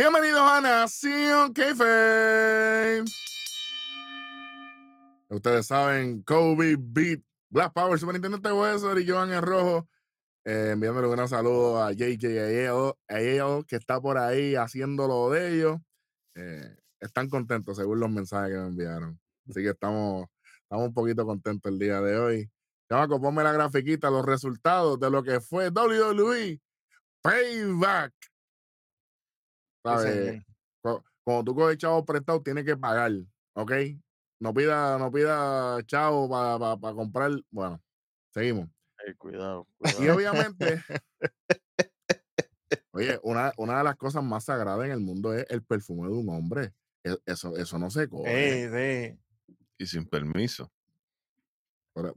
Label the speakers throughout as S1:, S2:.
S1: Bienvenidos a Nación Keife. Ustedes saben, Kobe Beat, Black Power, Superintendente Hueso y Joan en Rojo. Eh, enviándole un saludo a JJ Ayeo, que está por ahí haciendo lo de ellos. Eh, están contentos según los mensajes que me enviaron. Así que estamos, estamos un poquito contentos el día de hoy. Chamaco, ponme la grafiquita, los resultados de lo que fue WWE Payback. ¿Sabes? Cuando tú coges chavo prestado, tienes que pagar, ¿ok? No pida, no pida chavo para comprar. Bueno, seguimos.
S2: cuidado,
S1: Y obviamente, oye, una, una, de las cosas más sagradas en el mundo es el perfume de un hombre. E, eso, eso no se
S3: coge.
S2: Y sin permiso.
S1: Por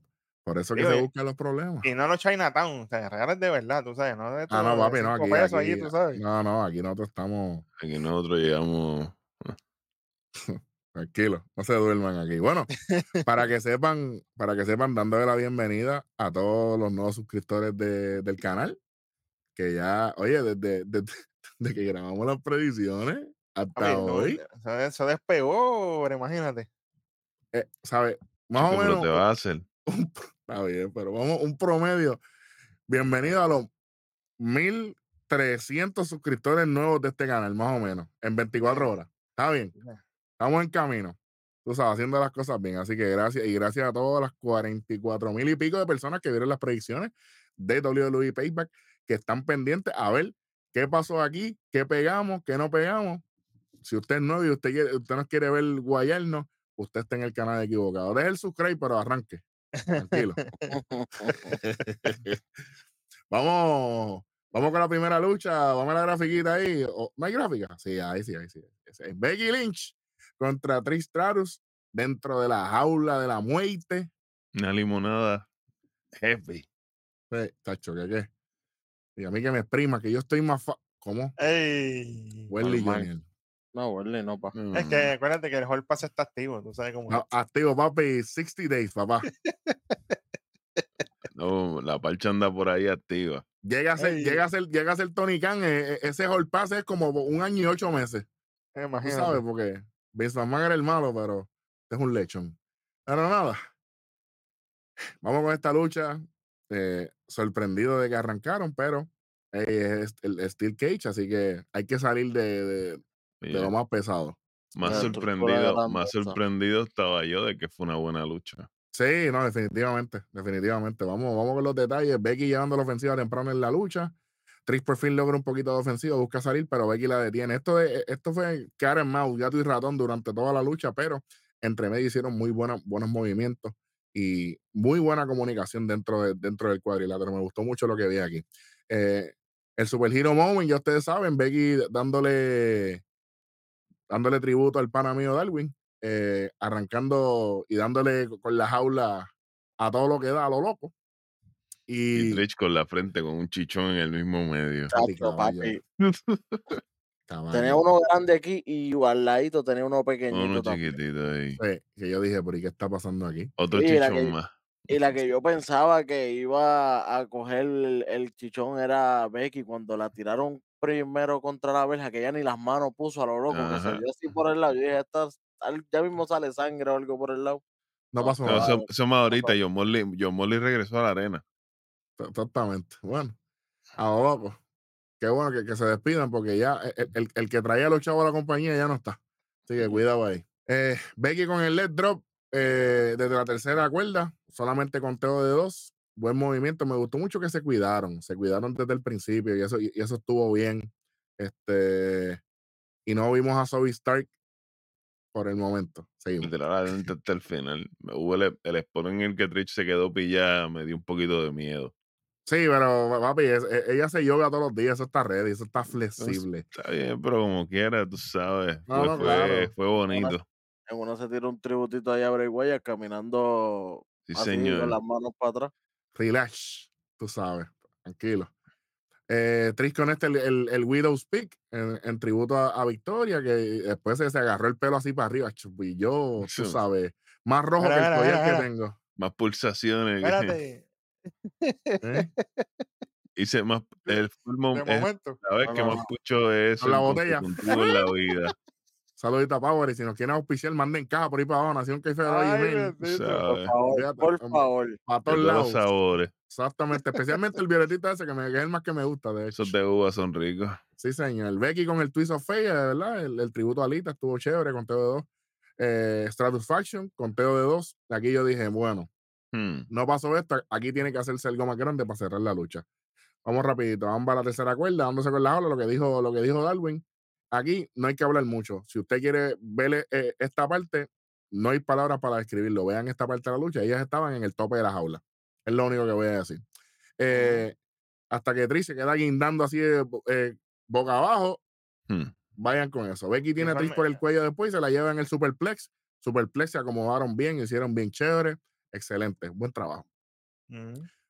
S1: eso que se buscan los problemas.
S3: Y no los Chinatown, o sea, regalas de verdad, tú sabes, no de
S1: Ah, no, papi, no, aquí, aquí, tú sabes. No, no, aquí nosotros estamos.
S2: Aquí nosotros llegamos.
S1: Tranquilo, no se duerman aquí. Bueno, para que sepan, para que sepan, dándole la bienvenida a todos los nuevos suscriptores de, del canal. Que ya, oye, desde, desde, que grabamos las predicciones hasta hoy.
S3: se despegó, imagínate.
S1: Eh, ¿Sabes? Más o menos.
S2: te va a hacer?
S1: Está bien, pero vamos, un promedio. Bienvenido a los 1300 suscriptores nuevos de este canal, más o menos, en 24 horas. Está bien. Estamos en camino. Tú sabes, haciendo las cosas bien. Así que gracias y gracias a todas las 44 mil y pico de personas que vieron las predicciones de WWE Payback, que están pendientes a ver qué pasó aquí, qué pegamos, qué no pegamos. Si usted es nuevo y usted, usted nos quiere ver guayarnos, usted está en el canal equivocado. Deje el subscribe, pero arranque. Tranquilo. vamos, vamos con la primera lucha. Vamos a la grafiquita ahí. ¿No hay gráfica? Sí, ahí sí, ahí sí. Becky Lynch contra Trish Stratus dentro de la jaula de la muerte.
S2: Una limonada heavy.
S1: Sí, tacho, ¿qué qué? Y a mí que me exprima, que yo estoy más... ¿Cómo?
S3: ¡Ey!
S1: Welly Junior.
S2: No, huele, no, pa.
S3: Es que mm. acuérdate que el Hall Pass está activo, tú sabes cómo.
S1: No, activo, papi, 60 days, papá.
S2: no, la parcha anda por ahí activa.
S1: Llega a ser, llega a ser, llega a ser Tony Khan, e, e, ese Hall Pass es como un año y ocho meses. Imagínate. Tú sabes, porque McMahon era el malo, pero es un lechón. Pero nada, vamos con esta lucha. Eh, sorprendido de que arrancaron, pero eh, es el Steel Cage, así que hay que salir de de lo más pesado.
S2: Más sorprendido, más sorprendido estaba yo de que fue una buena lucha.
S1: Sí, no, definitivamente, definitivamente. Vamos, vamos con los detalles. Becky llevando la ofensiva temprano en la lucha. Trish por fin logra un poquito de ofensiva, busca salir, pero Becky la detiene. Esto, de, esto fue Karen Mouse, gato y ratón durante toda la lucha, pero entre medio hicieron muy buenos movimientos y muy buena comunicación dentro, de, dentro del cuadrilátero. Me gustó mucho lo que vi aquí. Eh, el Super Hero Moment, ya ustedes saben, Becky dándole dándole tributo al pana mío Darwin, eh, arrancando y dándole con la jaula a todo lo que da, a lo loco.
S2: Y, y con la frente con un chichón en el mismo medio.
S4: tenía uno grande aquí y al ladito tenía uno pequeñito.
S2: Uno chiquitito ahí.
S1: que yo dije, ¿por qué está pasando aquí?
S2: Otro chichón más.
S4: Y la que yo pensaba que iba a coger el, el, chichón era Becky cuando la tiraron primero contra la verja, que ya ni las manos puso a lo loco, que salió así por el lado. Yo dije, ya mismo sale sangre o algo por el lado.
S1: No pasó nada.
S2: Eso, más ahorita, John Molly, John Molly regresó a la arena.
S1: Exactamente. Bueno, a lo loco. Qué bueno que, que se despidan porque ya e, e, el, el, que traía a los chavos a la compañía ya no está. Así que cuidado ahí. Eh, Becky con el LED drop eh, desde la tercera cuerda, solamente conteo de dos buen movimiento. Me gustó mucho que se cuidaron, se cuidaron desde el principio y eso, y eso estuvo bien. Este, y no vimos a Zoe Stark por el momento. Seguimos.
S2: Literalmente hasta el final. Hubo el, el spot en el que Trish se quedó pillada, me dio un poquito de miedo.
S1: Sí, pero papi, e, ella se yoga todos los días, eso está ready, eso está flexible.
S2: Está bien, pero como quiera, tú sabes. fue, fue, bonito.
S4: Uno, se tira un tributito ahí a Bray Wyatt caminando
S2: sí, señor.
S4: con las manos para atrás
S1: relax, tú sabes, tranquilo. Eh, Trish con este, el, el, Widow's Peak, en, tributo a, Victoria, que después se, agarró el pelo así para arriba, y yo, tú sabes, más rojo que el collar que tengo.
S2: Más pulsaciones.
S3: Espérate. ¿Eh?
S2: hice más, el full mom
S3: De
S2: es
S3: momento.
S2: la vez que más pucho es
S1: con la
S2: el
S1: botella.
S2: en la vida.
S1: Saludita Power. Y si nos quieren auspiciar, manden caja por ahí para abajo. Nación que.
S4: Por favor,
S1: Fíjate,
S4: por favor.
S1: Para todos lados.
S2: sabores.
S1: Exactamente. Especialmente el violetita ese que, me, que es el más que me gusta, de hecho.
S2: Esos de uva son ricos.
S1: Sí, señor. El Becky con el Twist of Fate, ¿verdad? El, el tributo a Alita estuvo chévere, conteo de dos. Eh, Stratusfaction, conteo de dos. Aquí yo dije, bueno,
S2: Hmm.
S1: no pasó esto, aquí tiene que hacerse algo más grande para cerrar la lucha. Vamos rapidito, vamos para la tercera cuerda, dándose con la ola, lo que dijo, lo que dijo Darwin. Aquí no hay que hablar mucho. Si usted quiere ver eh, esta parte, no hay palabras para describirlo. Vean esta parte de la lucha. Ellas estaban en el tope de la jaula. Es lo único que voy a decir. Eh, Hasta que Trish se queda guindando así eh, bo- boca abajo,
S2: Hmm.
S1: vayan con eso. Becky tiene a Trish por el cuello después y se la lleva en el superplex. Superplex se acomodaron bien, hicieron bien chévere. Excelente, buen trabajo.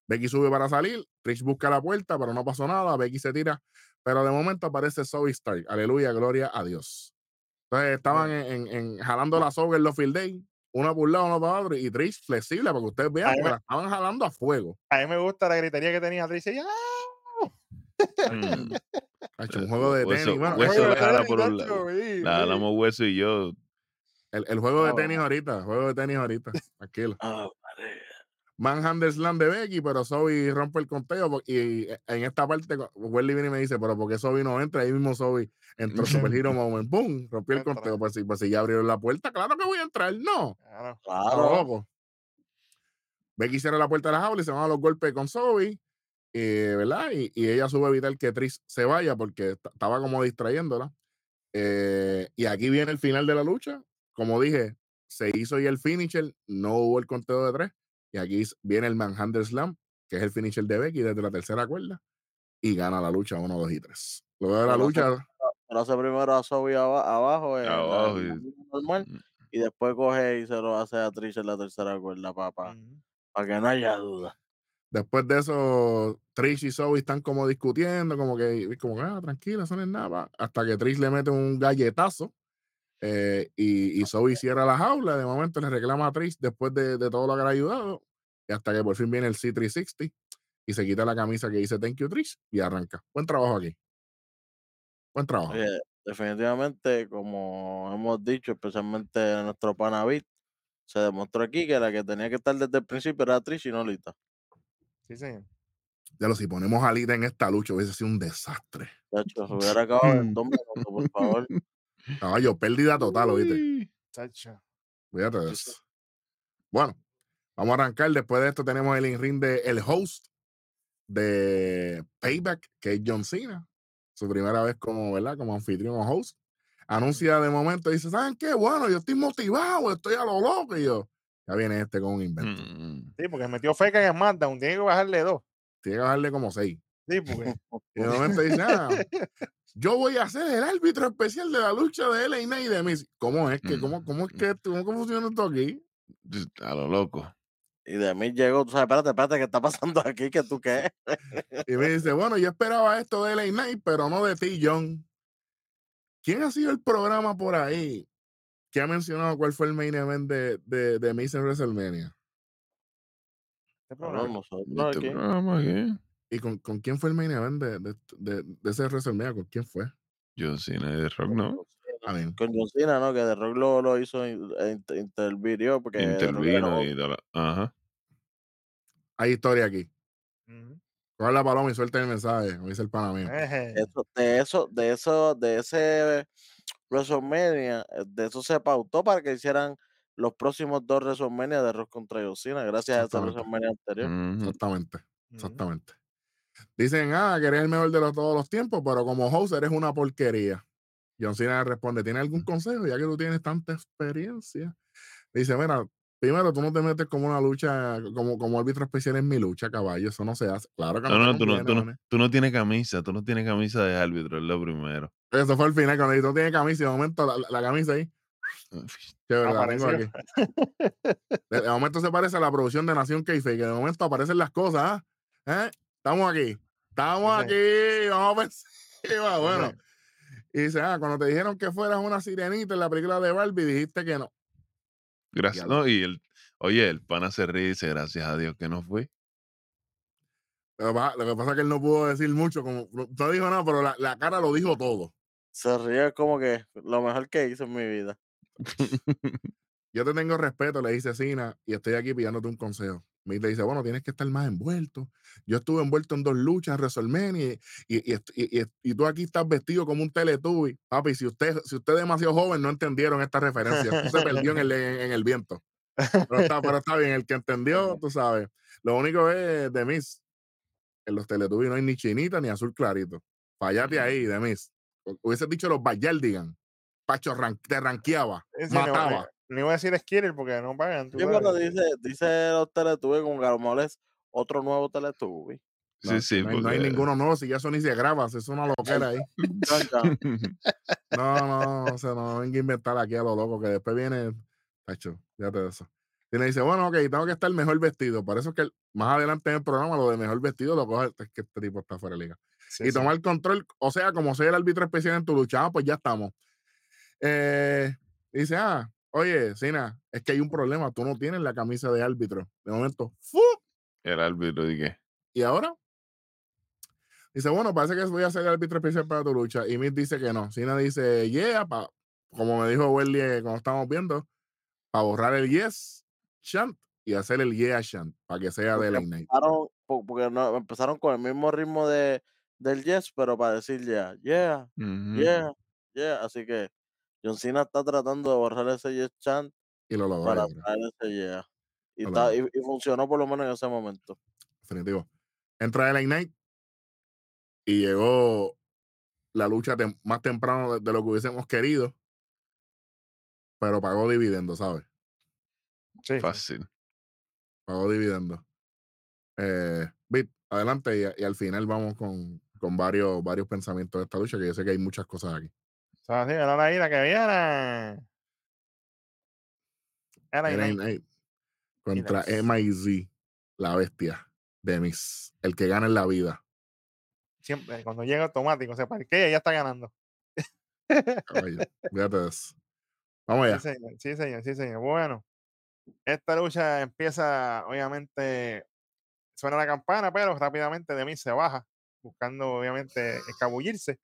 S1: Becky sube para salir, Trish busca la puerta, pero no pasó nada. Becky se tira, pero de momento aparece Zoe Stark. Aleluya, gloria a Dios. Entonces estaban en, en- en- jalando la soga en los field day, una por un lado, una para otro, y Trish flexible, ustedes vean
S3: Ay,
S1: que
S3: me-
S1: la estaban jalando a fuego.
S3: A mí me gusta la gritería que tenía Tricia. ¡Ah!
S2: Hmm.
S1: Ha hecho un juego de
S2: Hueso-
S1: tenis. Bueno,
S2: hueso
S1: el- el,
S2: jala por un lado. La jalamos hueso y yo.
S1: el juego de tenis ahorita, el juego de tenis ahorita. Tranquilo.
S4: Ah,
S1: Slam de Becky, pero Zoe rompe el conteo. Y en esta parte, Welly viene y me dice, pero ¿por qué Zoe no entra? Ahí mismo Zoe entró Super Hero Moment. ¡Pum! Rompió el conteo. Pues si, pues si ya abrieron la puerta, claro que voy a entrar. No.
S3: Claro.
S4: Claro.
S1: loco. Becky cierra la puerta de la jaula y se van a los golpes con Zoe. eh, ¿Verdad? Y, y ella sube a evitar que Trish se vaya porque estaba como distrayéndola. Eh, y aquí viene el final de la lucha. Como dije, se hizo ya el finisher, no hubo el conteo de tres. Y aquí viene el Manhandle Slam, que es el finisher de Becky desde la tercera cuerda. Y gana la lucha 1, 2 y 3. Luego de la
S4: Pero
S1: lucha,
S4: Pero hace primero a Zoe aba- abajo,
S2: y-
S4: normal,
S2: Mm.
S4: y después coge y se lo hace a Trish en la tercera cuerda, papá. Para que no haya duda.
S1: después de eso, Trish y Zoe están como discutiendo, como que, como que, ah, tranquila, eso no nada. pa", Hasta que Trish le mete un galletazo eh, y, y Zoe cierra la jaula. De momento le reclama a Trish después de, de todo lo que le ha ayudado. Y hasta que por fin viene el C360 y se quita la camisa que dice Thank you, Trish, y arranca. Buen trabajo aquí. Buen trabajo.
S4: Oye, definitivamente, como hemos dicho, especialmente en nuestro Panavit, se demostró aquí que la que tenía que estar desde el principio era Trish y no Lita.
S3: Sí, señor.
S1: Ya lo, si ponemos a Lita en esta lucha, hubiese sido un desastre.
S4: De hecho, se hubiera acabado en dos minutos, por favor.
S1: Caballo, pérdida total, oíste.
S3: Chacho.
S1: Cuídate de eso. Bueno, vamos a arrancar. Después de esto tenemos el in-ring de el host de Payback, que es John Cena. Su primera vez como, ¿verdad? Como anfitrión o host. Anuncia de momento, dice, ¿saben qué? Bueno, yo estoy motivado, estoy a lo loco. Y yo, ya viene este con un invento.
S2: Mm.
S3: Sí, porque metió feca en SmackDown. Tiene que bajarle dos.
S1: Tiene que bajarle como seis.
S3: Sí, porque.
S1: Y de momento dice, ah, yo voy a ser el árbitro especial de la lucha de LA Knight y de Miz. ¿Cómo es que, cómo, cómo es que, esto- cómo, cómo funciona esto aquí?
S2: A lo loco.
S4: Y de mí llegó, tú sabes, espérate, espérate, ¿qué está pasando aquí? ¿Que tú qué?
S1: Y me dice, bueno, yo esperaba esto de LA Knight, pero no de ti, John. ¿Quién ha sido el programa por ahí que ha mencionado cuál fue el main event de, de, de Miz en WrestleMania?
S4: Bueno,
S3: programa.
S4: nosotros
S2: ¿Y este
S4: aquí.
S2: programa qué?
S1: ¿Y con, con quién fue el main event de, de, de, de ese WrestleMania? ¿Con quién fue?
S2: John Cena y The Rock, ¿no?
S1: A ver,
S4: Con John Cena, ¿no? Que The Rock lo, lo hizo, in- e inter- porque The Rock era
S2: Intervino y toda la- Ajá.
S1: hay historia aquí.
S3: Ujú.
S1: Coge la paloma y suelta el mensaje, como dice el panameo.
S3: Eje.
S4: Eso, de eso, de eso, de ese WrestleMania, eh, de eso se pautó para que hicieran los próximos dos WrestleMania de Rock contra John Cena, gracias a ese
S1: Exactamente.
S4: WrestleMania anterior.
S1: Exactamente, exactamente. Dicen, ah, que eres el mejor de los, todos los tiempos, pero como host eres una porquería. John Cena le responde, ¿tienes algún consejo? Ya que tú tienes tanta experiencia. Dice, mira, primero tú no te metes como una lucha, como, como árbitro especial en mi lucha, caballo. Eso no se hace. Claro que no,
S2: No, no, tú no, tú, no, tú no tienes camisa, tú no tienes camisa de árbitro, es lo primero.
S1: Eso fue el final, cuando dice, no tiene camisa, y de momento la, la- la camisa ahí, chévere, la tengo aquí. De, de momento se parece a la producción de Nación Keife, que de momento aparecen las cosas, ¿ah? ¿Eh? Estamos aquí, estamos aquí, vamos a ver si va, bueno. Y dice, ah, cuando te dijeron que fueras una sirenita en la película de Barbie, dijiste que no.
S2: Gracias. No, y el, oye, el pana se ríe y dice, gracias a Dios que no fue.
S1: Lo que, pasa, lo que pasa es que él no pudo decir mucho, como no no dijo nada, pero la, la cara lo dijo todo.
S4: Se ríe como que lo mejor que hice en mi vida.
S1: Yo te tengo respeto, le dice Sina, y estoy aquí pidiéndote un consejo. Mick le dice, bueno, tienes que estar más envuelto. Yo estuve envuelto en dos luchas en WrestleMania y, y, y, y- y- y tú aquí estás vestido como un Teletubby. Papi, si usted, si usted es demasiado joven, no entendieron esta referencia. Se perdió en el, en, en el viento. Pero está, pero está bien, el que entendió, tú sabes. Lo único es de Miss. En los Teletubbies no hay ni chinita ni azul clarito. Fallate ahí, de Miss. Hubiese dicho los Bayardigan. Pacho, ran- te ranqueaba,
S3: Sí,
S1: mataba.
S3: No iba a decir Skiller porque no pagan.
S4: Sí, pero dice, dice los Teletubbies como que a lo mejor es otro nuevo Teletubby.
S2: Sí, sí,
S1: no, hay, no hay
S2: porque-
S1: ninguno nuevo, si ya eso ni se graba, si es una loquera ahí. No, no, o sea, no venga a inventar aquí a lo loco, que después viene, tacho, fíjate de eso. Y le dice, bueno, ok, tengo que estar mejor vestido. Por eso es que el- más adelante en el programa lo de mejor vestido lo coge, es que este tipo está fuera de liga.
S3: Sí,
S1: y
S3: sí.
S1: tomar control, o sea, como sea el árbitro especial en tu lucha, ah, pues ya estamos. Eh, dice, ah, oye, Sina, es que hay un problema, tú no tienes la camisa de árbitro. De momento, ¡fu!
S2: El árbitro dije.
S1: ¿Y ahora? Dice, bueno, parece que voy a ser el árbitro especial para tu lucha. Y Mick dice que no. Sina dice, yeah, pa, como me dijo Welly eh, cuando estábamos viendo, para borrar el yes chant y hacer el yeah chant, para que sea de
S4: Porque
S1: late night.
S4: Porque no, empezaron con el mismo ritmo de, del yes, pero para decir yeah, yeah, yeah, yeah. Así que John Cena está tratando de borrar ese yes chant
S1: Y lo logró,
S4: para traer ese yeah. Y,
S1: Lo
S4: está- y, y funcionó por lo menos en ese momento.
S1: definitivo. Entra el late night y llegó la lucha tem- más temprano de, de lo que hubiésemos querido, pero pagó dividendo, ¿sabes?
S3: Sí.
S2: Fácil.
S1: pagó dividendo. Eh, Bit, adelante y, y al final vamos con, con varios, varios pensamientos de esta lucha, que yo sé que hay muchas cosas aquí.
S3: O sea, sí, era la ira que viene. Era
S1: contra
S3: Miz.
S1: La bestia de Miz, el que gana en la vida.
S3: Siempre, cuando llega automático, se parquea y ya está ganando.
S1: Caballo, Fíjate eso. Vamos
S3: Sí,
S1: allá.
S3: señor, sí, señor, sí, señor. Bueno, esta lucha empieza, obviamente, suena la campana, pero rápidamente de mí se baja, buscando, obviamente, escabullirse.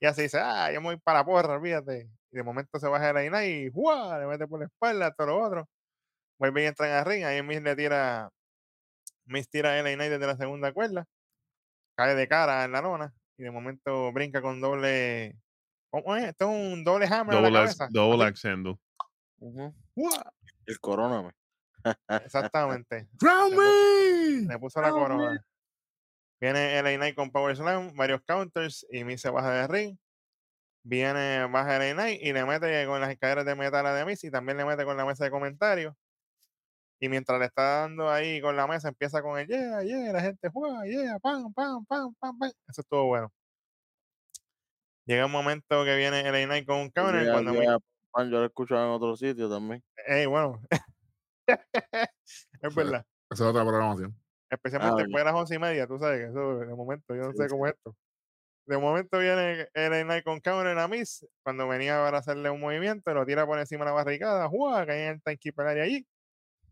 S3: Y así dice, ah, yo me voy para la porra, olvídate. Y de momento se baja el Knight y ¡juá! le mete por la espalda, todo lo otro. Vuelve y entra en el ring, ahí Miz le tira, Miz tira a LA Knight desde la segunda cuerda, cae de cara en la lona, y de momento brinca con doble, ¿cómo es? Esto es un doble hammer en la
S2: Double,
S3: cabeza.
S2: double.
S4: El coroname.
S3: Exactamente.
S1: ¡Crown me!
S3: Le puso la corona. Viene LA Knight con Power Slam, varios counters y Miz se baja del ring. Viene, baja LA Knight y le mete con las escaleras de metal a The Miz y también le mete con la mesa de comentarios. Y mientras le está dando ahí con la mesa, empieza con el yeah, yeah, la gente juega, yeah, pam, pam, pam, pam, pam. Eso estuvo bueno. Llega un momento que viene LA Knight con un counter
S4: Yeah,
S3: cuando
S4: yeah, pan, yo lo escucho en otro sitio también.
S3: Ey, bueno. es verdad.
S1: Esa es otra programación.
S3: Especialmente
S4: ya.
S3: después de las once y media, tú sabes que eso de momento, yo no
S4: Sí,
S3: sé cómo es esto. De momento viene el Knight con counter en la Miss, cuando venía para hacerle un movimiento, lo tira por encima de la barricada, ¡juá! cae en el timekeeper área allí.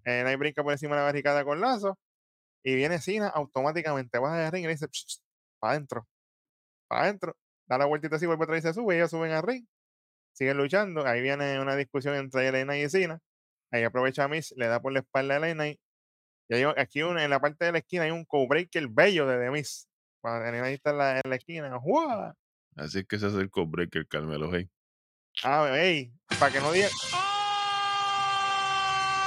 S3: El Knight brinca por encima de la barricada con lazo, y viene Cena automáticamente, baja del ring y le dice, para adentro, para adentro, da la vueltita así, vuelve atrás y se sube, y ellos suben al ring, siguen luchando, ahí viene una discusión entre Elena y Cena, ahí aprovecha a Miss, le da por la espalda a Elena y y hay un- aquí un- en la parte de la esquina hay un co-breaker bello de The Miz. Cuando Elena está en la, en la esquina, ¡juá!
S2: Así es que se hace el breaker, Carmelo Hey.
S3: Ah, ey, para que no diga.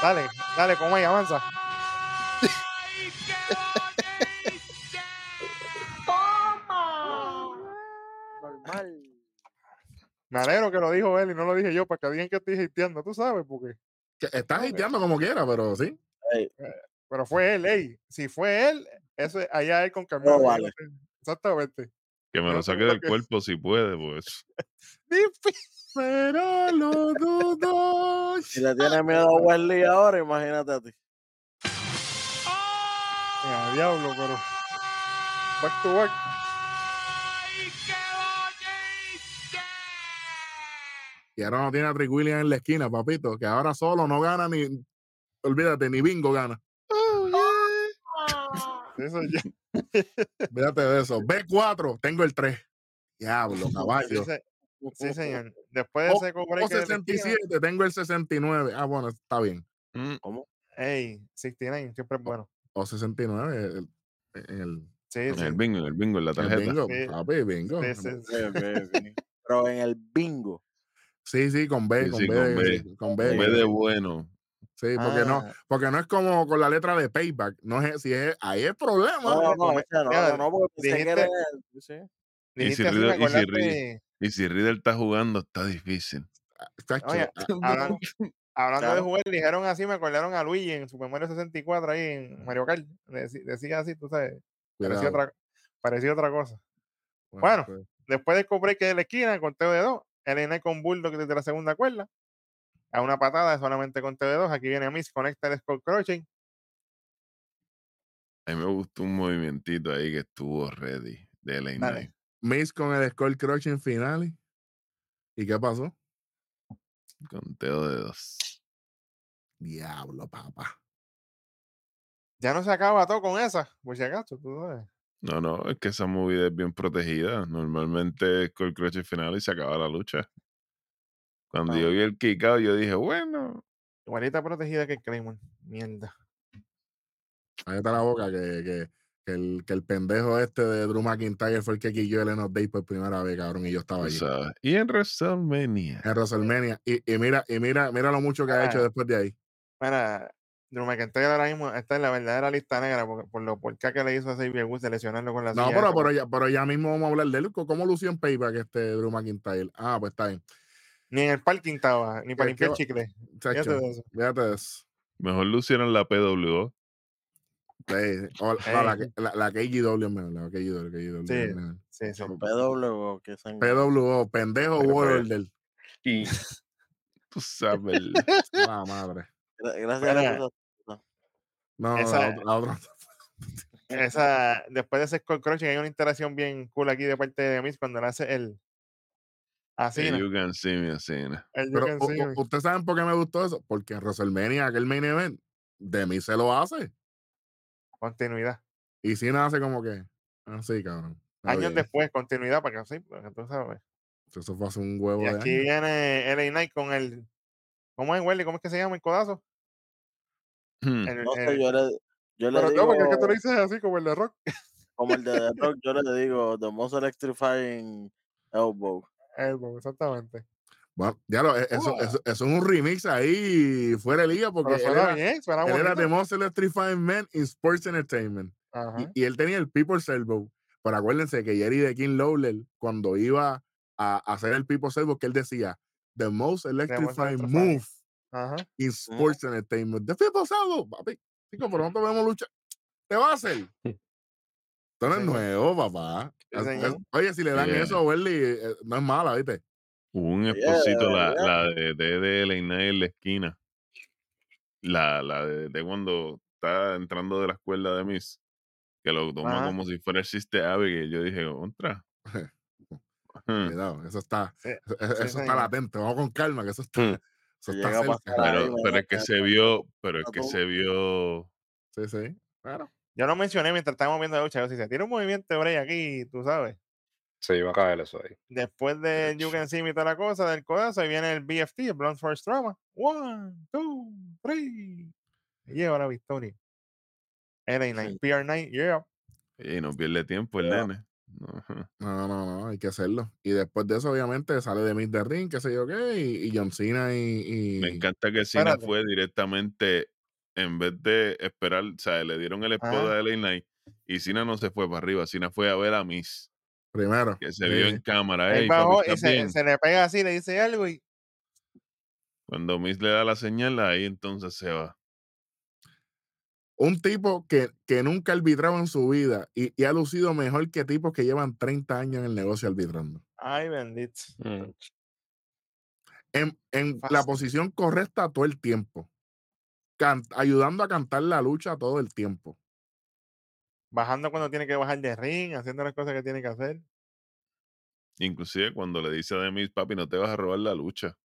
S3: Dale, dale, como ahí, avanza.
S4: Normal.
S3: Me alegro que lo dijo él y no lo dije yo, para que digan que estoy hateando, tú sabes, porque.
S1: Que estás
S3: Ok.
S1: hiteando como quiera, pero sí.
S3: Pero fue él, ey. Si fue él, eso es allá él con Camilo. no
S4: vale.
S3: Exactamente.
S2: Que me lo saque del cuerpo si puede, pues.
S1: Pero lo dudo.
S4: Si le tienes miedo a Wesley ahora, imagínate a ti.
S3: Mira, diablo, pero. Back to back.
S1: Y ahora no tiene a Trick Williams en la esquina, papito, que ahora solo no gana ni. Olvídate, ni bingo gana.
S3: Eso ya.
S1: Fíjate de eso. B4, tengo el 3. Diablo, caballo.
S3: sí, señor. Después de ese cobre
S1: o
S3: que de la esquina,
S1: 67, tengo el 69. Ah, bueno, está bien.
S2: Mm,
S3: Ey, 69, siempre es bueno.
S1: O 69 el- en el,
S3: Sí,
S2: En
S3: sí.
S2: el bingo, en el bingo, en la
S1: el
S2: tarjeta.
S1: bingo.
S3: Sí.
S1: Papi, bingo.
S4: Pero en el bingo.
S1: Sí, sí, con B,
S2: Sí,
S1: con,
S2: sí,
S1: B,
S2: con
S1: de-
S2: B.
S1: con B.
S2: Con B de bueno.
S1: Sí, porque no,
S3: Ah,
S1: porque no es como con la letra de payback. No es, si es, ahí es problema.
S4: No, no, no, no, no, porque pensé que
S3: dijiste-
S4: era. Sí.
S2: Y si Riddle- y si
S3: acordaste-
S2: Y si Riddle está jugando, está difícil.
S1: Chacho,
S3: Oye, hablando de jugar, dijeron así, me acordaron a Luigi en Super Mario 64 ahí en Mario Kart. Decía así, tú sabes, parecía otra, parecía otra cosa. Bueno.
S1: pues,
S3: Después del break de la esquina, conteo de dos, el con Bulldog desde la segunda cuerda. A una patada, solamente de dos. Aquí viene Miss, conecta el Scott Crouching.
S2: A mí me gustó un movimientito ahí que estuvo ready de LA. Knight.
S1: Miss con el score crushing final. ¿Y qué pasó?
S2: Conteo de dos.
S1: Diablo, papá.
S3: Ya no se acaba todo con esa, por si acaso, tú sabes.
S2: No, no, es que esa movida es bien protegida. Normalmente es con el crush final y se acaba la lucha. Cuando
S3: Ah.
S2: yo vi el kick out, yo dije, bueno,
S3: Igualita protegida que Claymore. Mierda.
S1: Cállate la boca que, que, que el, que el pendejo este de Drew McIntyre fue el que quilló el Enos Day por primera vez, cabrón, y yo estaba allí.
S2: sabes. Y en WrestleMania.
S1: En WrestleMania. Y, y mira, y mira, mira lo mucho que ha hecho
S3: Ah.
S1: después de ahí.
S3: Mira, Drew McIntyre ahora mismo está en la verdadera lista negra por, por lo por que le hizo a Xavier Woods de lesionarlo con la
S1: No, pero, pero, ya, pero ya mismo vamos a hablar de él. ¿Cómo lució en Payback este Drew McIntyre? Ah, pues está bien.
S3: Ni en el parking estaba, ni para
S1: ¿Qué-
S3: limpiar chicle. Fíjate de eso.
S1: fíjate de eso.
S2: Mejor lucieron la PWO.
S1: Sí, o- no, la, la, la KGW es mejor, la KGW, KGW
S3: Sí.
S1: mejor.
S3: Sí, sí.
S4: PW, que
S1: PWO, pendejo World.
S2: Y tú sabes.
S1: La madre.
S4: Gra- Gracias a Dios.
S1: No, la
S3: Esa-
S1: otra- la otra-
S3: Esa, después de ese Skull Crushing hay una interacción bien cool aquí de parte de Miss cuando le hace el así,
S2: you can see me así,
S1: Pero
S3: Me.
S1: ustedes saben por qué me gustó eso. Porque en WrestleMania, aquel main event, de mí se lo hace.
S3: continuidad.
S1: Y si no hace como que. Así, cabrón. Está
S3: Años después, continuidad, para que sí, para que tú sabes.
S1: Eso fue hace un huevo
S3: Y
S1: de
S3: aquí viene LA Knight con el. ¿Cómo es, Welly? ¿Cómo es que se llama el codazo?
S2: Hmm.
S3: El-
S4: No sé,
S3: el-
S4: yo le, yo le
S3: pero
S4: digo,
S3: no, porque es que tú lo dices así como el de Rock.
S4: como el de The Rock, yo le digo, The Most Electrifying Elbow.
S3: Exactamente.
S1: Bueno, ya lo, e- eso,
S3: Uah.
S1: eso, eso es un remix ahí fuera de liga porque él era,
S3: bien, suena
S1: él era
S3: bonito.
S1: the most electrifying man in sports entertainment. Y, y él tenía el People's Elbow. Pero acuérdense que Jerry de King Lawler, cuando iba a, hacer el People's Elbow, que él decía, the most electrifying move
S3: Ajá.
S1: in sports entertainment. The People's Elbow, papi. Chico, pero no te vemos lucha. ¿Te va a hacer? Esto no es nuevo, papá. Oye, si le dan
S2: Yeah.
S1: eso a Welly, eh, no es mala, ¿viste?
S2: Hubo un
S4: Yeah,
S2: esposito, la,
S4: yeah.
S2: la de, de, de LA Knight en la esquina. La, la de, de cuando está entrando de la escuela de Miss. Que lo toma
S3: Ajá.
S2: como si fuera el Sister Abigail. Yo dije, contra. Hmm.
S1: Cuidado, eso está,
S3: Sí,
S1: eso, eso
S3: sí,
S1: está latente. Vamos con calma, que eso está,
S2: Mm.
S1: eso está cerca.
S2: Pero, pero es que se vio, pero es que se vio.
S1: Sí, sí. Claro.
S3: Yo lo mencioné mientras estábamos viendo la lucha. Yo, si se tira un movimiento de break aquí, tú sabes.
S5: Se iba a caer eso ahí.
S3: Después del You Can See Me y toda la cosa, del codazo, ahí viene el BFT, el Blunt Force Trauma. One, two, three. Y lleva la victoria. LA Knight, PR Knight, yeah.
S2: Y no pierde tiempo el
S4: Yeah.
S2: nene. Ajá.
S1: No, no, no, hay que hacerlo. Y después de eso, obviamente, sale de Mid the Ring, qué sé yo qué, y, y John Cena y. y-
S2: Me encanta que Cena
S3: Espérate.
S2: fue directamente, en vez de esperar, o sea, le dieron el spot
S3: Ajá.
S2: a LA Knight y Cena no se fue para arriba, Cena fue a ver a Miss,
S1: Primero.
S2: que se
S1: sí.
S2: vio en cámara.
S3: Bajó
S2: papi,
S3: y
S2: ¿estás
S3: se,
S2: bien?"
S3: se le pega así, le dice algo y
S2: Cuando Miss le da la señal, ahí entonces se va.
S1: Un tipo que, que nunca ha arbitrado en su vida y, y ha lucido mejor que tipos que llevan 30 años en el negocio arbitrando.
S3: ay bendito.
S5: Mm.
S1: En, en la posición correcta todo el tiempo. Can- ayudando a cantar la lucha todo el tiempo.
S3: Bajando cuando tiene que bajar de ring, haciendo las cosas que tiene que hacer.
S2: Inclusive cuando le dice a The Miz, papi, no te vas a robar la lucha.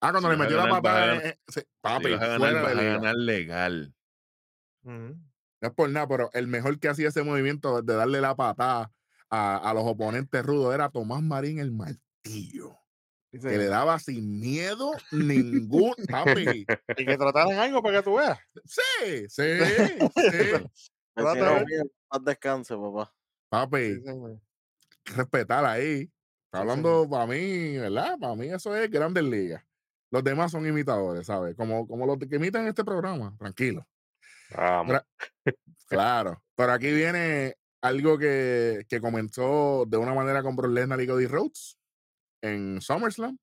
S1: Ah, cuando
S2: Si
S1: le metió la patada. eh, eh, sí,
S2: Si
S1: papi,
S2: vas a ganar,
S1: fuera
S2: vas
S1: de
S2: a ganar legal.
S3: Ujú.
S1: No es por nada, pero el mejor que hacía ese movimiento de darle la patada a, a los oponentes rudos era Tomás Marín el martillo.
S3: Dice,
S1: Que le daba sin miedo ningún. Papi.
S3: y que trataran algo para que tú veas.
S1: Sí, sí, sí.
S3: Trata
S4: Vecino
S3: de-
S4: mío, paz descanse, papá.
S1: Papi, respetar ahí. Está
S3: Sí,
S1: hablando para mí, ¿verdad? Para mí eso es grandes ligas. Los demás son imitadores, ¿sabes? Como, como los que imitan este programa, tranquilo.
S5: Vamos.
S1: Claro, pero aquí viene algo que, que comenzó de una manera con Brock Lesnar y Cody Rhodes en SummerSlam.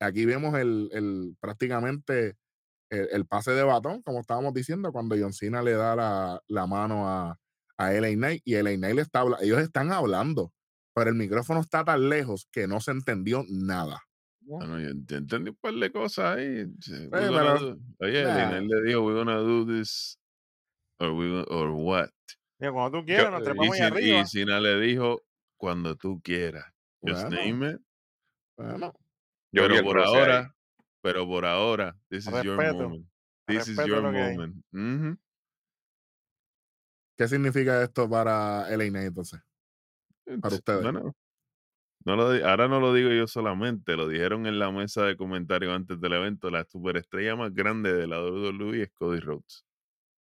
S1: Aquí vemos el, el prácticamente el, el pase de batón, como estábamos diciendo, cuando John Cena le da la, la mano a, a LA Knight y LA Knight le está habla- ellos están hablando, pero el micrófono está tan lejos que no se entendió nada.
S2: Bueno, yo ent- entendí un par de cosas ahí. sí, we're
S1: pero-
S2: Oye,
S1: nah.
S2: Lionel le dijo, we're gonna do this, or, we, gonna- or what.
S3: Cuando tú quieras, nos
S5: eh,
S2: Y,
S3: trepamos ahí
S2: Sin-
S3: arriba.
S2: y Cena le dijo, cuando tú quieras. Just
S1: Bueno,
S2: name it.
S1: Bueno,
S5: Yo vi
S2: Pero por
S5: ahí.
S2: ahora, pero por ahora, this is your moment. This is your
S3: que
S2: moment.
S1: ¿Qué significa esto para LA entonces? Para
S2: Ts-
S1: ustedes.
S2: Bueno, no lo ahora no lo digo yo solamente, lo dijeron en la mesa de comentarios antes del evento. La superestrella más grande de la WWE es Cody Rhodes.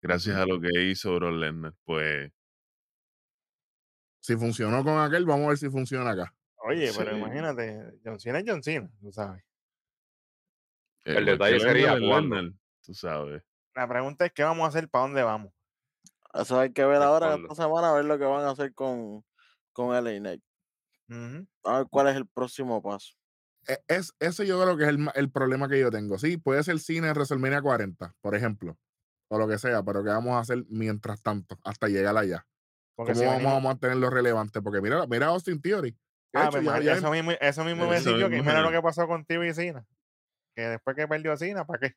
S2: Gracias a lo que hizo Brock Lesnar. Pues
S1: Si funcionó con aquel, vamos a ver si funciona acá.
S3: Oye, pero imagínate, John Cena es John Cena, tú sabes.
S5: El
S2: igual que
S5: detalle sería
S2: es
S5: cuándo.
S2: Tú sabes.
S3: La pregunta es qué vamos a hacer, para dónde vamos.
S4: Eso hay que ver ahora esta semana, a ver lo que van a hacer con, con LA Knight. A ver cuál es el próximo paso.
S1: E- Es, ese yo creo que es el, el problema que yo tengo. Sí, puede ser cine en WrestleMania 40, por ejemplo, o lo que sea, pero ¿qué vamos a hacer mientras tanto hasta llegar allá?
S3: Porque
S1: ¿Cómo
S3: si
S1: vamos
S3: venimos-
S1: a mantenerlo relevante? Porque mira, mira a Austin Theory.
S3: Ah,
S1: hecho, ya-
S3: eso mismo, eso mismo me yo, que mira lo que pasó con Tio y Cena. Que después que perdió a Cena, ¿para qué?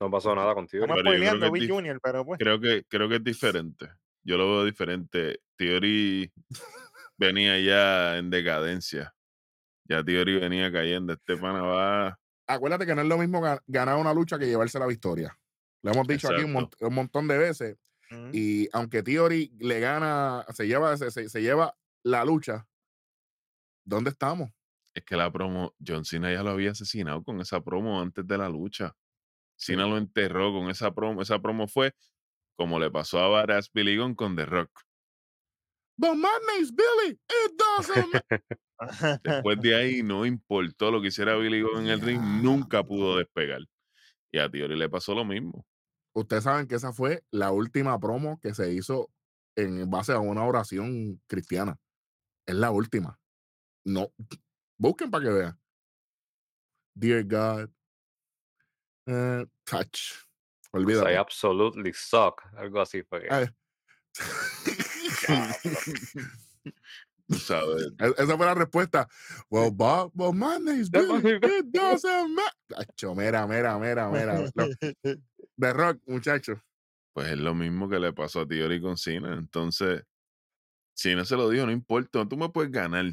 S5: No pasó nada contigo.
S3: Estamos
S2: Pero yo creo
S3: spoileando
S2: que es
S3: Big Junior, pero pues.
S2: Creo que, creo que es diferente. Yo lo veo diferente. Theory venía ya en decadencia. Ya Theory venía cayendo. Este pana va.
S1: acuérdate que no es lo mismo ga- ganar una lucha que llevarse la victoria. Lo hemos dicho aquí un, montón de veces. Y aunque Theory le gana, se lleva, se, se- se lleva la lucha, ¿dónde estamos?
S2: Es que la promo, John Cena ya lo había asesinado con esa promo antes de la lucha. Cena lo enterró con esa promo. Esa promo fue como le pasó a Badass Billy Gunn con The Rock.
S1: But my name's Billy. It doesn't ma-"
S2: Después de ahí no importó lo que hiciera Billy Gunn en el ring, nunca pudo despegar. Y a Theory le pasó lo mismo.
S1: Ustedes saben que esa fue la última promo que se hizo en base a una oración cristiana. Es la última. No, busquen para que vean. Dear God. eh, touch.
S5: I absolutely suck. Algo así fue.
S2: Tú sabes.
S1: E- Esa fue la respuesta. Well, Bob, well, my name's
S5: was-
S1: It doesn't matter. Mira, mira, mira, mira. The Rock, muchacho.
S2: Pues es lo mismo que le pasó a Theory con Cena. Entonces, Cena se lo dijo, no importa, tú me puedes ganar.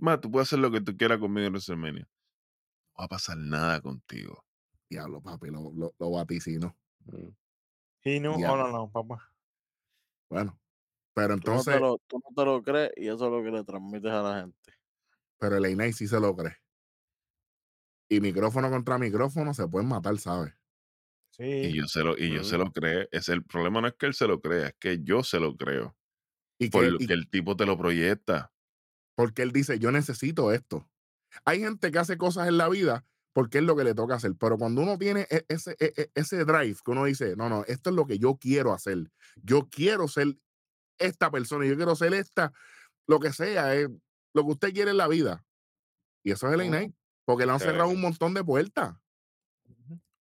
S2: Más, tú puedes hacer lo que tú quieras conmigo en WrestleMania. No va a pasar nada contigo.
S1: Diablo, papi, lo, lo, lo vaticino.
S5: Mm.
S3: Y no,
S1: Ya.
S3: oh, no, no, papá.
S1: Bueno, pero
S4: Tú no,
S1: entonces,
S4: lo, tú no te lo crees y eso es lo que le transmites a la gente.
S1: pero el Knight sí se lo cree. Y micrófono contra micrófono se pueden matar, ¿sabes?
S3: Sí.
S2: Y yo se lo, y yo se
S5: Mm.
S2: lo creo. Es el problema no es que él se lo crea, es que yo se lo creo.
S1: Y
S2: Por
S1: que,
S2: lo
S1: y
S2: que el tipo te lo proyecta.
S1: Porque él dice, yo necesito esto. Hay gente que hace cosas en la vida porque es lo que le toca hacer, pero cuando uno tiene e- ese, e- e- ese drive que uno dice, no, no, esto es lo que yo quiero hacer. Yo quiero ser esta persona, yo quiero ser esta, lo que sea, es lo que usted quiere en la vida. Y eso es el. Knight, porque le han cerrado un montón de puertas.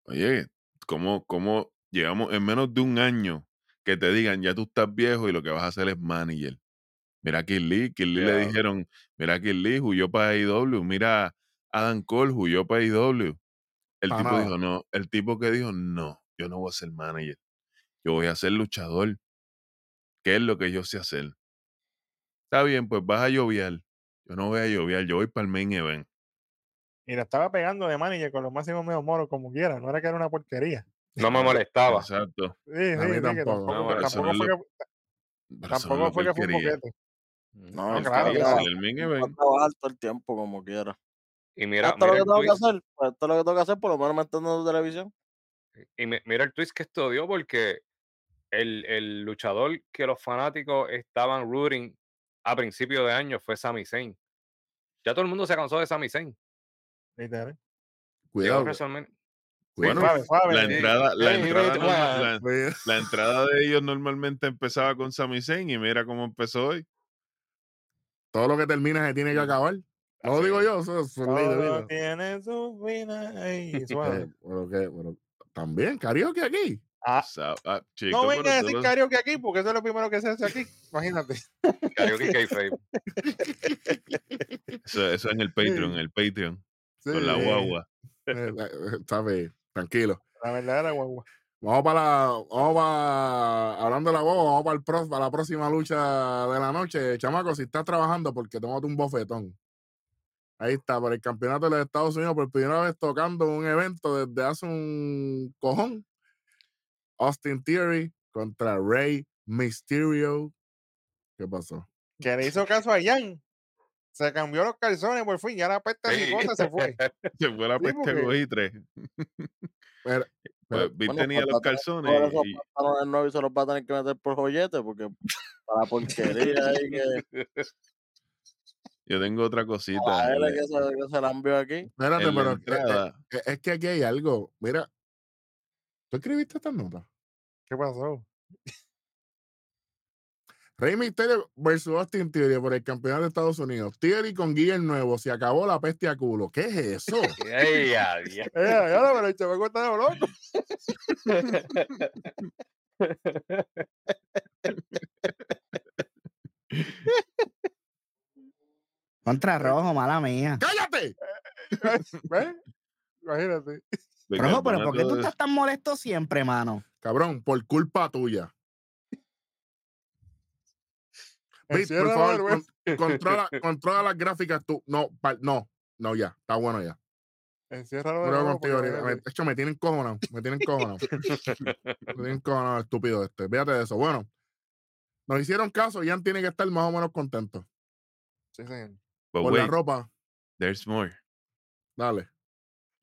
S2: Oye, ¿cómo, ¿cómo llegamos en menos de un año que te digan ya tú estás viejo y lo que vas a hacer es manager? Mira a Kid Lee, Kid Lee le dijeron, mira a Kid Lee, huyó para AEW, mira a Adam Cole, huyó para AEW. El
S1: Pa'
S2: tipo
S1: nada.
S2: dijo, no, el tipo que dijo, no, yo no voy a ser manager, yo voy a ser luchador. ¿Qué es lo que yo sé hacer? Está bien, pues vas a lloviar. Yo no voy a lloviar, yo voy para el main event.
S3: Y la estaba pegando de manager con los máximos medio moros como quiera. No era que era una porquería.
S5: No me molestaba.
S2: Exacto.
S3: Sí,
S1: A
S3: sí,
S1: mí
S3: sí, que
S1: tampoco.
S3: tampoco,
S5: No,
S3: que
S5: eso
S3: tampoco
S2: es
S3: fue que,
S2: Pero eso no es
S3: tampoco
S2: lo
S3: fue
S2: que
S3: que fue un
S2: quería.
S3: boquete.
S4: No,
S3: No, claro, claro.
S2: En el main event.
S4: todo el tiempo como quiera.
S5: Y mira,
S4: esto es
S5: mira
S4: lo que tengo que hacer. pues esto es lo que tengo que hacer, por lo menos me están dando televisión.
S5: Y mi- mira el twist que esto dio porque el, el luchador que los fanáticos estaban rooting a principio de año fue Sami Zayn. Ya todo el mundo se cansó de Sami Zayn.
S3: Literal.
S1: Cuidado.
S2: Bueno,
S3: suave, suave.
S2: la entrada, la entrada de ellos normalmente empezaba con Sami Zayn y mira cómo empezó hoy.
S1: Todo lo que termina se tiene que acabar. No lo digo
S5: es.
S1: yo, eso es ley de
S3: Todo
S1: vida.
S3: tiene su final. Ey,
S1: Eh,
S3: suave.
S1: que, también, karaoke aquí.
S3: Ah,
S2: ah, chico,
S3: no vengas a decir karaoke aquí, porque eso es lo primero que se hace aquí. Imagínate.
S5: Karaoke kayfabe.
S2: eso, eso en el Patreon, en el Patreon,
S1: Sí,
S2: con la guagua.
S1: eh, eh. Tranquilo.
S3: La verdadera guagua.
S1: Vamos para la, vamos para, hablando de la guagua, vamos para, el pro- para la próxima lucha de la noche. Chamaco, si estás trabajando, porque tómate un bofetón. Ahí está, por el campeonato de los Estados Unidos, por primera vez tocando un evento desde hace un cojón. Austin Theory contra Rey Mysterio. ¿Qué pasó?
S3: Que le hizo caso a Jan. Se cambió los calzones por fin. Ya la pesta
S5: Sí.
S3: ciposa se fue.
S2: Se fue la
S3: Sí,
S2: peste
S3: porque-
S2: goitre.
S1: Pero-
S2: Pues Bill
S4: Bueno,
S2: tenía
S4: pues,
S2: los calzones
S4: coger esos
S2: y,
S4: pantalones nuevos y se los va a tener que meter por joyete porque para la porquería ahí que
S2: yo tengo otra cosita.
S4: a él es que se, que se la envió aquí.
S1: espérate,
S2: en
S1: pero eh, eh,
S2: entrada.
S1: eh, es que aquí hay algo. Mira, ¿tú escribiste estas notas?
S3: ¿Qué pasó?
S1: Rey Mysterio versus Austin Theory por el campeonato de Estados Unidos. Theory con el Nuevo. Se acabó la peste a culo. ¿Qué es eso?
S5: Ey,
S3: Eh, ya lo, pero el chamaco está loco.
S6: Contra rojo, mala mía.
S1: ¡Cállate!
S3: ¿Ves? Imagínate.
S2: del
S6: Rojo, pero ¿por qué tú
S2: de-
S6: estás tan molesto siempre, mano?
S1: Cabrón, por culpa tuya. Por favor, con- controla, controla las gráficas tú. No, pa- no, no, ya. Está bueno ya.
S3: Enciérralo de nuevo.
S1: contigo. De hecho, me tienen cojonado. Me tienen cojonado. me tienen cojonado, estúpido este. Fíjate de eso. Bueno, nos hicieron caso. Jan tiene que estar más o menos contento.
S3: Sí, señor.
S2: But
S1: Por la ropa.
S2: there's more.
S1: Dale.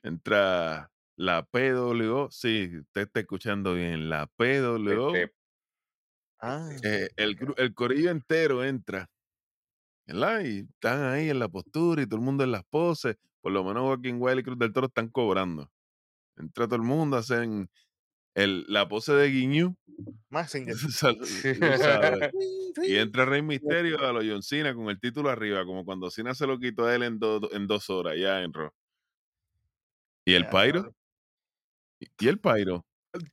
S2: Entra la PWO. Sí, usted está escuchando bien. La PWO.
S5: Este,
S3: Ah,
S2: eh, el, el corillo entero entra. ¿Verdad? Y están ahí en la postura y todo el mundo en las poses. Por lo menos Joaquín Wiley y Cruz del Toro están cobrando. Entra todo el mundo, hacen el, la pose de Guiñú. Sabes. Y entra Rey Misterio a los John Cena con el título arriba, como cuando Cena se lo quitó a él en, do- en dos horas, ya en Raw. ¿Y el Pyro? ¿Y y el Pyro?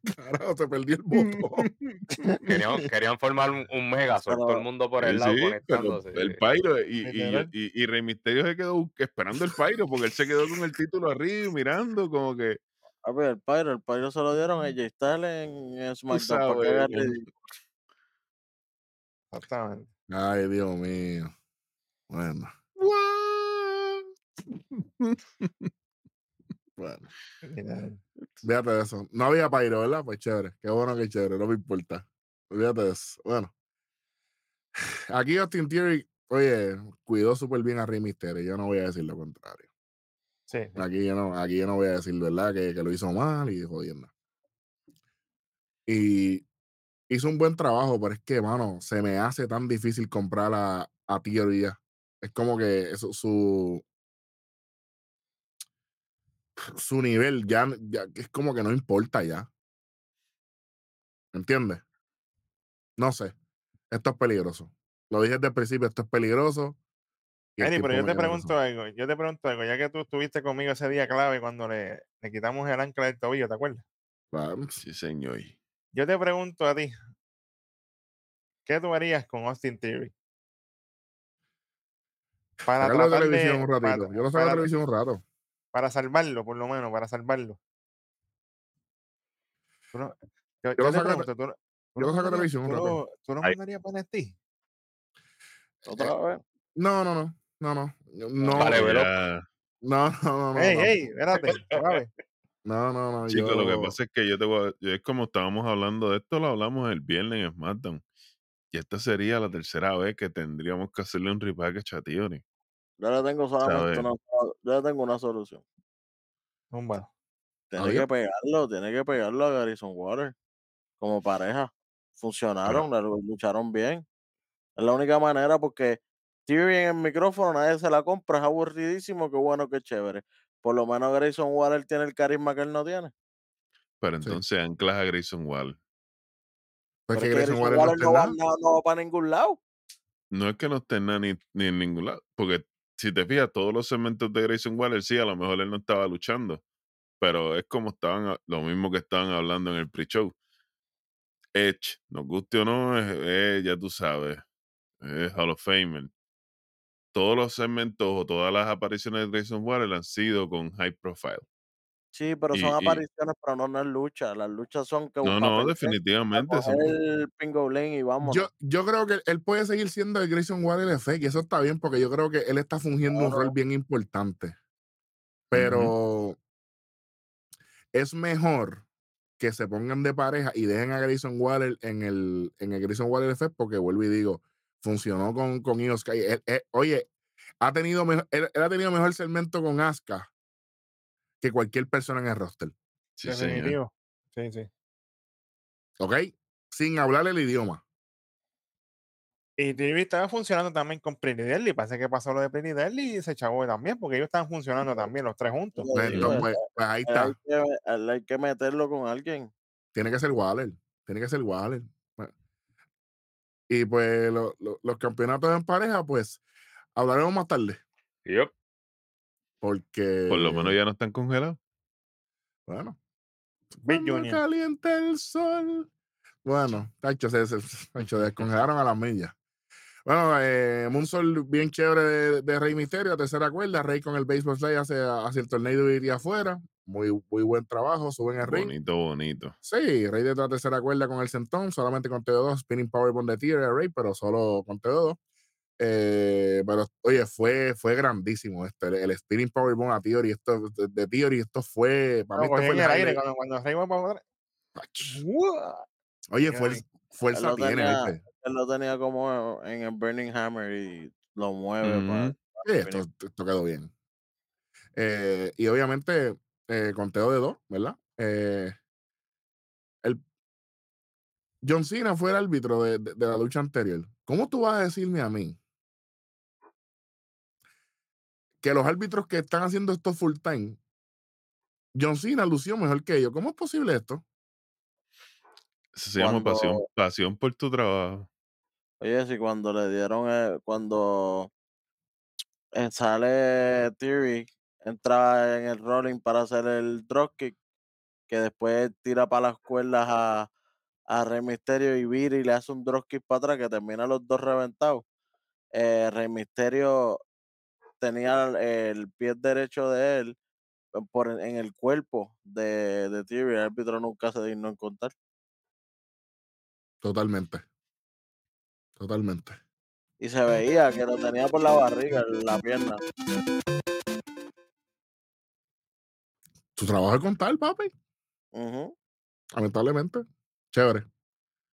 S1: Carajo, se perdió el botón.
S5: querían, querían formar un, un Megazord, todo el mundo por el
S2: Sí,
S5: lado
S2: pero
S5: conectándose.
S2: el Pyro y, y,
S3: Literal.
S2: y- y Rey Misterio se quedó esperando el Pyro porque él se quedó con el título arriba mirando como que
S4: A ver, el Pyro, el Pyro se lo dieron a Jay en, en SmackDown
S2: como-
S4: ridículo.
S3: Exactamente.
S1: Ay, Dios mío. Bueno, bueno. Fíjate de eso. No había Pyro, ¿verdad? Pues chévere. Qué bueno que chévere, no me importa. Fíjate de eso. Bueno. Aquí Austin Theory, oye, cuidó súper bien a Rey Mysterio. Yo no voy a decir lo contrario.
S3: Sí.
S1: Aquí yo no, aquí yo no voy a decir, ¿verdad? Que, que lo hizo mal y jodiendo. Y hizo un buen trabajo, pero es que, mano, se me hace tan difícil comprar a, a Theory ya. Es como que eso- su, su nivel ya, ya es como que no importa ya. ¿Entiendes? No sé. Esto es peligroso. Lo dije desde el principio, esto es peligroso.
S3: pero yo te pregunto algo. Yo te pregunto algo. Ya que tú estuviste conmigo ese día clave cuando le, le quitamos el ancla del tobillo, ¿te acuerdas?
S1: Claro.
S2: sí señor.
S3: Yo te pregunto a ti. ¿Qué tú harías con Austin Theory? Para
S1: Sacarlo de televisión
S3: de-
S1: un ratito.
S3: para-
S1: Yo lo saco de televisión un rato.
S3: Para salvarlo, por lo menos, para salvarlo. Tú no- yo,
S1: Yo
S3: yo
S1: saco de-
S3: pregunto, ¿tú, no-
S1: yo
S3: no
S1: saco un
S3: tú
S1: rato.
S3: lo- ¿Tú lo
S5: Ay.
S3: mandarías para NXT?
S4: Otra vez.
S1: No, no, no. No, no. No,
S5: Vale,
S1: no, no, no, no,
S3: ¡Ey,
S1: no.
S3: ey! Espérate, suave.
S1: No, no, no.
S2: Chicos, lo que
S1: yo-
S2: pasa es que yo te voy a- yo es como estábamos hablando de esto, lo hablamos el viernes en SmackDown. Y esta sería la tercera vez que tendríamos que hacerle un repackage a Theory.
S4: Yo le tengo solamente una, yo le tengo una solución. Tiene que pegarlo, tiene que pegarlo a Garrison Water como pareja. Funcionaron, lucharon bien. Es la única manera porque Theory en el micrófono nadie se la compra, es aburridísimo, qué bueno, qué chévere. Por lo menos Grayson Waller tiene el carisma que él no tiene.
S2: Pero
S1: Sí.
S2: entonces anclas a Grayson Waller.
S1: Pues que Grayson Waller no
S4: va, no, no va para ningún lado.
S2: No es que no esté ni, ni en ningún lado. Porque si te fijas, todos los segmentos de Grayson Waller, sí, a lo mejor él no estaba luchando. Pero es como estaban, a- lo mismo que estaban hablando en el pre-show. Edge, nos guste o no, es, es, ya tú sabes, es Hall of Famer. Todos los segmentos o todas las apariciones de Grayson Waller han sido con high profile.
S4: Sí, pero son
S2: y-
S4: apariciones, pero no, no es lucha. Las luchas son que
S2: No, no,
S4: perder,
S2: definitivamente.
S4: pa'
S2: son-
S4: coger el pingo lane y vámonos.
S1: Yo, yo creo que él puede seguir siendo el Grayson Waller fake y eso está bien porque yo creo que él está fungiendo un rol bien importante. Pero es mejor que se pongan de pareja y dejen a Grayson Waller en el, en el Grayson Waller Effect porque vuelvo y digo, funcionó con, con Io Sky. Él- él- oye, ha tenido mejor, él, él ha tenido mejor segmento con Asuka que cualquier persona en el roster.
S2: Sí, señor.
S3: Definitivo. Sí, sí.
S1: ¿Ok? Sin hablar el idioma.
S3: Y TV estaba funcionando también con Pretty Deadly. Parece que pasó lo de Pretty Deadly y se chavó también, porque ellos estaban funcionando también, los tres juntos.
S1: Pues, entonces, pues, pues ahí
S4: hay,
S1: está.
S4: que, hay que meterlo con alguien.
S1: Tiene que ser Waller. Tiene que ser Waller. Pues, Y pues lo- lo- los campeonatos en pareja, pues hablaremos más tarde.
S5: Yup.
S1: Porque.
S2: Por lo menos ya no están congelados.
S1: Bueno. Cuando
S3: Junior.
S1: caliente el sol. Bueno, Tacho, se, se, tacho, descongelaron a las millas. Bueno, eh, Moonsault bien chévere de, de Rey Misterio, tercera cuerda. Rey con el baseball slide hacia, hacia el torneo y iría afuera. Muy, muy buen trabajo, suben el ring.
S2: Bonito, bonito.
S1: Sí, Rey de la tercera cuerda con el sentón, solamente con TO2, spinning powerbomb de Tier Rey, pero solo con TO2. Eh, pero oye, fue, fue grandísimo este, el, el spinning powerbomb a Theory, esto, de, de Theory, esto fue, para
S3: No,
S1: mí esto fue el
S3: el aire cuando, cuando ¡Uah!
S1: Oye, fuerza tiene,
S4: tenía-
S1: ¿viste?
S4: Él lo tenía como en el Burning Hammer y lo mueve.
S2: Ujú.
S1: Sí, esto, esto quedó bien. Eh, y obviamente, eh, conteo de dos, ¿verdad? Eh, el John Cena fue el árbitro de, de- de la lucha anterior. ¿Cómo tú vas a decirme a mí que los árbitros que están haciendo esto full time, John Cena lució mejor que ellos? ¿Cómo es posible esto?
S2: Eso se llama pasión, pasión por tu trabajo.
S4: Oye, si cuando le dieron, el- cuando eh, sale Theory, entra en el rolling para hacer el dropkick, que después tira para las cuerdas a, a Rey Misterio y vira y le hace un dropkick para atrás que termina los dos reventados. Eh, Rey Misterio tenía el, pie derecho de él eh, por en, el cuerpo de, de Theory. El árbitro nunca se dignó en contar.
S1: Totalmente. Totalmente.
S4: Y se veía que lo tenía por la barriga, la pierna.
S1: Tu trabajo es contar, papi. Lamentablemente. Chévere.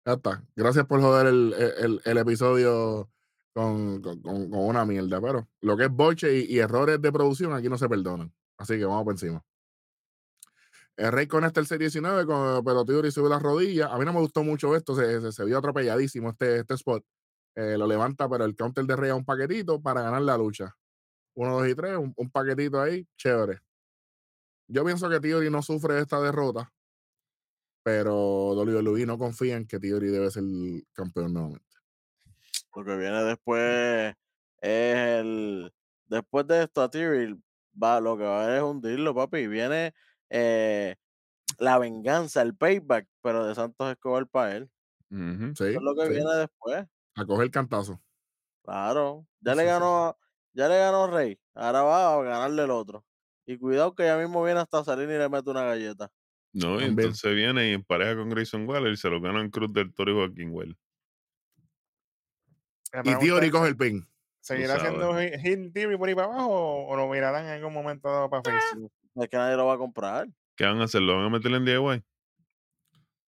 S1: Ya está. Gracias por joder el, el- el episodio con, una mierda. Pero lo que es boche y, errores de producción aquí no se perdonan. Así que vamos por encima. El Rey conecta el C19, con, pero Theory sube las rodillas. A mí no me gustó mucho esto. Se, se, se vio atropelladísimo este, este spot. Eh, lo levanta, pero el counter de Rey a un paquetito para ganar la lucha. Uno, dos y tres, un, paquetito ahí, chévere. Yo pienso que Theory no sufre esta derrota pero WWE no confía en que Theory debe ser el campeón nuevamente.
S4: Lo que viene después es el. Después de esto, a Theory va, lo que va a haber es hundirlo, papi. Y viene eh, la venganza, el payback, pero de Santos Escobar para él.
S1: Sí,
S4: Eso es lo que
S1: sí,
S4: viene después.
S1: a coger cantazo.
S4: Claro. Ya
S1: Sí,
S4: le ganó, ya le ganó Rey. Ahora va a ganarle el otro. Y cuidado que ya mismo viene hasta salir y le mete una galleta.
S2: No, y entonces viene y en pareja con Grayson Waller y se lo ganan Cruz del Toro y Joaquín Well.
S1: Y Theory coge el pin.
S3: ¿Seguirá haciendo Heel Theory por ahí para abajo o, o lo mirarán en algún momento dado para Face?
S4: Es que nadie lo va a comprar.
S2: ¿Qué van a hacer? ¿Lo van a meter en DIY?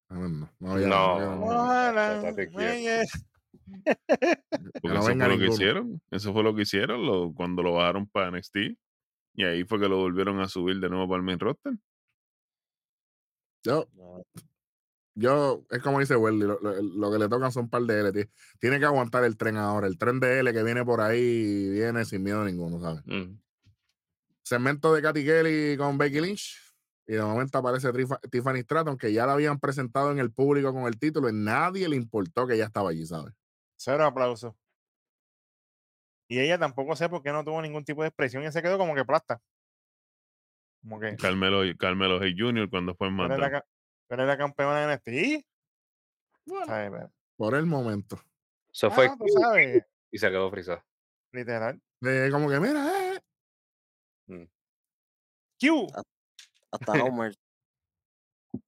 S1: Ah, No, no, ya,
S5: No.
S1: ya no. No
S2: eso fue lo que hicieron. Eso fue lo que hicieron lo- cuando lo bajaron para NXT. Y ahí fue que lo volvieron a subir de nuevo para el main roster.
S1: Yo, yo, es como dice Welly, lo, lo- lo que le tocan son un par de L. Tiene, tiene que aguantar el tren ahora. El tren de L que viene por ahí viene sin miedo ninguno, ¿sabes?
S5: Mm.
S1: Segmento de Katy Kelly con Becky Lynch. Y de momento aparece Trifa- Tiffany Stratton, que ya la habían presentado en el público con el título y nadie le importó que ella estaba allí, ¿sabes?
S3: Cero aplausos. Y ella tampoco sé por qué no tuvo ningún tipo de expresión y se quedó como que plasta. Como que.
S2: Carmelo, Carmelo Hay Jr. cuando fue en
S3: Eres la campeona de NXT. ¿Y?
S1: Bueno,
S3: ¿Sabes? Pero-
S1: por el momento.
S5: Eso fue
S3: Ah, tú sabes.
S5: y se quedó frisado.
S3: Literal.
S1: Eh, como que, mira, eh,
S3: Q.
S4: Hasta Homer.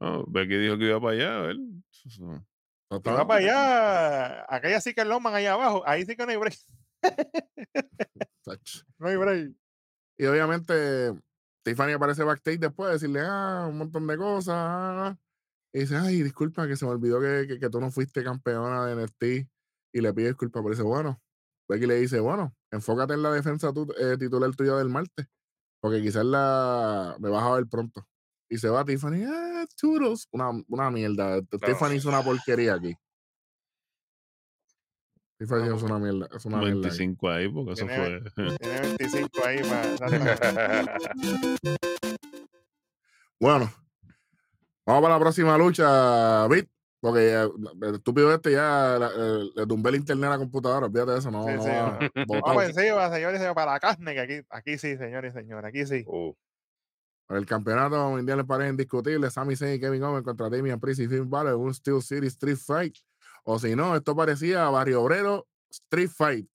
S2: No, Becky dijo que iba para allá.
S1: no
S3: Y
S1: estaba-
S3: va para allá. Aquella sí que es Loman allá abajo. Ahí sí que no hay break. No hay break.
S1: Y obviamente Tiffany aparece backstage después de decirle ah, un montón de cosas. ah, y dice, ay, disculpa que se me olvidó que, que, que tú no fuiste campeona de NXT. Y le pide disculpas, pero dice, bueno. Becky le dice, bueno, enfócate en la defensa tu- eh, titular tuya del martes. Porque quizás la me vas a ver pronto. Y se va Tiffany, ah, Toodles. Una, una mierda. Tiffany hizo una porquería aquí. Tiffany
S3: Una
S1: hizo una mierda. Es una mierda. aquí.
S2: 25 ahí, porque eso
S3: Tiene-
S2: fue.
S3: Tiene 25 ahí para.
S1: Bueno, vamos para la próxima lucha, Bit. Porque el estúpido este ya le tumbé el internet a la computadora. Olvídate de eso, no.
S3: Sí,
S1: no
S3: sí,
S1: va-.
S3: Vamos encima, señores, para la carne, que aquí, aquí sí, señores y señores, aquí sí.
S5: Uh,
S1: El campeonato mundial de pareja indiscutible, Sami Zayn y Kevin Owens contra Damian Priest y Finn Balor en un Steel City Street Fight. O si no, esto parecía Barrio Obrero Street Fight.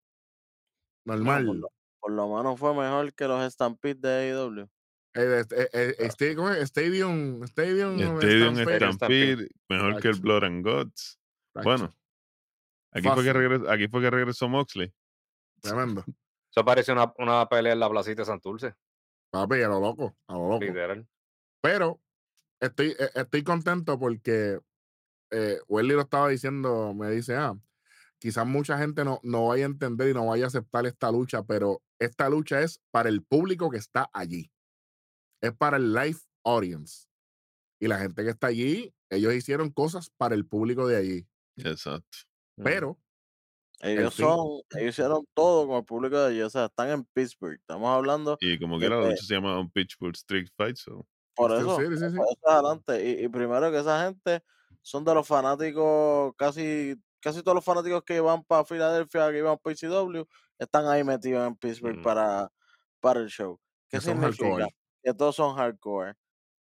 S1: Normal.
S4: por, lo, por lo menos fue mejor que los Stampedes de AEW.
S1: De- eh, eh, este-. Stadium, Stadium,
S2: Stadium
S1: Stampede.
S2: Stampede, mejor que el. Blood and Guts.
S1: Tacho,
S2: Bueno, aquí fue, que regresó, aquí fue que regresó Moxley.
S1: Tremendo.
S5: eso parece una, una pelea en la placita de Santurce,
S1: Papi, a lo loco, a lo loco.
S5: literal.
S1: Pero estoy, eh, estoy contento porque eh, Welly lo estaba diciendo, me dice, ah, quizás mucha gente no, no vaya a entender y no vaya a aceptar esta lucha, pero esta lucha es para el público que está allí. Es para el live audience. Y la gente que está allí, ellos hicieron cosas para el público de allí.
S2: Exacto.
S5: Mm.
S1: Pero
S4: Ellos
S1: fin.
S4: son, ellos hicieron todo con el público de ellos. O sea, están en Pittsburgh. Estamos hablando
S2: Y como quiera, la
S4: que-
S2: lucha se llama un Pittsburgh Street Fight. So.
S4: por eso.
S1: City, sí, sí.
S4: por eso adelante. Y, y primero que esa gente son de los fanáticos, casi, casi todos los fanáticos que van para Filadelfia, que iban para ICW, están ahí metidos en Pittsburgh
S5: Mm.
S4: para, para el show. ¿Qué
S1: Que
S4: significa? Que todos son hardcore.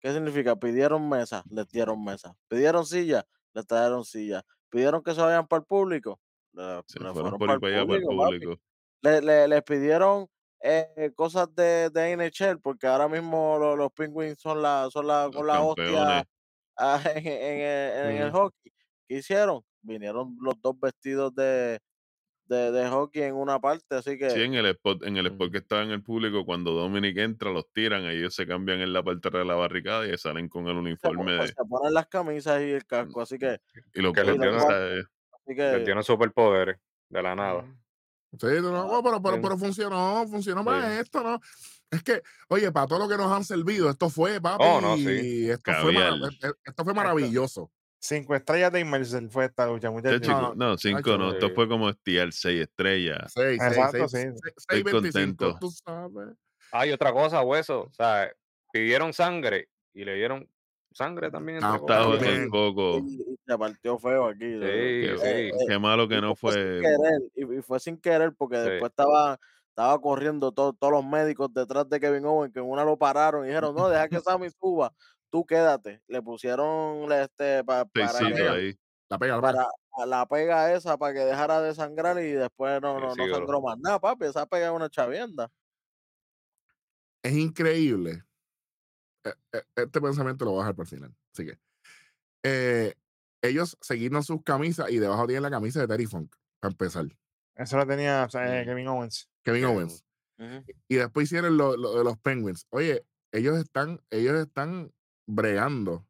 S4: ¿Qué significa? Pidieron mesa, les dieron mesa. Pidieron silla, les trajeron silla. Pidieron que se vayan para el público. Le,
S2: Se
S4: le
S2: fueron
S4: fueron
S2: para el
S4: público, le, le- les pidieron eh, cosas de, de NHL, porque ahora mismo lo- los Penguins son la, son la,
S2: Los
S4: con la hostia ah, en, en el, en el hockey. ¿Qué hicieron? Vinieron los dos vestidos de, de, de hockey en una parte, así que
S2: Sí, en el spot, en el spot que estaba en el público, cuando Dominic entra, los tiran, ellos se cambian en la parte de la barricada y salen con el
S4: se,
S2: uniforme de,
S4: se ponen las camisas y el casco, así que,
S2: y los
S5: Que les dieron,
S2: eh,
S4: que
S5: dieron superpoderes de la nada.
S1: Sí, no, no, pero, pero, pero funcionó, funcionó para
S5: Sí.
S1: esto, ¿no? Es que, oye, para todo lo que nos han servido, esto fue, papi,
S5: Oh, no, sí.
S1: esto, fue esto fue maravilloso.
S3: Cinco estrellas de Inmerser fue esta lucha, muchachos.
S1: no,
S2: no, cinco no, esto fue como estirar seis estrellas.
S1: 6,
S3: Exacto,
S1: 6,
S3: sí.
S1: 6, 6, 25,
S2: contento.
S1: tú sabes.
S5: Hay otra cosa, hueso. O sea, pidieron sangre y le dieron sangre también. entre
S1: Ah,
S2: Está
S4: y se partió feo aquí.
S5: Sí, sí.
S4: eh,
S2: qué malo que no
S4: fue sin querer, y, y fue sin querer porque
S5: Sí.
S4: después estaba, estaba corriendo to- todos los médicos detrás de Kevin Owens, que en una lo pararon y dijeron, no, deja que Sammy suba, tú quédate. Le pusieron este pa- para, que-
S2: ahí.
S1: La pega, la pega.
S4: para a la pega esa para que dejara de sangrar y después no,
S5: Sí,
S4: no, sangró más nada, papi. Esa pega es una chavienda.
S1: Es increíble. Eh, eh, Este pensamiento lo voy a dejar para el final. Así que, eh, ellos seguiron sus camisas y debajo tienen la camisa de Terry Funk, para empezar.
S3: Eso lo tenía o sea, eh,
S2: Mm.
S3: Kevin Owens.
S1: Kevin Owens.
S4: Ujú.
S1: Y después hicieron lo, lo de los Penguins. Oye, ellos están, ellos están bregando.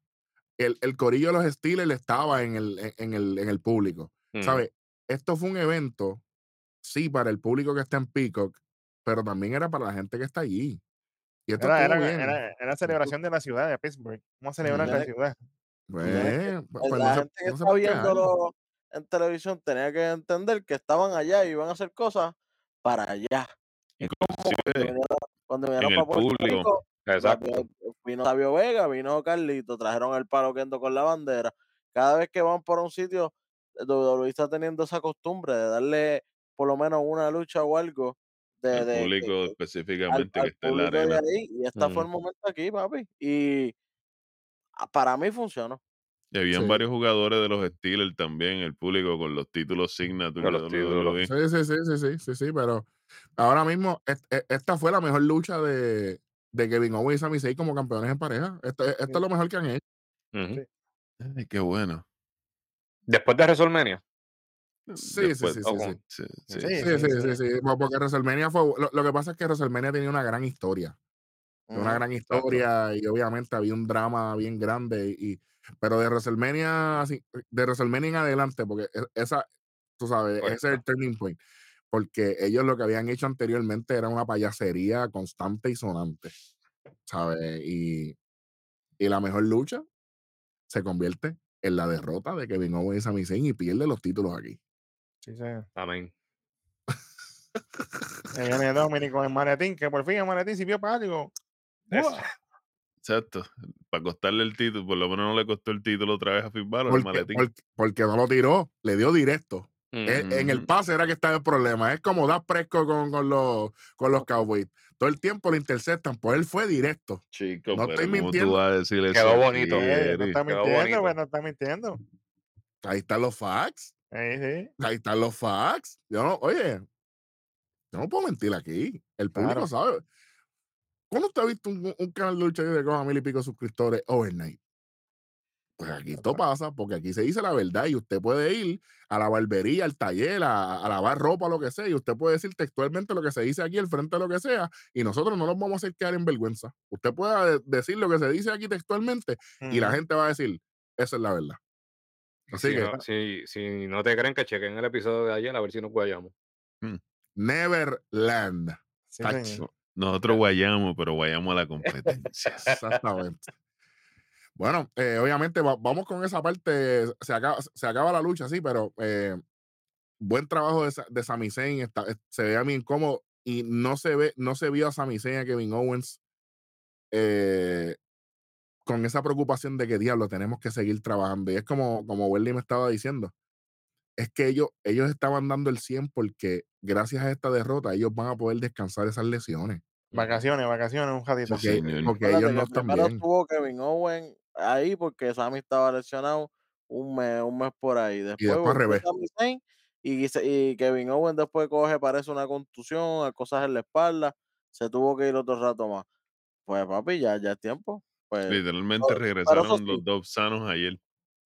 S1: El, el corillo de los Steelers estaba en el, en- en el, en el público.
S5: Ujú.
S1: ¿Sabes? Esto fue un evento, sí, para el público que está en Peacock, pero también era para la gente que está allí. Y esto
S3: Era, era,
S1: bien.
S3: era, era celebración de la ciudad de Pittsburgh. ¿Cómo celebran la
S4: Tienes-
S3: ciudad?
S1: Pues,
S4: tienes
S1: pues, pues
S4: la
S1: no se,
S4: gente que
S1: no se
S4: está viéndolo en televisión tenía que entender que estaban allá y iban a hacer cosas para allá. Cuando vinieron, cuando
S2: en
S4: vinieron
S2: el
S4: para Puerto
S2: público.
S4: Rico,
S5: Exacto.
S4: vino- Sabio Vega, vino Carlito, trajeron el palo quendo con la bandera. Cada vez que van por un sitio, WWE está teniendo esa costumbre de darle por lo menos una lucha o algo de,
S2: El
S4: de- que-
S2: público
S4: que- al,
S2: específicamente que está en la arena.
S4: ahí. Y este fue el
S5: Ujú.
S4: momento aquí, papi. Y ah, para mí funcionó.
S2: Y habían
S1: Sí.
S2: varios jugadores de los Steelers también, el público con los títulos signature
S5: Con los títulos.
S1: Sí, sí, sí, sí, sí, sí, sí, pero ahora mismo e- esta fue la mejor lucha de, de Kevin Owens y Sami Zayn como campeones en pareja. Esto, esto es lo mejor que han hecho.
S5: Ujú.
S2: Ay, qué bueno.
S5: Después de WrestleMania.
S1: Sí,
S2: Después-
S1: sí, sí, sí, sí.
S2: sí,
S3: Sí,
S2: sí.
S1: Sí,
S3: sí,
S1: sí,
S3: sí.
S1: sí, sí, po- Porque WrestleMania fue. Lo, lo que pasa es que WrestleMania tenía una gran historia. Una
S4: Ujú.
S1: gran historia y obviamente había un drama bien grande. Y, pero de WrestleMania, así, de WrestleMania en adelante, porque e- esa, tú sabes, ese es el turning point. Porque ellos lo que habían hecho anteriormente era una payasería constante y sonante. ¿Sabes? Y, y la mejor lucha se convierte en la derrota de Kevin Owens y Sami Zayn y pierde los títulos aquí.
S3: Sí, sí.
S5: Amén.
S3: Ahí viene Dominic con el maletín, que por fin el maletín sirvió para algo.
S2: Exacto. Para costarle el título, por lo menos no le costó el título otra vez a Finn Balor, el
S1: Porque,
S2: maletín.
S1: porque, porque no lo tiró, le dio directo. En, en el pase era que estaba el problema. Es como da Presco con, con los, con los Cowboys. Todo el tiempo lo interceptan, pues él fue directo.
S2: Chico,
S1: No estoy
S2: ¿cómo tú
S1: mintiendo.
S2: vas a decir eso?
S5: Quedó bonito.
S3: Eh, no está
S5: Quedó
S3: mintiendo,
S5: bonito.
S3: pues no está mintiendo.
S1: Ahí están los facts.
S3: Ahí sí.
S1: Ahí están los facts. Yo no, oye, yo no puedo mentir aquí. El público
S3: Claro.
S1: sabe. ¿Cuándo usted ha visto un, un canal de lucha libre con a mil y pico suscriptores overnight? Pues aquí esto pasa, porque aquí se dice la verdad y usted puede ir a la barbería, al taller, a, a lavar ropa, lo que sea, y usted puede decir textualmente lo que se dice aquí al frente de lo que sea, y nosotros no nos vamos a hacer quedar en vergüenza. Usted puede de- decir lo que se dice aquí textualmente y la gente va a decir, esa es la verdad. Así
S5: Si
S1: que,
S5: no, si, si no te creen que chequen el episodio de ayer a ver si nos guayamos.
S1: Neverland.
S3: Sí.
S2: Nosotros guayamos, pero guayamos a la competencia.
S1: Exactamente. Bueno, eh, obviamente va- vamos con esa parte. Se acaba, se acaba la lucha, sí, pero eh, buen trabajo de, de Sami Zayn. está- se ve a mí incómodo y no se ve, no se vio a Sami Zayn a Kevin Owens eh, con esa preocupación de que diablo tenemos que seguir trabajando. Y es como, como Welly me estaba diciendo. Es que ellos, ellos estaban dando el 100 porque gracias a esta derrota ellos van a poder descansar esas lesiones.
S3: Vacaciones, vacaciones, un ratito.
S2: Sí,
S1: Porque,
S2: señor.
S1: porque
S4: Acuérdate
S1: ellos no están
S4: primero
S1: bien.
S4: estuvo Kevin Owen ahí porque Sammy estaba lesionado un mes, un mes por ahí. Después,
S1: después al revés.
S4: Zayn y, y Kevin Owen después coge, parece una contusión, cosas en la espalda, se tuvo que ir otro rato más. Pues papi, ya, ya es tiempo. Pues,
S2: Literalmente regresaron
S4: sí,
S2: los dos sanos ayer.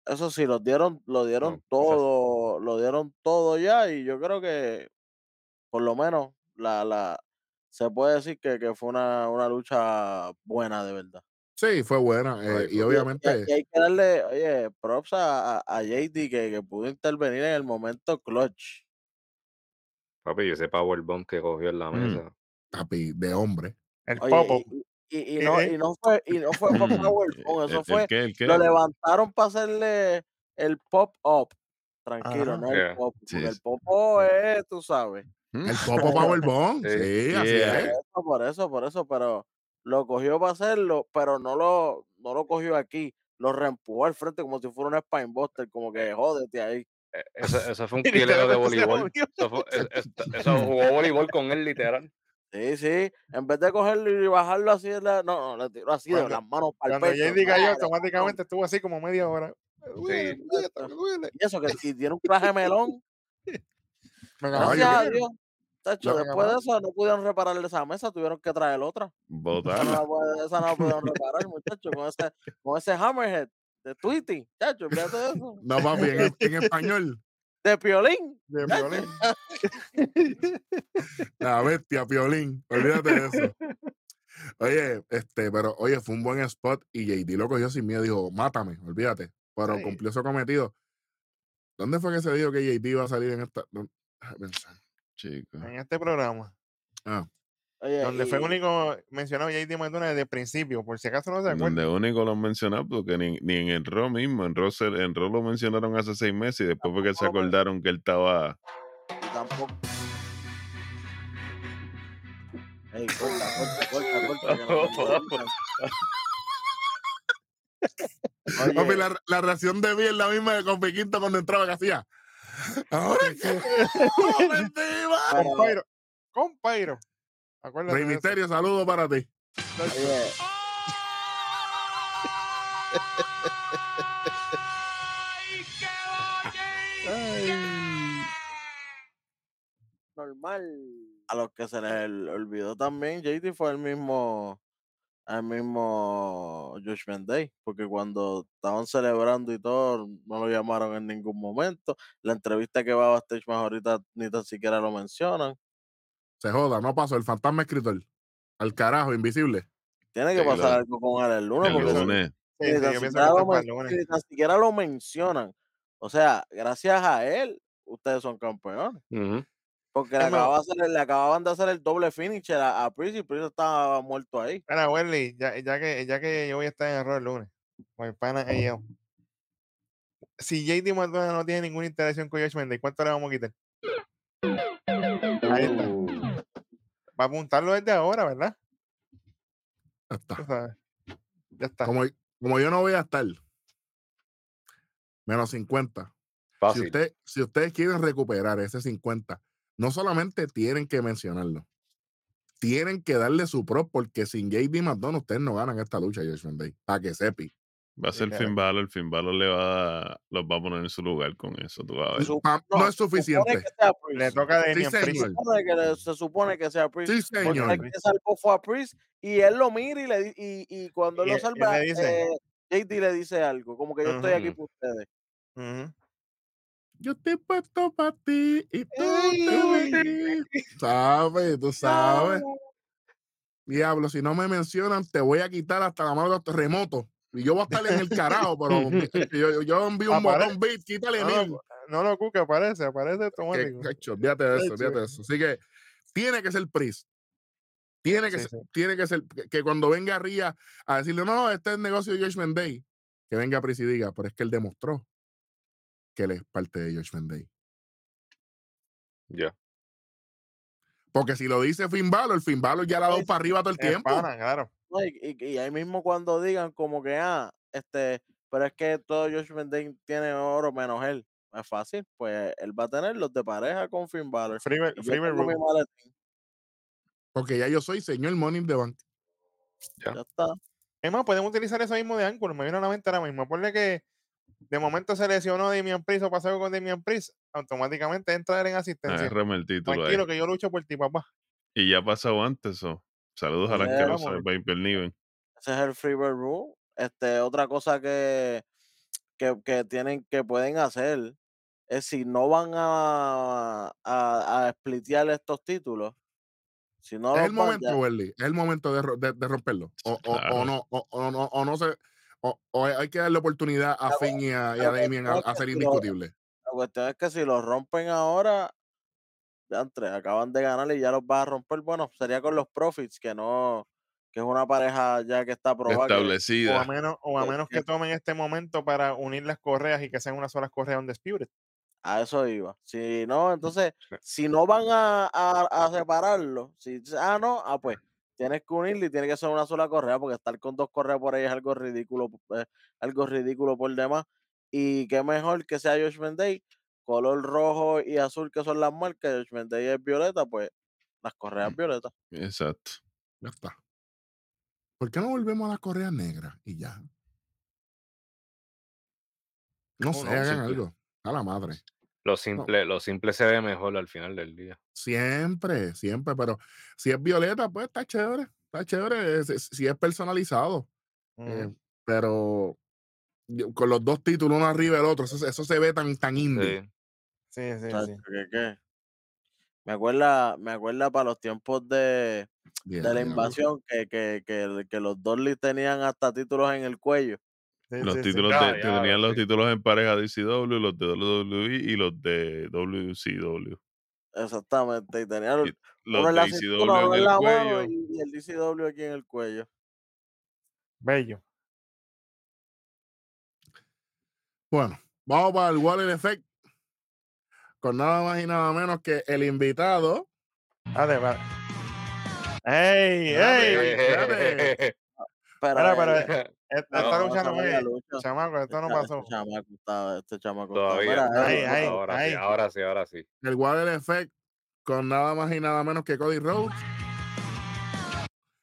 S4: Eso sí, los dieron, lo dieron
S5: No,
S4: todo, lo dieron todo ya, y yo creo que por lo menos la, la se puede decir que, que fue una, una lucha buena de verdad.
S1: Sí, fue buena. eh, y obviamente,
S4: y hay que darle, oye, props a, a, a JD que, que pudo intervenir en el momento clutch.
S5: Papi, ese powerbomb que cogió en la
S2: Mm.
S5: mesa.
S1: papi, de hombre.
S3: El
S4: Oye,
S3: pop
S4: y, y, y
S3: Eh,
S4: no,
S3: eh.
S4: y no fue, y no fue por powerbomb,
S2: ¿El,
S4: eso
S2: el
S4: fue,
S2: qué? ¿El qué?
S4: lo levantaron para hacerle el pop up. Tranquilo,
S3: Ajá.
S4: no el
S5: Yeah.
S4: pop,
S2: Sí,
S4: porque el
S2: sí.
S4: pop up es, tú sabes.
S2: Mm.
S1: El Popo Powerbomb.
S5: Sí.
S1: Sí, así
S2: Yeah.
S1: es.
S4: Por eso, por eso, por eso, pero lo cogió para hacerlo, pero no lo, no lo cogió aquí, lo reempujó al frente como si fuera un spinebuster, como que jódete ahí.
S5: Eh, Eso, eso fue un
S3: Y
S5: pilero de voleibol. Eso, fue- es- es- eso jugó voleibol con él, literal.
S4: Sí, sí, en vez de cogerlo y bajarlo así, de la- no, no, le tiró así de las manos para
S3: Cuando. JD cayó, automáticamente estuvo así como media hora. Duele,
S5: Sí.
S3: duele.
S4: Y eso, que y tiene un traje melón, gracias a. Tacho, después de eso no pudieron repararle esa mesa, tuvieron que traer otra. Esa no puede- esa no pudieron reparar, muchachos, con ese, con ese hammerhead de Tweety, chacho, fíjate eso.
S1: No, papi, en, en español.
S4: De piolín.
S3: De violín.
S1: La bestia, Piolín. Olvídate de eso. Oye, este, pero oye, fue un buen spot y JD lo cogió sin miedo. Dijo, mátame, olvídate. Pero
S3: Sí.
S1: cumplió su cometido. ¿Dónde fue que se dijo que JD iba a salir en esta?
S2: Chico.
S3: En este programa.
S1: Ah,
S4: Oye,
S3: Donde fue
S4: y-
S3: único mencionado JD McDonald desde el principio, por si acaso no se acuerdan.
S2: Donde único lo han mencionado, porque ni, ni en el Raw mismo, en Raw, se- en Raw lo mencionaron hace seis meses y después fue que se
S4: men-
S2: acordaron que él estaba.
S4: tampoco. Ey, corta, corta, corta, corta.
S1: Papi, la, la reacción de mí es la misma de Kofi Quinto cuando entraba que hacía. Ahora que. ¡Por encima!
S3: Acuérdate
S1: Rey. Misterio, saludo para ti.
S4: oye, normal. A los que se les ol- olvidó también, JD fue el mismo, el mismo Judgment Day, porque cuando estaban celebrando y todo, no lo llamaron en ningún momento. La entrevista que va a Backstage más ahorita ni tan siquiera lo mencionan.
S1: Se joda, no pasó. El fantasma escritor. Al carajo, invisible.
S4: Tiene que
S2: Sí,
S4: pasar
S2: lo-
S4: algo con él el lunes, porque.
S3: Sí, que
S4: siquiera lo siquiera mencionan. O sea, gracias a él, ustedes son campeones. Porque le, acababa de hacer- le acababan de hacer el doble finisher a, a Priest y Priest estaba muerto ahí.
S3: Mira, Welly, ya, ya, que, ya que yo voy a estar en error el lunes, con el pana y yo. Si JD McDonald no tiene ninguna interacción con Josh Mendes, ¿cuánto le vamos a quitar? Ahí está. Va a apuntarlo desde ahora, ¿verdad?
S1: Ya está.
S3: Ya.
S1: Como, como yo no voy a estar. Menos 50. Si, usted, si ustedes quieren recuperar ese 50, no solamente tienen que mencionarlo, tienen que darle su pro, porque sin JD McDonald ustedes no ganan esta lucha, Josh Day. Para que sepi.
S2: Va a ser. Finn Balor. Finn Balor le va a, los va a poner en su lugar con eso. Tú vas a ver.
S4: Su-
S1: Pa- no, es suficiente.
S4: que sea
S3: Le toca de
S1: Sí,
S3: Priest.
S4: Se supone que, le- se supone que sea Priest.
S1: Sí, señor.
S4: el que salvó fue a Priest y él lo mira y, le, y, y cuando él
S3: Y
S4: lo
S3: él
S4: salva, eh, JD le dice algo, como que yo estoy aquí por ustedes.
S1: Yo estoy puesto para ti y tú te ves. Sabes, tú sabes. Diablo, si no me mencionan, te voy a quitar hasta la mano de los. Y yo voy a estar en el carajo, pero yo, yo, yo envío un
S3: Apare-
S1: botón beat, quítale
S3: No,
S1: mil.
S3: no lo cuque, aparece, aparece automático.
S1: cacho, olvídate de eso, olvídate de eso. Así que tiene que ser Pris. Tiene que,
S3: Sí,
S1: ser,
S3: sí.
S1: tiene que ser, que, cuando venga Ría a decirle, no, no, este es el negocio de Josh Day, que venga Pris y diga, pero es que él demostró que él es parte de Josh Day.
S5: Ya.
S1: Porque si lo dice Finn Balor, Finn Balor ya la ha dado
S4: Sí,
S1: para arriba todo el tiempo.
S3: pana, claro.
S4: No, y, y- y ahí mismo cuando digan como que, ah, este, pero es que todo Josh Day tiene oro menos él. Es fácil, pues él va a tener los de pareja con Finn Balor. Maletín,
S1: Porque ya yo soy señor Money the Bank.
S5: Ya.
S4: ya está.
S3: Es más, podemos utilizar eso mismo de ángulo. Me viene a la mente ahora mismo. Ponle que de momento se lesionó Damian Priest o pasó algo con Damian Priest, automáticamente entra en asistencia.
S2: Agárrame el título ahí.
S3: Tranquilo, que yo lucho por ti, papá.
S2: Y ya ha pasado antes eso. Saludos a la
S4: Ya,
S2: asquerosa de
S3: vamos.
S2: Piper Niven.
S4: Ese es el Freebird Rule. Este, otra cosa que, que, que tienen, que pueden hacer es si no van a, a, a splitear estos títulos, si no
S1: es el
S4: van,
S1: momento, Welly. Es el momento de, de- de romperlo. O, o- o no, o, o no, o no se. O, o hay que darle oportunidad a Finn y a, y a
S4: pero que
S1: Damien a, a
S4: que
S1: ser
S4: si lo-
S1: indiscutibles.
S4: la cuestión es que si los rompen ahora, entre, acaban de ganar y ya los vas a romper. Bueno, sería con los Profits, que no, que es una pareja ya que está probada. que-
S3: O a
S2: Establecida.
S3: menos, o a menos
S4: que-
S3: tomen este momento para unir las correas y que sean unas solas correas on Spirit.
S4: A eso iba. Si no, entonces,
S3: Sí.
S4: si no van a, a, a separarlo, si ah, no, ah, pues tienes que unirle y tiene que ser una sola correa, porque estar con dos correas por ahí es algo ridículo, eh, algo ridículo por demás. Y qué mejor que sea Josh Day, color rojo y azul que son las marcas, Josh Day es violeta, pues las correas
S2: Mm.
S4: violetas.
S2: Exacto.
S1: Ya está. ¿Por qué no volvemos a las correas negras y ya? No sé,
S3: no,
S1: hagan
S2: simple.
S1: algo. A la madre.
S5: Lo simple, lo simple se ve mejor al final del día.
S1: Siempre, siempre, pero si es violeta, pues está chévere. Está chévere si es personalizado. eh, pero con los dos títulos, uno arriba del otro, eso, se- eso se ve tan, tan indie.
S5: Sí.
S3: Sí, sí,
S4: Chacho,
S3: sí.
S4: ¿qué, qué? Me acuerda, me acuerda para los tiempos de,
S1: Bien,
S4: de la
S1: bien.
S4: invasión que, que, que, que los Dolly tenían hasta títulos en el cuello.
S3: Sí,
S2: Los
S3: sí,
S2: títulos de, tenían los
S5: sí.
S2: títulos en pareja de ECW, los de WWE y los de WCW.
S4: Exactamente. Y tenían
S2: Y los de
S4: la cintura,
S2: ECW
S4: uno
S2: en el cuello.
S4: y, y el DCW aquí en el cuello.
S3: Bello.
S1: Bueno, vamos para el Wallet Effect. Con nada más y nada menos que el invitado.
S3: Va. ¡Ey! ¡Ey! Mira, pero
S4: él-
S3: eh, esta
S4: no,
S3: lucha no
S4: lucha.
S3: Chamaco, esto no
S4: Este-
S3: pasó.
S4: Este chamaco está, este chamaco está-
S5: Todavía.
S4: Mira,
S5: ahora sí, ahora sí, ahora sí.
S1: El Wallet Effect. Con nada más y nada menos que Cody Rhodes.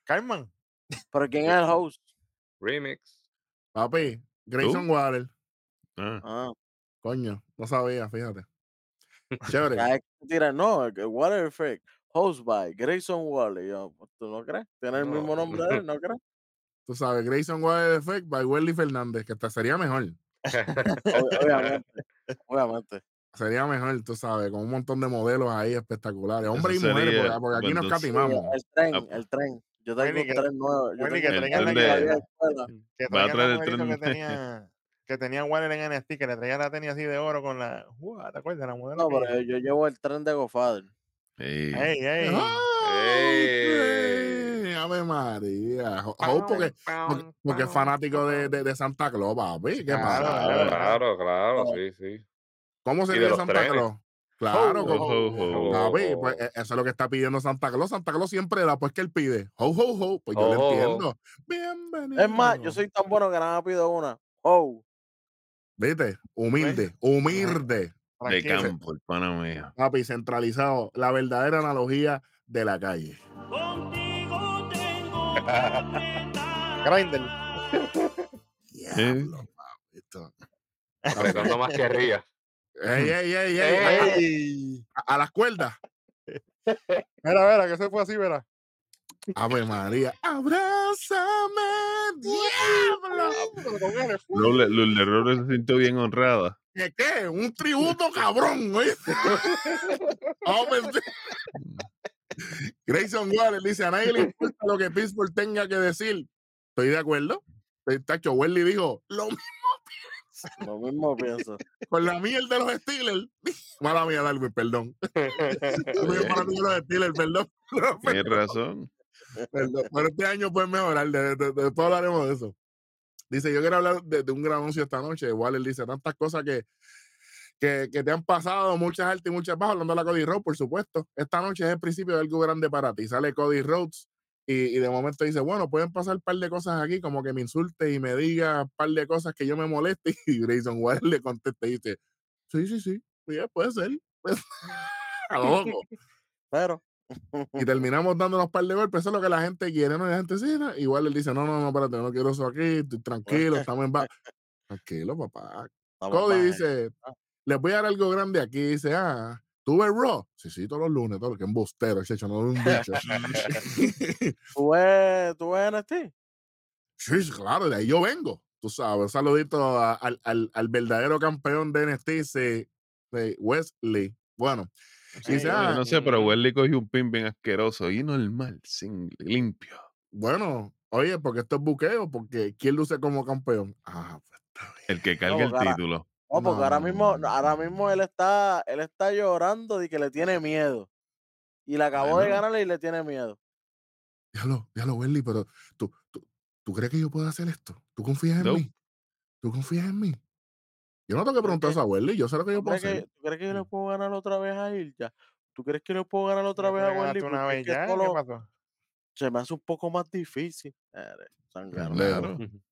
S3: Carmen.
S4: Pero ¿quién es el host?
S5: Remix.
S1: Papi, Grayson Waller.
S2: Ah,
S4: Ah,
S1: Coño, no sabía, fíjate. Chévere.
S4: tiran, no, Water Effect, host by Grayson Waller. Yo, pues, ¿tú no crees? Tiene el
S5: No.
S4: mismo nombre de él, ¿no crees?
S1: Tú sabes, Grayson Waller Effect by Welly Fernández, que hasta sería mejor.
S4: Ob- obviamente, obviamente.
S1: Sería mejor, tú sabes, con un montón de modelos ahí espectaculares. Hombres y mujeres,
S2: sería-
S1: porque, porque aquí nos catimamos.
S4: el tren,
S2: Ah,
S4: el tren. Yo tengo un
S3: que-
S4: tren nuevo. Yo tengo
S3: que
S2: que-.
S3: Que
S2: Va a
S3: traigan
S2: traer
S3: el
S2: el
S3: modelito
S2: tren.
S3: que tenía. Que tenía Warner en NXT, que le traía la tenis así de oro con la. Uah, ¿Te acuerdas? La modelo.
S4: No, pero yo llevo el tren de Godfather.
S2: ey.
S3: Ey, ey.
S1: ¡Ay! sí! Ave María. Jo- jo, porque, porque, porque es fanático de, de, de Santa Claus, papi. ¿Qué
S3: Claro,
S1: pasa?
S5: Claro, claro, claro, sí, sí.
S1: ¿Cómo se
S5: los
S1: Santa
S5: trenes.
S1: Claus? Claro,
S2: Ho, ho, ho.
S1: Papi, pues e- eso es lo que está pidiendo Santa Claus. Santa Claus siempre da, pues que él pide. Ho, ho, ho. Pues yo le
S5: ho, ho.
S1: entiendo. Bienvenido.
S4: Es más, yo soy tan bueno que nada más pido una. Oh,
S1: ¿Viste? Humilde, humilde.
S2: De campo, el pana mío.
S1: Papi, centralizado. La verdadera analogía de la calle.
S3: Grindel.
S1: Diablo, papi. Esto-
S5: Apretando más que ría.
S1: Ey, ey, ey, ey.
S3: Ey.
S1: A, a las cuerdas.
S3: Mira, mira, que se fue así, mira.
S1: Ave María. Abrázame, diablo.
S3: Con
S2: Lourdes Lourdes Robles se sintió bien honrada.
S1: ¿Qué qué? Un tributo cabrón. Vamos a ver. Grayson Waller dice, a nadie le importa lo que Pittsburgh tenga que decir. Estoy de acuerdo. El Tacho Welly dijo, lo mismo
S4: lo mismo pienso.
S1: con la miel de los Steelers. Mala mía, Darwin, perdón. Muy mala mía de los Steelers, perdón.
S2: Tienes razón.
S1: Pero este año puede mejorar, de- de- de- después hablaremos de eso. Dice, yo quiero hablar de, un gran anuncio esta noche. Waller dice tantas cosas que, que, que te han pasado, muchas altas y muchas bajas, hablando de la Cody Rhodes, por supuesto. Esta noche es el principio de algo grande para ti. Sale Cody Rhodes y, y de momento dice, bueno, pueden pasar un par de cosas aquí, como que me insulte y me diga un par de cosas que yo me moleste. Y Grayson Waller le contesta y dice, sí, sí, sí, sí, puede ser. A lo loco
S4: Pero,
S1: y terminamos dándonos par de golpes. Eso es lo que la gente quiere, ¿no? Y la gente sí, ¿no? igual él dice, no, no, no, espérate, no quiero eso aquí, estoy tranquilo, estamos en ba-". Tranquilo, papá.
S4: estamos
S1: Cody dice, les voy a dar algo grande aquí. Dice, ah, ¿tú ves Raw? Sí, sí, todos los lunes, todo lo que embustero, ese hecho, no es un bicho.
S4: ¿Tú ves, ¿Tú ves NXT?
S1: sí, sí, claro, de ahí yo vengo. Tú sabes, un saludito a- al, al, al verdadero campeón de NXT, de Wesley. Bueno,
S4: Sí,
S1: ah,
S2: no sé, pero. Welly cogió un pin bien asqueroso y normal, sin limpio.
S1: bueno, oye, porque esto es buqueo, porque ¿quién luce como campeón? Ah, pues está bien.
S2: El que carga el
S4: ahora-
S2: título.
S4: No, porque ahora mismo, ahora mismo él está, él está llorando de que le tiene miedo. Y le acabó de
S2: Bueno.
S4: ganar y le tiene miedo.
S1: Déjalo, déjalo, Welly, pero ¿tú, tú, ¿tú crees que yo puedo hacer esto? ¿Tú confías en
S2: No.
S1: mí? ¿Tú confías en mí? Yo no tengo que
S4: ¿Tú
S1: preguntar a Welly, yo sé lo que yo
S4: ¿Tú
S1: puedo
S4: crees, que,
S1: hacer.
S4: tú crees que yo le puedo ganar otra vez a Ilja? ¿Tú crees que le puedo ganar otra
S3: ¿Ya
S4: vez a Wendy?
S3: una vez ya? ¿Qué
S4: lo-
S3: pasó?
S4: se me hace un poco más difícil. Eres.
S1: Leo.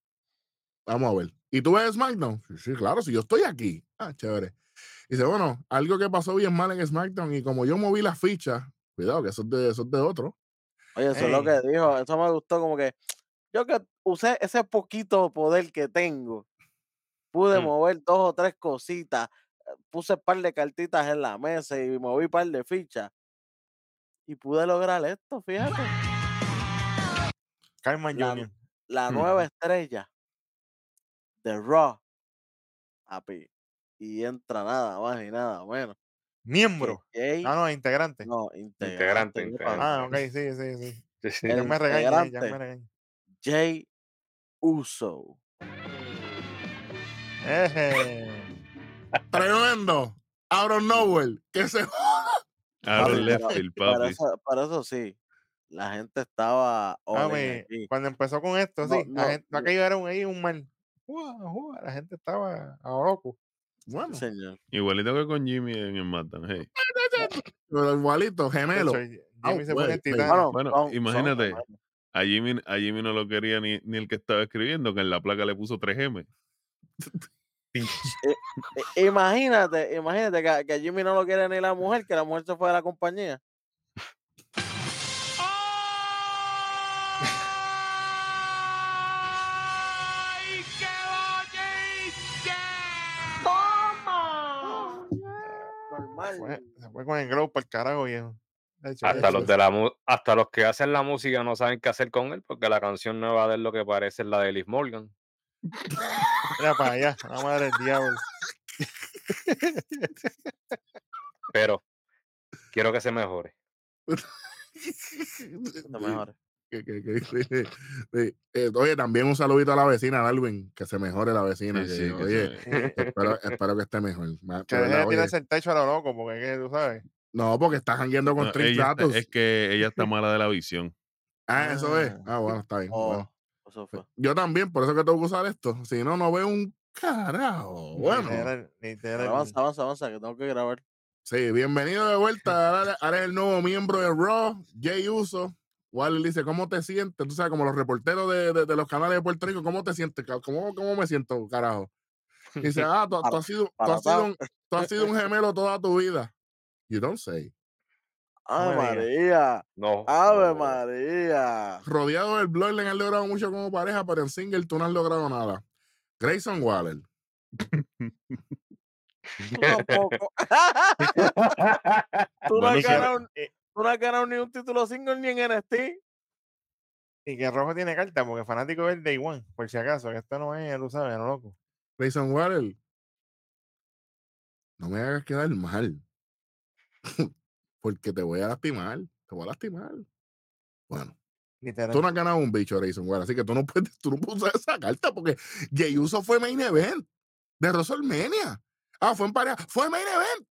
S1: Vamos a ver. ¿Y tú ves SmackDown? Sí, sí, claro, si yo estoy aquí. Ah, chévere. Dice, bueno, algo que pasó bien mal en SmackDown y como yo moví las fichas, cuidado que eso es de, eso es de otro.
S4: Oye, eso es lo que dijo. Eso me gustó como que yo que usé ese poquito poder que tengo, pude
S5: Mm.
S4: mover dos o tres cositas, eh, puse un par de cartitas en la mesa y moví un par de fichas. Y pude lograr esto, fíjate.
S3: Carmen
S4: La-
S3: Jr.
S4: La
S1: Mm.
S4: nueva estrella de Raw. Papi. Y entra nada más y nada menos
S3: Miembro.
S4: Jay,
S3: Ah, no, integrante.
S4: no,
S5: Integrante,
S4: integrante.
S5: integrante.
S3: Ah, ok, sí, sí, sí.
S5: Sí, sí.
S3: Ya
S4: El
S3: me regañé, ya me
S4: integrante.
S3: regañé.
S4: Jay Uso.
S3: Eje.
S1: Tremendo. Out of nowhere. Que se
S2: Aaron
S4: Papi,
S2: left
S4: pero-
S2: field,
S4: Para
S2: papi.
S4: eso, para eso sí, la gente estaba
S3: Mami, cuando empezó con esto,
S4: No,
S3: sí, la
S4: no,
S3: gente,
S4: no.
S3: aquello era un, ahí un mal. La gente estaba a loco.
S1: Bueno,
S4: Señor.
S2: Igualito que con Jimmy en el Matan. Hey.
S1: pero igualito, gemelo. Ah,
S3: se pone titán.
S4: Bueno, son-
S2: imagínate. A Jimmy, a Jimmy no lo quería ni, ni el que estaba escribiendo, que en la placa le puso 3M.
S4: I- Imagínate, imagínate que, que Jimmy no lo quiere ni la mujer, que la mujer se fue de la compañía. Normal.
S3: Fue- se fue con el glow para el carajo, viejo. De hecho,
S5: Hasta los de la hasta los que hacen la música no saben qué hacer con él porque la canción nueva de él lo que parece es la de Liz Morgan.
S3: Mira para allá, la madre del diablo.
S5: Pero quiero que se mejore.
S4: Lo mejor.
S1: Que- que- que- sí, sí. Eh, oye, también un saludito a la vecina, Darwin, que se mejore la vecina.
S2: Sí,
S1: que,
S2: sí, que
S1: oye, espero, espero que esté mejor.
S3: Que
S1: de
S3: deje de tirarse el techo a lo loco, porque es que tú sabes.
S1: no, porque estás jangueando con
S2: No, está- es que ella está mala de la visión.
S1: Ah, eso es.
S4: Ah.
S1: Ah, bueno, está bien.
S4: Oh,
S1: bueno.
S4: Eso fue.
S1: Yo también, por eso que tengo que usar esto. Si no, no veo un carajo. Bueno,
S3: Literal, literal.
S4: Avanza, avanza, avanza, que tengo que grabar.
S1: sí, bienvenido de vuelta. Ahora, ahora eres el nuevo miembro de Raw, Jay Uso. Wally dice, ¿cómo te sientes? Tú sabes, como los reporteros de, de- de los canales de Puerto Rico, ¿cómo te sientes? ¿Cómo, cómo me siento, carajo? Dice, ah, tú, tú has sido, tú, has sido un, tú has sido un gemelo toda tu vida. You don't say.
S4: ¡Ave. María!
S5: No.
S4: ¡Ave
S5: no.
S4: María!
S1: Rodeado del Bloodline han logrado mucho como pareja, pero en single tú no has logrado nada. Grayson Waller.
S4: Tú tampoco. tú, no has ganado,
S3: Eh,
S4: tú no has ganado ni un título single ni en NXT.
S3: Y que Rojo tiene carta, porque fanático es el Day One, por si acaso, que esto no es, tú sabes, no loco.
S1: Grayson Waller. No me hagas quedar mal. Porque te voy a lastimar. Te voy a lastimar. Bueno,
S3: Literal.
S1: tú no has ganado un bicho, Grayson Waller. Así que tú no puedes, tú no puedes usar esa carta porque Jey Uso fue main event de WrestleMania. Ah, fue en pareja. Fue main event.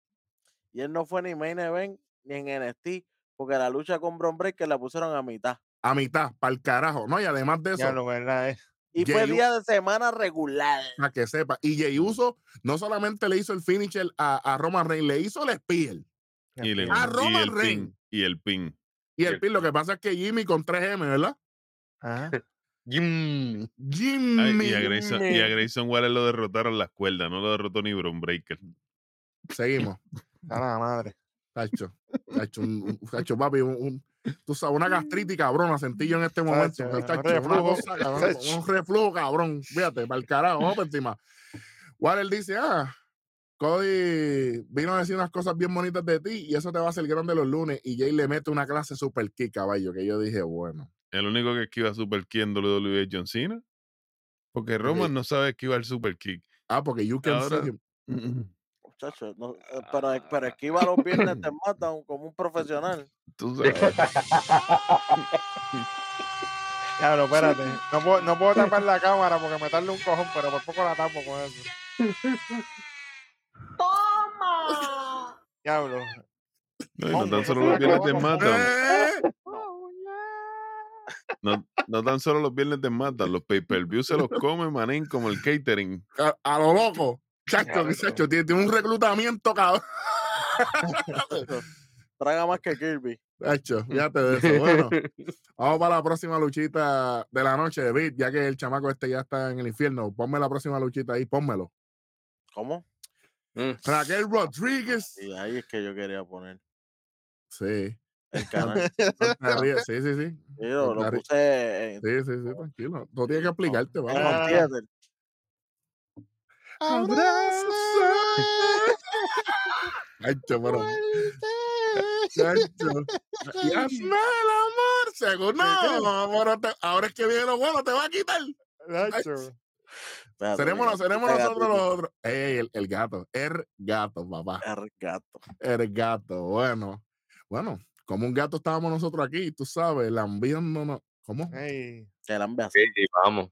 S4: Y él no fue ni main event ni en NXT, porque la lucha con Bron Breaker la pusieron a mitad.
S1: A mitad, para el carajo. No, y además de eso,
S3: Ya lo verdad es.
S4: Y fue
S1: Jey U-
S4: día de semana regular.
S1: para que sepa. Y Jey Uso no solamente le hizo el finisher a, a Roman Reigns, le hizo el spear.
S2: Y, le- y
S1: Roman
S2: el
S1: Reigns.
S2: pin. Y el pin.
S1: Y
S5: Y
S1: el
S5: el
S1: pin, lo que pasa es que Jimmy con 3M, ¿verdad?
S3: Ajá.
S5: Jim.
S2: Ay,
S1: Jimmy.
S2: y, a Grayson, y a
S4: Jimmy.
S2: Grayson Waller lo derrotaron las cuerdas, no lo derrotó ni Bron Breaker.
S1: Seguimos.
S3: A la madre.
S1: Tacho. Tacho, un, un- tacho, papi, un, un- tú sabes, una gastritis cabrona sentí yo en este momento.
S3: Tacho,
S1: una cosa, cabrón, un reflujo, cabrón. Fíjate, para el carajo, vamos por encima. Waller dice, ah, Cody vino a decir unas cosas bien bonitas de ti y eso te va a hacer grande los lunes. Y Jay le mete una clase super kick, caballo, que yo dije, bueno.
S2: El único que esquiva Super Kick en WWE es John Cena. Porque Roman no sabe esquivar Super Kick.
S1: Ah, porque you can
S2: Ahora-
S1: see him.
S4: Muchacho, no, eh, pero, pero esquiva los viernes te matan como un profesional.
S2: Tú sabes.
S3: Diablo, espérate. No puedo, no puedo tapar la cámara porque me tarda un cojón, pero por poco la tapo con eso. Diablo.
S2: No, y no
S3: Hombre,
S2: tan solo los viernes te matan.
S1: ¡Eh!
S2: No, no tan solo los viernes te matan. Los pay-per-view se los comen, manín, como el catering.
S1: a, a lo loco. Chacho, chacho, tiene, tiene un reclutamiento, cabrón.
S4: Traga más que Kirby.
S1: Chacho, fíjate de eso. Bueno, vamos para la próxima luchita de la noche, David, ya que el chamaco este ya está en el infierno. Ponme la próxima luchita ahí, pónmelo.
S4: ¿Cómo?
S5: Mm.
S1: Raquel Rodríguez.
S4: Y ahí es que yo quería poner
S1: Sí.
S4: el canal.
S1: Sí, sí, sí.
S4: Sí, lo, puse en,
S1: Sí, sí, sí, tranquilo. No tienes que explicarte,
S4: en
S1: vamos.
S4: Home Theater.
S1: Chacho, pero. Chacho. Y hazme el amor, seguro. No, ahora es que viene lo bueno, te va a quitar.
S4: Espérate,
S1: Seremos,
S4: este
S1: nosotros los otros. Ey, el, el gato. El gato, papá.
S4: El gato.
S1: El gato. Bueno. Bueno, como un gato estábamos nosotros aquí, tú sabes, lambiéndonos. ¿Cómo?
S3: Ey,
S4: hambre así.
S5: Sí, vamos.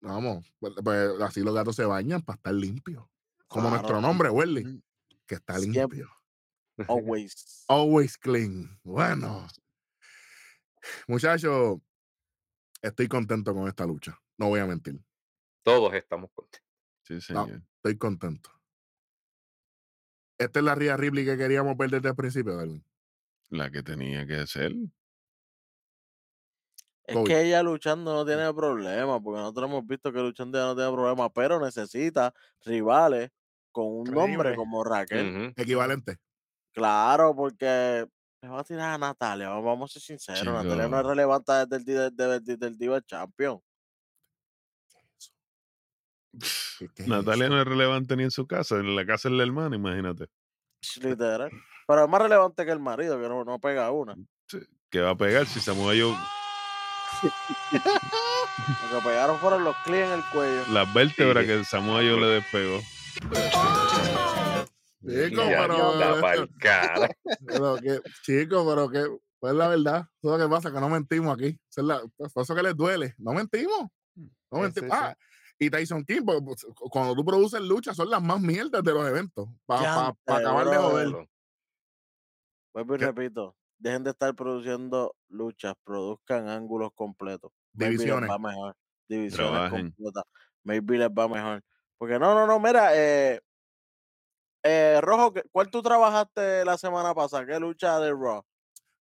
S1: Vamos. Pues, pues, así los gatos se bañan para estar limpios. Como nuestro nombre, Welly,
S4: Mm,
S1: que está
S4: Siempre.
S1: limpio.
S4: Always.
S1: Always clean. Bueno. Muchachos, estoy contento con esta lucha. No voy a mentir.
S5: Todos estamos contentos.
S2: Sí,
S1: No,
S2: señor.
S1: estoy contento. Esta es la Ria Ripley que queríamos ver desde el principio, Darwin.
S2: La que tenía que ser.
S4: Es que ella luchando no tiene problema, porque nosotros hemos visto que luchando ella no tiene problema, pero necesita rivales con un nombre como Raquel.
S1: Equivalente.
S4: Claro, porque le va a tirar a Natalia, vamos a ser sinceros, Natalia no es relevante desde el, desde, desde el Diva Champion.
S1: ¿Qué- qué es
S2: Natalia no es relevante ni en su casa, en la casa del hermano, imagínate.
S4: Literal. Pero es más relevante que el marido, que no, no pega una.
S2: Sí, ¿Qué va a pegar si Samoa Joe,
S4: Lo que pegaron fueron los clics en el cuello.
S2: las vértebras
S5: Sí.
S2: que Joe le despegó?
S1: Chico, pero,
S5: cara.
S1: pero que, chico, pero que, pues la verdad, es lo que pasa, que no mentimos aquí. Es la- pues, por eso que les duele. No mentimos. No mentimos.
S3: sí, sí.
S1: Ah, y Tyson King, porque, pues, cuando tú produces lucha, son las más mierdas de los eventos. Para
S4: Diantre,
S1: acabar de
S4: brother.
S1: joder.
S5: Claro.
S4: Vuelvo y
S1: ¿Qué?
S4: repito, dejen de estar produciendo luchas, produzcan ángulos completos. Maybe les
S1: Divisiones.
S4: va mejor. Divisiones
S2: Trabajen.
S4: completas. Maybe les va mejor. Porque no, no, no, mira, eh, eh, Rojo, ¿qué- ¿cuál tú trabajaste la semana pasada? ¿Qué lucha de Raw?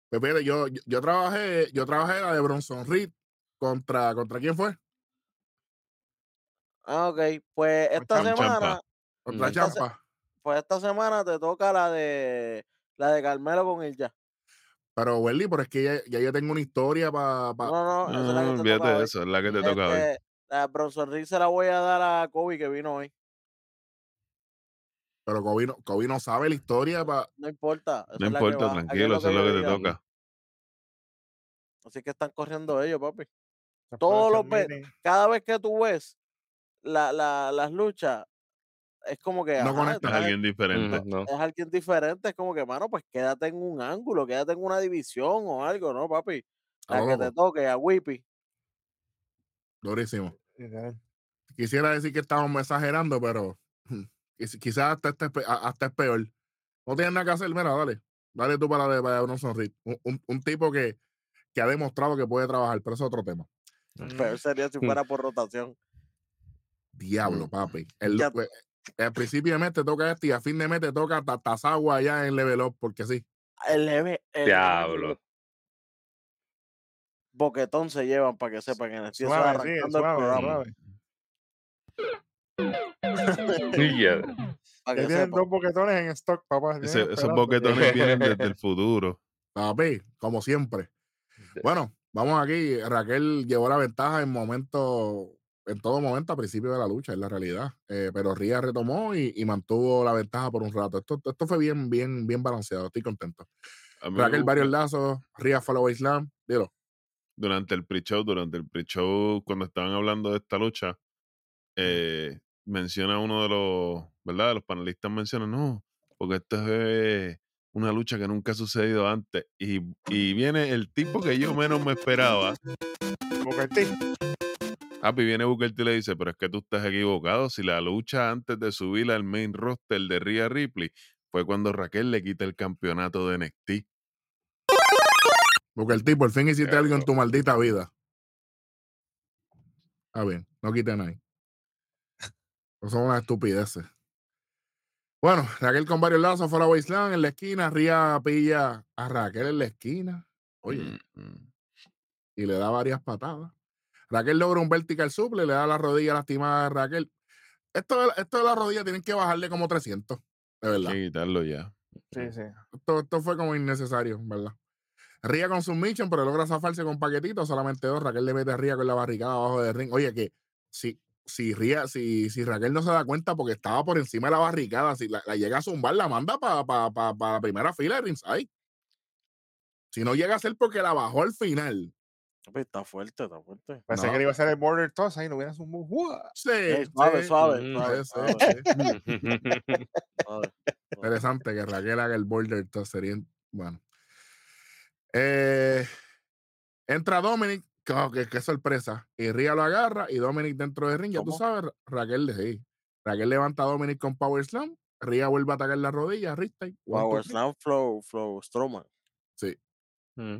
S1: Pues fíjate, yo, yo, yo trabajé, yo trabajé la de Bronson Reed contra, ¿contra quién fue?
S4: Ah, ok. Pues esta
S3: Champa.
S4: semana.
S1: Contra
S5: Mm.
S4: Esta se-
S1: Champa.
S4: pues esta semana te toca la de la de Carmelo con el ya.
S1: Pero, Welly, pero es que ya, ya yo tengo una historia para.
S4: No, no, esa es la
S2: No,
S4: que te
S2: olvídate
S4: toca hoy.
S2: eso, es la que te toca hoy.
S4: Este, la Bronson Reed se la voy a dar a Kobe que vino hoy.
S1: pero Kobe no, Kobe no sabe la historia para.
S4: No importa.
S2: No
S4: es que
S2: importa, tranquilo, eso es lo
S4: yo
S2: que te toca.
S4: Así que están corriendo ellos, papi. Todos los. Cada vez que tú ves la, la- las luchas, es como que
S1: No conectas.
S2: Es
S4: esta
S2: alguien diferente.
S5: No.
S4: es alguien diferente. Es como que, mano, pues quédate en un ángulo, quédate en una división o algo, ¿no, papi?
S1: A
S4: que te
S1: loco.
S4: toque, a Whippy.
S1: Durísimo. Quisiera decir que estábamos exagerando, pero quiz- quizás hasta, este a- hasta es peor. No tienes nada que hacer, mira, dale. Dale tú para para Bronson Reed. Un, un- un tipo que, que ha demostrado que puede trabajar, pero eso es otro tema.
S4: Peor sería si
S5: Mm.
S4: fuera por rotación.
S1: Diablo, papi. El, pues, al principio de mes te toca este y a fin de mes te toca Ta- Tazawa allá en Level Up, porque sí.
S4: El el
S5: Diablo.
S4: boquetón se llevan para que sepan en el eso es
S3: Suave, sí,
S4: arrancando el
S3: suave.
S5: Sí, Ya
S4: que
S3: tienen dos boquetones en stock, papá.
S2: Ese- esos boquetones vienen desde el futuro.
S1: Papi, como siempre. Bueno, vamos aquí. Raquel llevó la ventaja en momento, en todo momento a principio de la lucha, es la realidad. Eh, pero Ría retomó y, y mantuvo la ventaja por un rato. Esto, esto fue bien, bien, bien balanceado. Estoy contento. Raquel, varios lazos. Ría follow Islam. Dilo.
S2: durante el pre-show, durante el pre-show, cuando estaban hablando de esta lucha, eh, menciona uno de los, ¿verdad? Los panelistas menciona, no, porque esto es una lucha que nunca ha sucedido antes. Y, y viene el tipo que yo menos me esperaba.
S3: Booker T.
S2: Happy viene Booker T y le dice, pero es que tú estás equivocado. Si la lucha antes de subir al main roster de Rhea Ripley fue cuando Raquel le quita el campeonato de NXT.
S1: El tipo, por fin hiciste algo en tu maldita vida. Está bien, no quiten ahí. Eso son unas estupideces. Bueno, Raquel con varios lazos fuera de Islam en la esquina. Ría pilla a Raquel en la esquina. Oye,
S2: Mm, mm.
S1: y le da varias patadas. Raquel logra un vertical suple, le da la rodilla lastimada a Raquel. Esto, de- esto de la rodilla tienen que bajarle como 300, de verdad.
S2: Que quitarlo ya.
S3: Sí, sí.
S1: Esto, esto fue como innecesario, ¿verdad? Ría con su mission, pero logra zafarse con paquetitos, solamente dos. Raquel le mete a Ría con la barricada abajo del ring. Oye, que si, si, Ría, si, si Raquel no se da cuenta porque estaba por encima de la barricada, si la, la llega a zumbar, la manda para la primera fila de ringside. Si no llega a ser porque la bajó al final,
S4: Está fuerte, está fuerte.
S3: Pensé
S1: No.
S3: que le iba a hacer el border toss ahí, lo hubiera un ¡Uah!
S1: Sí,
S4: Ey, suave,
S1: sí,
S4: suave,
S5: Mm,
S4: suave,
S1: sí,
S4: suave,
S1: sí.
S4: suave.
S1: Interesante que Raquel haga el border toss, sería bueno. Eh, entra Dominic, que, oh, que- qué sorpresa. Y Ria lo agarra y Dominic dentro de ring, ya tú sabes, Ra- Raquel de sí. Raquel levanta a Dominic con Power Slam. Ria vuelve a atacar la rodilla, Rista.
S4: Power Slam Flow, Flow, Strowman.
S1: Sí,
S5: Mm.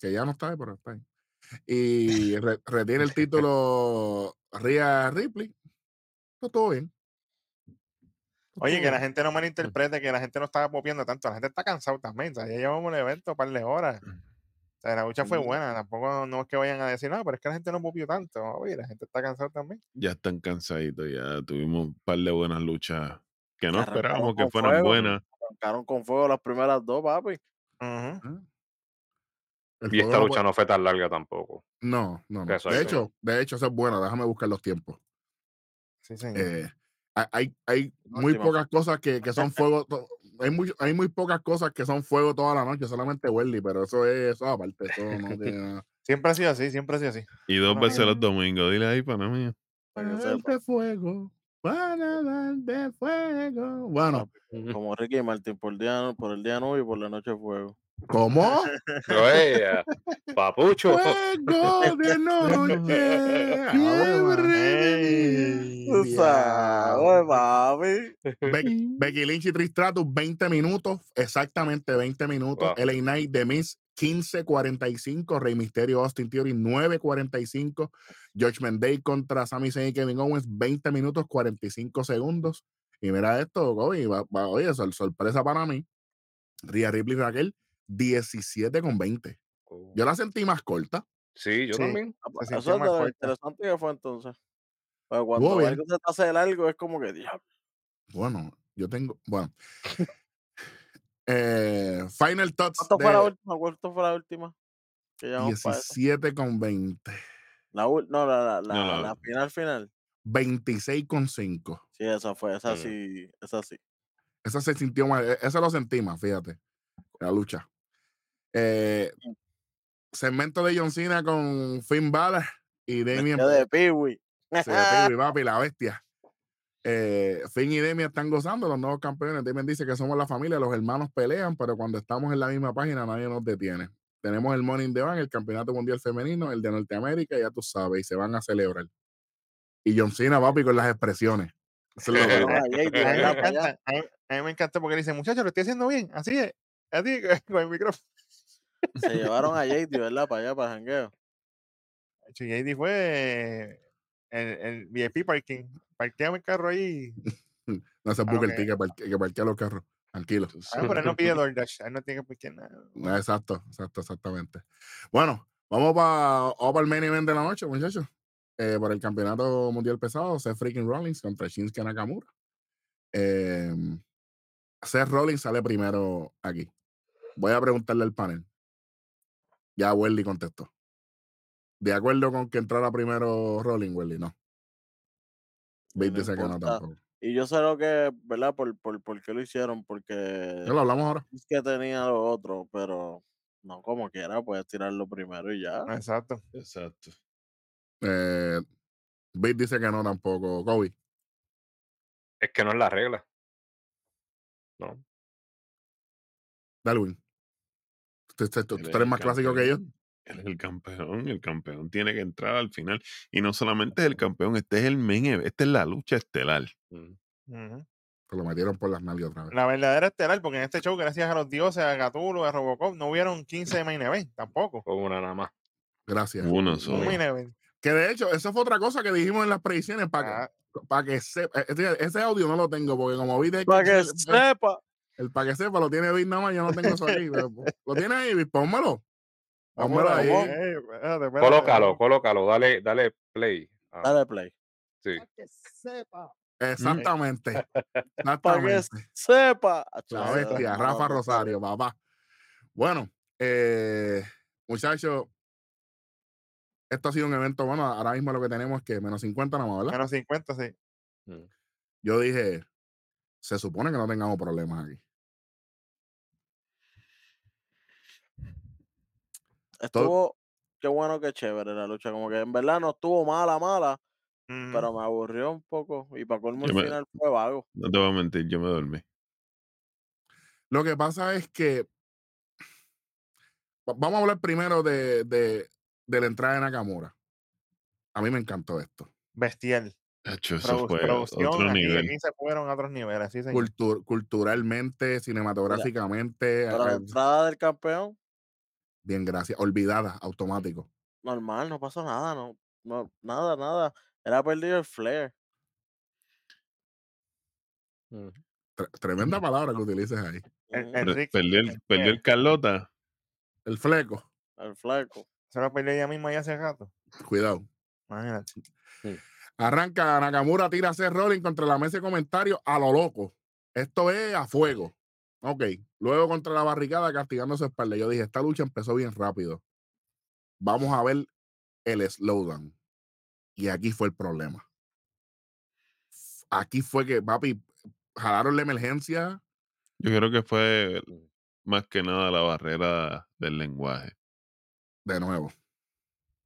S1: que ya no está, pero está ahí. Y re- retiene el título Ria Ripley. Está todo bien. Está
S3: Oye, que la gente no malinterprete, que la gente no estaba popiendo tanto. La gente está cansado también. O sea, ya llevamos el evento un par de horas. O sea, la lucha fue buena. Tampoco no es que vayan a decir, no, pero es que la gente no popió tanto. Oye, la gente está cansada también.
S2: Ya están cansaditos, ya tuvimos un par de buenas luchas que no esperábamos que fueran
S4: fuego.
S2: buenas.
S4: Arrancaron con fuego las primeras dos, papi.
S1: Ah. El
S5: Y esta
S1: no
S5: lucha no fue tan larga tampoco.
S1: No, no, no.
S5: Eso
S1: De hecho, de hecho, eso es bueno. Déjame buscar los tiempos.
S3: Sí, señor.
S1: Eh, hay- hay, muy
S4: Última.
S1: pocas cosas que, que son fuego. Hay muy, hay muy pocas cosas que son fuego toda la noche, solamente Welly, pero eso es eso aparte. Eso no tiene nada.
S3: Siempre ha sido así, siempre ha sido así.
S2: Y dos veces los domingos. Dile ahí, pana mía.
S4: Para
S1: darte fuego, para darte fuego. Bueno.
S4: Como Ricky Martin por, día, por el día nube y por la noche fuego.
S1: ¿Cómo?
S5: Ella, papucho.
S1: Fuego de noche. fiebre.
S4: Tú sabes, papi.
S1: Becky, Becky Lynch y Trish Stratus, 20 minutos, exactamente 20 minutos.
S5: Wow.
S1: LA Knight de Miss, 15.45. Rey Mysterio, Austin Theory, 9.45. Judgment Day contra Sami Zayn y Kevin Owens, 20 minutos, 45 segundos. Y mira esto, oye, va- va- oye, sor- sorpresa para mí. Rhea Ripley y Raquel, 17 con 20. Yo la sentí más corta.
S5: Sí, yo
S3: Sí.
S5: también.
S3: Se
S4: Eso es de lo interesante que fue entonces. Pero cuando
S1: bien.
S4: algo se hace largo es como que, diablo.
S1: Bueno, yo tengo, bueno. Eh, final Thoughts
S4: ¿Cuánto fue la
S1: de
S4: última? ¿Cuánto fue la última? Que llevamos para eso.
S1: 17 con 20.
S4: La, no, la, la, la,
S2: No, la-
S4: la final final.
S1: 26 con 5.
S4: Sí, esa fue, esa
S5: Mm.
S4: sí, esa sí.
S1: Esa se sintió más, e- esa lo sentí más, fíjate, la lucha. Eh, segmento de John Cena con Finn Balor y Damien
S4: de Peewee.
S1: se Peewee, papi, la bestia. Eh, Finn y Damien están gozando, los nuevos campeones. Damien dice que somos la familia, los hermanos pelean, pero cuando estamos en la misma página nadie nos detiene. Tenemos el Morning the Bank, el Campeonato Mundial Femenino, el de Norteamérica, ya tú sabes, y se van a celebrar. Y John Cena, papi, con las expresiones.
S4: A
S3: mí me encanta porque dice, muchachos, lo estoy haciendo bien, así es, así con el micrófono.
S4: Se llevaron a JD, ¿verdad? Para allá, para el jangueo.
S3: JD fue el, el VIP parking. Parqueame el carro ahí.
S1: no se busque el ticket que, parque- que parquea los carros. Tranquilo.
S3: Ah, pero él no pide DoorDash, él no tiene que parquear nada.
S1: Exacto, exacto, exactamente. Bueno, vamos para el main event de la noche, muchachos. Eh, por el campeonato mundial pesado, Seth freaking Rollins contra Shinsuke Nakamura. Eh, Seth Rollins sale primero aquí. Voy a preguntarle al panel. Ya Welly contestó. ¿De acuerdo con que entrara primero Rollins, Welly? No. Bates
S4: no
S1: dice que no
S4: importa.
S1: tampoco.
S4: Y yo sé lo que, ¿verdad? Por, por, por qué lo hicieron, porque
S1: Ya lo hablamos ahora.
S4: es que tenía lo otro, pero no como quiera, puedes tirarlo primero y ya.
S3: Exacto.
S2: Exacto.
S1: Eh, Bates dice que no tampoco. Kobe.
S5: Es que no es la regla. No.
S1: Darwin. Usted, usted-
S2: Él
S1: usted
S2: es
S1: eres más clásico que yo.
S2: Él es el campeón. El campeón tiene que entrar al final. Y no solamente es el campeón, este es el main event. Esta es la lucha estelar.
S1: Se lo metieron por las nalgas otra vez.
S3: La verdadera estelar, porque en este show, gracias a los dioses, a Gatulo, a Robocop, no hubieron 15 main event tampoco.
S5: Fue una nada más.
S1: Gracias.
S2: Uno
S3: Un
S2: solo.
S3: main event.
S1: Que de hecho, eso fue otra cosa que dijimos en las predicciones para
S3: Ah,
S1: que, para que sepa. Ese, ese audio no lo tengo porque como viste
S4: Para que sepa.
S1: El para que sepa lo tiene Vic nada más, yo no tengo eso aquí. pero, lo tiene ahí, Vic, pónmelo.
S3: vamos
S1: Pónmelo
S3: a
S1: ahí.
S3: ver, eh, espérate, espérate.
S5: Colócalo, colócalo, dale, dale play. Ah,
S4: Dale play.
S5: sí.
S1: Exactamente.
S4: Para que
S1: Exactamente.
S4: sepa.
S1: La bestia, Rafa Rosario, papá. Bueno, eh, muchachos, esto ha sido un evento bueno. Ahora mismo lo que tenemos es que menos 50 nada más, ¿verdad?
S3: Menos 50, sí.
S5: Mm.
S1: Yo dije, se supone que no tengamos problemas aquí.
S4: Estuvo, qué bueno, qué chévere la lucha. Como que en verdad no estuvo mala, mala, pero me aburrió un poco. Y para colmo el
S2: me-
S4: final fue vago.
S2: No te voy a mentir, yo me dormí.
S1: Lo que pasa es que va- vamos a hablar primero de, de, de la entrada de Nakamura. A mí me encantó esto.
S3: Bestial.
S2: Hecho, eso fue otro
S3: aquí,
S2: nivel.
S3: aquí se fueron a otros niveles, sí, señor.
S1: Cultur- culturalmente, cinematográficamente,
S4: Pero la
S1: eh,
S4: entrada del campeón,
S1: bien, gracias. Olvidada, automático.
S4: normal, no pasó nada, no, no, nada, nada. Era perdido el flair.
S1: Tre- tremenda palabra que utilices ahí.
S3: El, el
S2: Pero
S3: Rick,
S2: Perdió el,
S3: el
S2: perdió el
S3: Flair,
S2: Carlota.
S1: El fleco,
S4: El flaco.
S3: se lo perdió ella misma ya hace rato.
S1: cuidado.
S3: Imagínate.
S1: Arranca Nakamura, tira a Seth Rollins contra la mesa de comentarios a lo loco. Esto es a fuego. Ok. Luego contra la barricada castigando su espalda. Yo dije, esta lucha empezó bien rápido. Vamos a ver el slowdown. Y aquí fue el problema. Aquí fue que, papi, jalaron la emergencia.
S2: Yo creo que fue más que nada la barrera del lenguaje.
S1: De nuevo.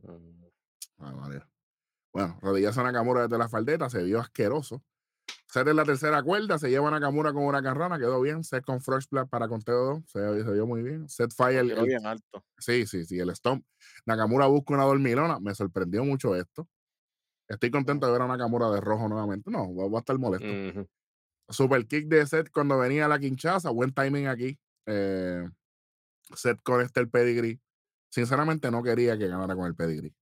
S5: Ujú.
S1: Ay. Bueno, rodillazo a Nakamura desde la faldeta, se vio asqueroso. Seth en la tercera cuerda, se lleva a Nakamura con una carrana, quedó bien. Seth con Frog Splash para conteo 2, se, se vio muy bien. El-
S4: bien alto.
S1: Sí, sí, sí, el stomp. Nakamura busca una dormilona, me sorprendió mucho esto. Estoy contento de ver a Nakamura de rojo nuevamente. No, voy voy a estar molesto.
S5: Ujú.
S1: Super kick de Seth cuando venía la quinchaza, buen timing aquí. Eh, Seth con este el pedigree. Sinceramente no quería que ganara con el pedigree.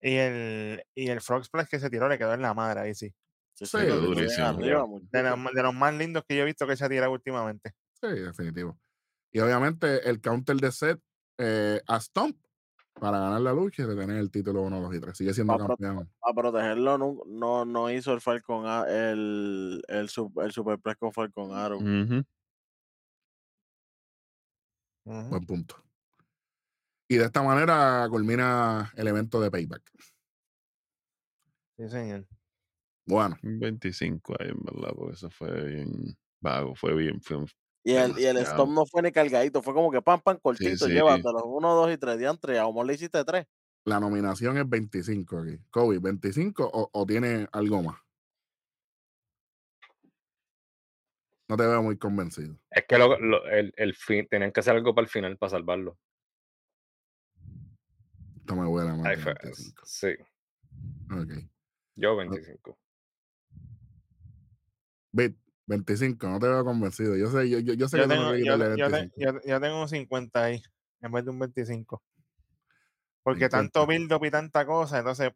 S3: Y el, y el Frog Splash que se tiró le quedó en la madre ahí, sí.
S4: Sí,
S2: durísimo.
S3: De, los- de los más lindos que yo he visto que se ha tirado últimamente.
S1: Sí, definitivo. Y obviamente el counter de Seth eh, a Stomp para ganar la lucha y retener el título 1, 2 y 3. Sigue siendo
S4: a
S1: campeón.
S4: A protegerlo no, no, no hizo el Falcon A- el, el, el Superplex con Falcon Arrow.
S1: Buen punto. Y de esta manera culmina el evento de Payback.
S3: Sí, señor.
S1: Bueno,
S2: Un 25 ahí, en verdad, porque eso fue bien vago, fue bien, fue un-
S4: Y el, y el stop no fue ni cargadito, fue como que pam, pam, cortito,
S2: sí.
S4: llévatelo. Uno, dos y tres, diantre. A Omar le hiciste tres.
S1: la nominación es 25 aquí. Kobe, ¿25 o, o tiene algo más? No te veo muy convencido.
S5: Es que lo- lo- el, el fin, tenían que hacer algo para el final para salvarlo.
S1: Esto me huele más
S5: Ahí
S1: de
S5: fue,
S1: 25.
S5: Sí,
S1: Ok.
S5: yo 25.
S1: Bit, 25, no te veo convencido. Yo sé, yo, yo, yo sé
S3: Yo
S1: que
S3: tengo, yo, yo te-
S1: 25.
S3: yo- yo tengo un 50 ahí, en vez de un 25. Porque
S1: 50.
S3: tanto build up y tanta cosa, entonces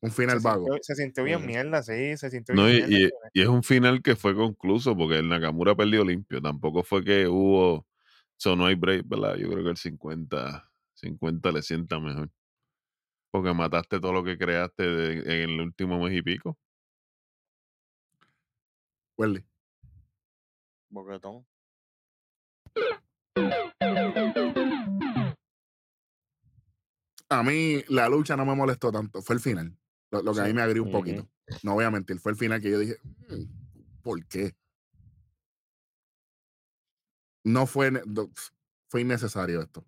S1: Un
S3: se
S1: final vago.
S3: sintió, se sintió bien mierda, sí, se sintió
S2: No,
S3: bien
S2: y,
S3: mierda.
S2: y- y es un final que fue concluso porque el Nakamura perdió limpio. Tampoco fue que hubo. So no hay break, ¿verdad? Yo creo que el 50, 50 le sienta mejor. Porque mataste todo lo que creaste de- en el último mes y pico.
S1: Welly.
S4: Boquetón.
S1: A mí la lucha no me molestó tanto. Fue el final. Lo, lo que a mí me agrió un poquito. No voy a mentir. Fue el final que yo dije, "Mm, ¿por qué? No fue, fue innecesario esto.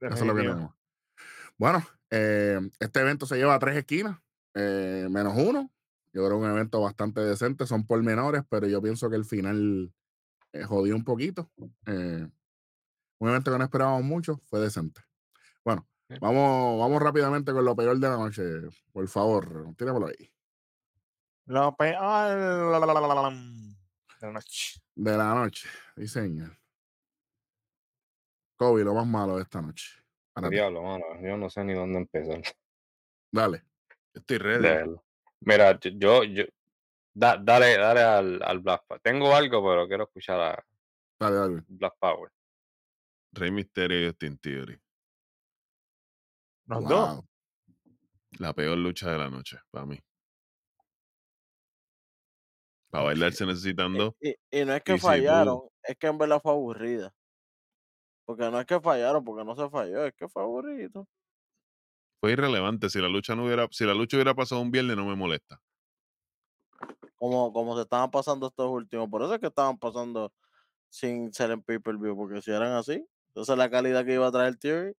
S1: Eso es lo que tenemos. Bueno, eh, este evento se lleva a tres esquinas, eh, menos uno. Yo creo que un evento bastante decente, son pormenores, pero yo pienso que el final eh, jodió un poquito. Eh, un evento que no esperábamos mucho, fue decente. Bueno,
S5: Sí.
S1: vamos, vamos rápidamente con lo peor de la noche. Por favor, tíramelo ahí.
S3: Lo peor de la noche.
S1: De la noche, señor. Kobe, lo más malo de esta noche. Para.
S5: Diablo, mano, yo no sé ni dónde empezar.
S1: Dale.
S2: Estoy ready.
S5: verlo. Mira, yo- yo, da- dale, dale al, al Black Power. Tengo algo, pero quiero escuchar a
S1: Dale, dale.
S5: Black Power.
S2: Rey Mysterio y Austin Theory.
S3: Los dos.
S1: Wow.
S2: La peor lucha de la noche, para mí. Para bailar se necesitan dos.
S4: Y, y no es que
S2: Y si
S4: fallaron, es que en verdad fue aburrida. Porque no es que fallaron, porque no se falló, es que fue aburrido.
S2: Fue irrelevante. Si la lucha no hubiera, si la lucha hubiera pasado un viernes, no me molesta.
S4: Como, como se estaban pasando estos últimos. Por eso es que estaban pasando sin ser en pay-per-view, porque si eran así, Entonces la calidad que iba a traer Theory.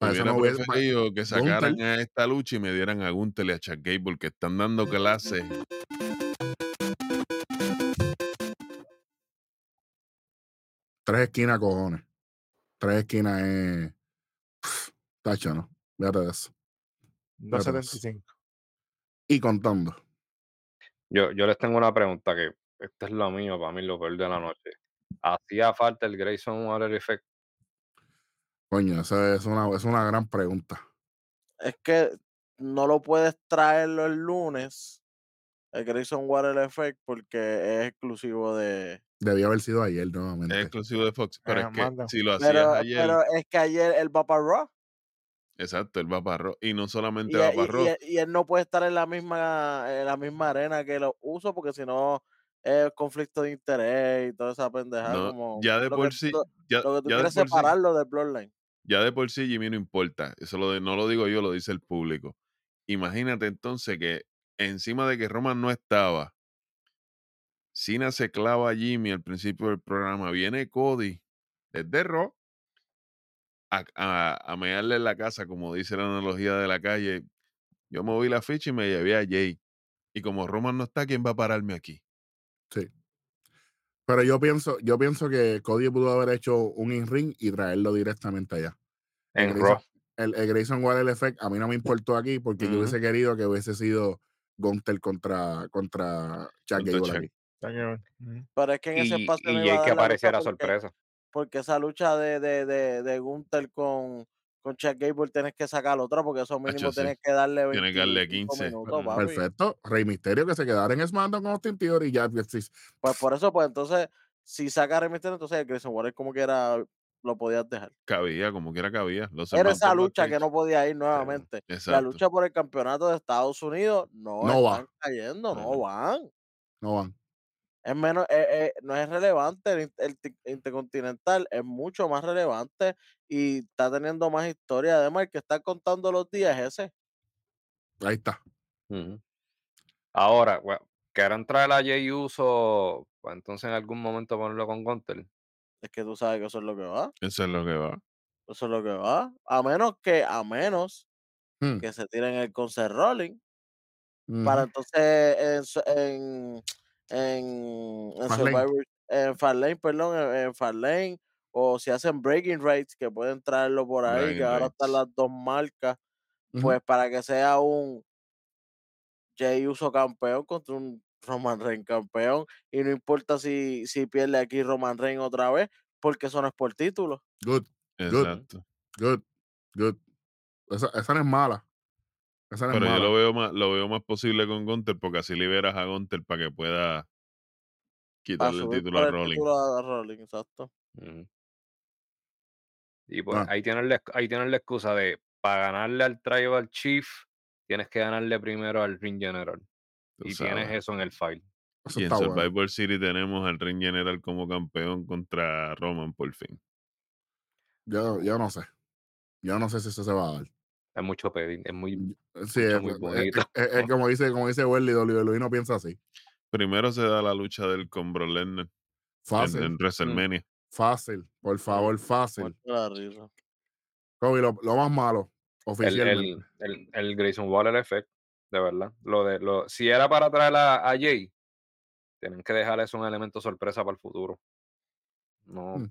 S2: Me hubiera preferido que sacaran
S1: Gunther.
S2: a esta lucha y me dieran a Gunther y a Chuck Gable que están dando clases.
S1: Tres esquinas, cojones. Tres esquinas es. Tacho, no. Fíjate de eso.
S3: 275.
S1: Y contando.
S5: Yo, yo les tengo una pregunta que este es lo mío, para mí lo peor de la noche. ¿Hacía falta el Grayson Waller Effect?
S1: Coño, esa es una, es una gran pregunta.
S4: Es que no lo puedes traerlo el lunes, el Grayson Water Effect, porque es exclusivo de.
S1: Debió haber sido ayer
S2: Es
S1: nuevamente.
S2: exclusivo de Fox. Pero
S3: Eh,
S2: es que
S3: manda.
S2: si lo hacías
S4: Pero,
S2: ayer,
S4: pero es que ayer él va para Raw.
S2: Exacto, él va para. Y no
S4: Y,
S2: solamente va para Raw,
S4: y- y él no puede estar en la misma en la misma arena que lo uso porque si no es conflicto de interés y toda esa pendejada
S2: no,
S4: como
S2: ya de por
S4: que,
S2: sí,
S4: lo,
S2: ya,
S4: lo que tú
S2: ya de
S4: quieres
S2: sí,
S4: separarlo del Bloodline.
S2: ya de por sí Jimmy no importa. Eso lo de- no lo digo yo, lo dice el público. Imagínate entonces que encima de que Roman no estaba, Cena se clava a Jimmy al principio del programa. Viene Cody desde Raw a, a, a mearle en la casa, como dice la analogía de la calle. Yo moví la ficha y me llevé a Jay. Y como Roman no está, ¿quién va a pararme aquí?
S1: Sí. Pero yo pienso, yo pienso que Cody pudo haber hecho un in-ring y traerlo directamente allá. El
S5: En
S1: Grayson,
S5: Raw.
S1: el, el Grayson Waller Effect a mí no me importó aquí porque yo hubiese querido que hubiese sido Gunter contra, contra Chuck
S2: Contra
S1: Gable
S2: Chuck.
S1: aquí.
S4: Pero es que en ese
S5: Y,
S4: espacio
S5: y
S4: a dar
S5: que apareciera
S4: porque,
S5: sorpresa.
S4: Porque esa lucha de, de, de, de Gunther con, con Chuck Gable tienes que sacar otra porque eso mínimo
S2: Hacho, sí.
S4: tienes que darle
S2: Tiene que darle
S4: 25
S2: 15.
S4: minutos, papi.
S1: Perfecto. Rey Misterio que se quedara en SmackDown con Austin Theory y ya. pues,
S4: por eso, pues entonces, si saca a Rey Mysterio, entonces el Grayson Waller como que era, lo podías dejar.
S2: Cabía, como quiera cabía. Los
S4: Era esa lucha que no podía ir nuevamente. La lucha por el campeonato de Estados Unidos no,
S1: No va.
S4: están cayendo, no van.
S1: No van.
S4: Es menos, eh, eh, no es relevante el, in- el ti- intercontinental, es mucho más relevante y está teniendo más historia. Además, el que está contando los días es ese.
S1: Ahí está.
S5: Ujú. Ahora, bueno, ¿querrán traer a Jay Uso? Pues entonces en algún momento ponerlo con Gunter.
S4: Es que tú sabes que eso es lo que va.
S2: Eso es lo que va.
S4: Eso es lo que va. A menos que, a menos
S1: Hmm.
S4: que se tiren el concert rolling. para entonces en, su- en, en, en. Survivor, en Farlane, perdón, en, en Farlane, o si hacen breaking rates, que pueden traerlo por ahí,
S2: Breaking
S4: que ahora están las dos marcas, pues para que sea un Jay Uso campeón contra un Roman Reigns campeón, y no importa si, si pierde aquí Roman Reigns otra vez, porque eso no es por título.
S1: Good,
S2: Exacto.
S1: good, good. Esa, esa no es mala.
S2: Pero yo lo veo más, lo veo más posible con Gunter porque así liberas a Gunter para que pueda quitarle el título a
S4: el
S2: Rolling.
S4: título a Rolling, exacto.
S5: Y pues
S1: Ah.
S5: ahí tienen la, ahí tienen la excusa de para ganarle al Tribal Chief, tienes que ganarle primero al Ring General.
S2: tú
S5: Y tienes eso en el file.
S1: Eso
S2: Y en
S1: bueno.
S2: Survivor City tenemos al Ring General como campeón contra Roman por fin.
S1: Yo, yo no sé. Yo no sé si eso se va a dar.
S5: Es mucho pedir, es muy
S1: Sí,
S5: mucho,
S1: es,
S5: muy
S1: es-
S5: bonito.
S1: es- es como dice, como dice Welly, WWE no piensa así.
S2: Primero se da la lucha del con Brock Lesnar
S1: Fácil,
S2: en WrestleMania.
S1: fácil, por favor, fácil. Kobe, lo, lo más malo,
S5: El,
S1: oficialmente.
S5: el, el, el Grayson Waller Effect, de verdad. Lo de, lo, si era para traer a, a Jay, tienen que dejar eso un elemento sorpresa para el futuro. No,
S1: Mm.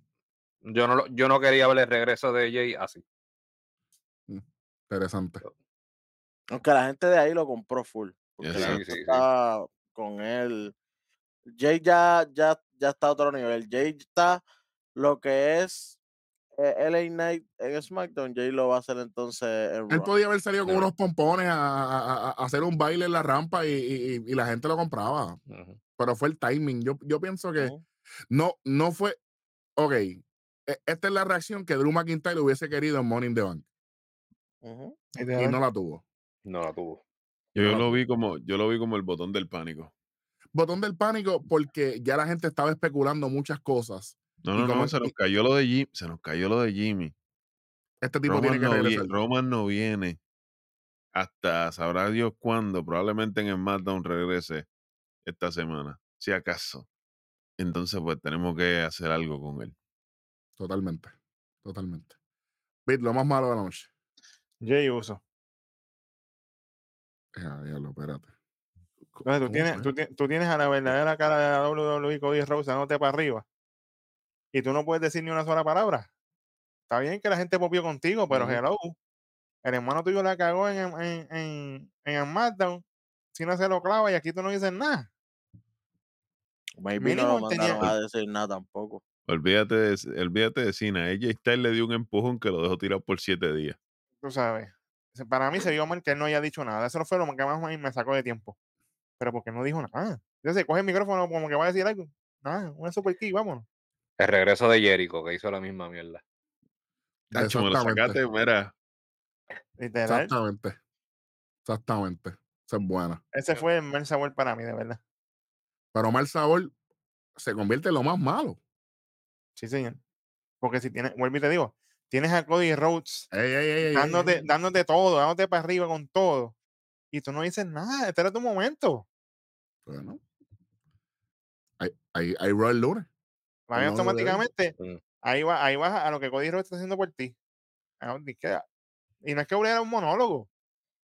S5: yo, no lo- yo no quería ver el regreso de Jay así.
S1: Interesante.
S4: Aunque la gente de ahí lo compró full. Porque la gente
S5: Sí,
S4: está con él. Jay ya, ya, ya está a otro nivel. Jay está lo que es eh, LA Knight en SmackDown. Jay lo va a hacer entonces en
S1: Él podía haber salido con unos pompones a, a- hacer un baile en la rampa y, y- la gente lo compraba. Pero fue el timing. Yo, yo pienso que no, no fue. Ok. e- Esta es la reacción que Drew McIntyre hubiese querido en in the Bank. Y no la tuvo.
S5: No la tuvo.
S2: Yo,
S1: la
S2: lo vi como, yo lo vi como el botón del pánico.
S1: Botón del pánico porque ya la gente estaba especulando muchas cosas.
S2: No, no, no, se nos cayó lo de Jimmy. Se nos cayó lo de Jimmy.
S1: Este tipo
S2: Roman
S1: tiene que
S2: no,
S1: regresar.
S2: Roman no viene hasta sabrá Dios cuándo. Probablemente en el SmackDown regrese esta semana, si acaso. Entonces, pues tenemos que hacer algo con él.
S1: Totalmente. totalmente. Bit, lo más malo de la noche.
S3: Jay Uso.
S1: Ya, diablo, espérate.
S3: Entonces, tú
S1: ¿Cómo
S3: tienes, tú, ti- tú tienes a la verdadera cara de la WWE Cody Rhodes dándote para arriba. Y tú no puedes decir ni una sola palabra. Está bien que la gente popió contigo, pero
S1: Ujú.
S3: hello. El hermano tuyo la cagó en, en, en, en el SmackDown. Si no se lo clava y aquí tú no dices nada.
S4: Maybe no lo
S3: tenía-
S4: a decir nada tampoco.
S2: Olvídate de, olvídate de Cena. Styles le dio un empujón que lo dejó tirado por siete días.
S3: Tú sabes. Para mí se vio mal que él no haya dicho nada. Eso no fue lo que más me sacó de tiempo. Pero porque no dijo nada. Entonces coge el micrófono como que va a decir algo. Nada, una super key, vámonos.
S5: El regreso de Jericho, que hizo la misma mierda.
S2: Tacho, me lo sacaste, mira.
S3: Literal.
S1: Exactamente. Exactamente. Esa es buena.
S3: Ese fue el mal sabor para mí, de verdad.
S1: Pero mal sabor se convierte en lo más malo.
S3: Sí, señor. Porque si tienes, vuelvo y te digo, tienes a Cody Rhodes
S1: Ey, ey, ey, ey, ey,
S3: dándote, dándote todo, dándote para arriba con todo. Y tú no dices nada, este era tu momento.
S1: Bueno. Hay, hay Raw el lunes.
S3: Ahí
S1: no, no, de ahí.
S3: automáticamente,
S5: Mm.
S3: ahí va, ahí vas a lo que Cody Rhodes está haciendo por ti. Ah, Y no es que era un monólogo.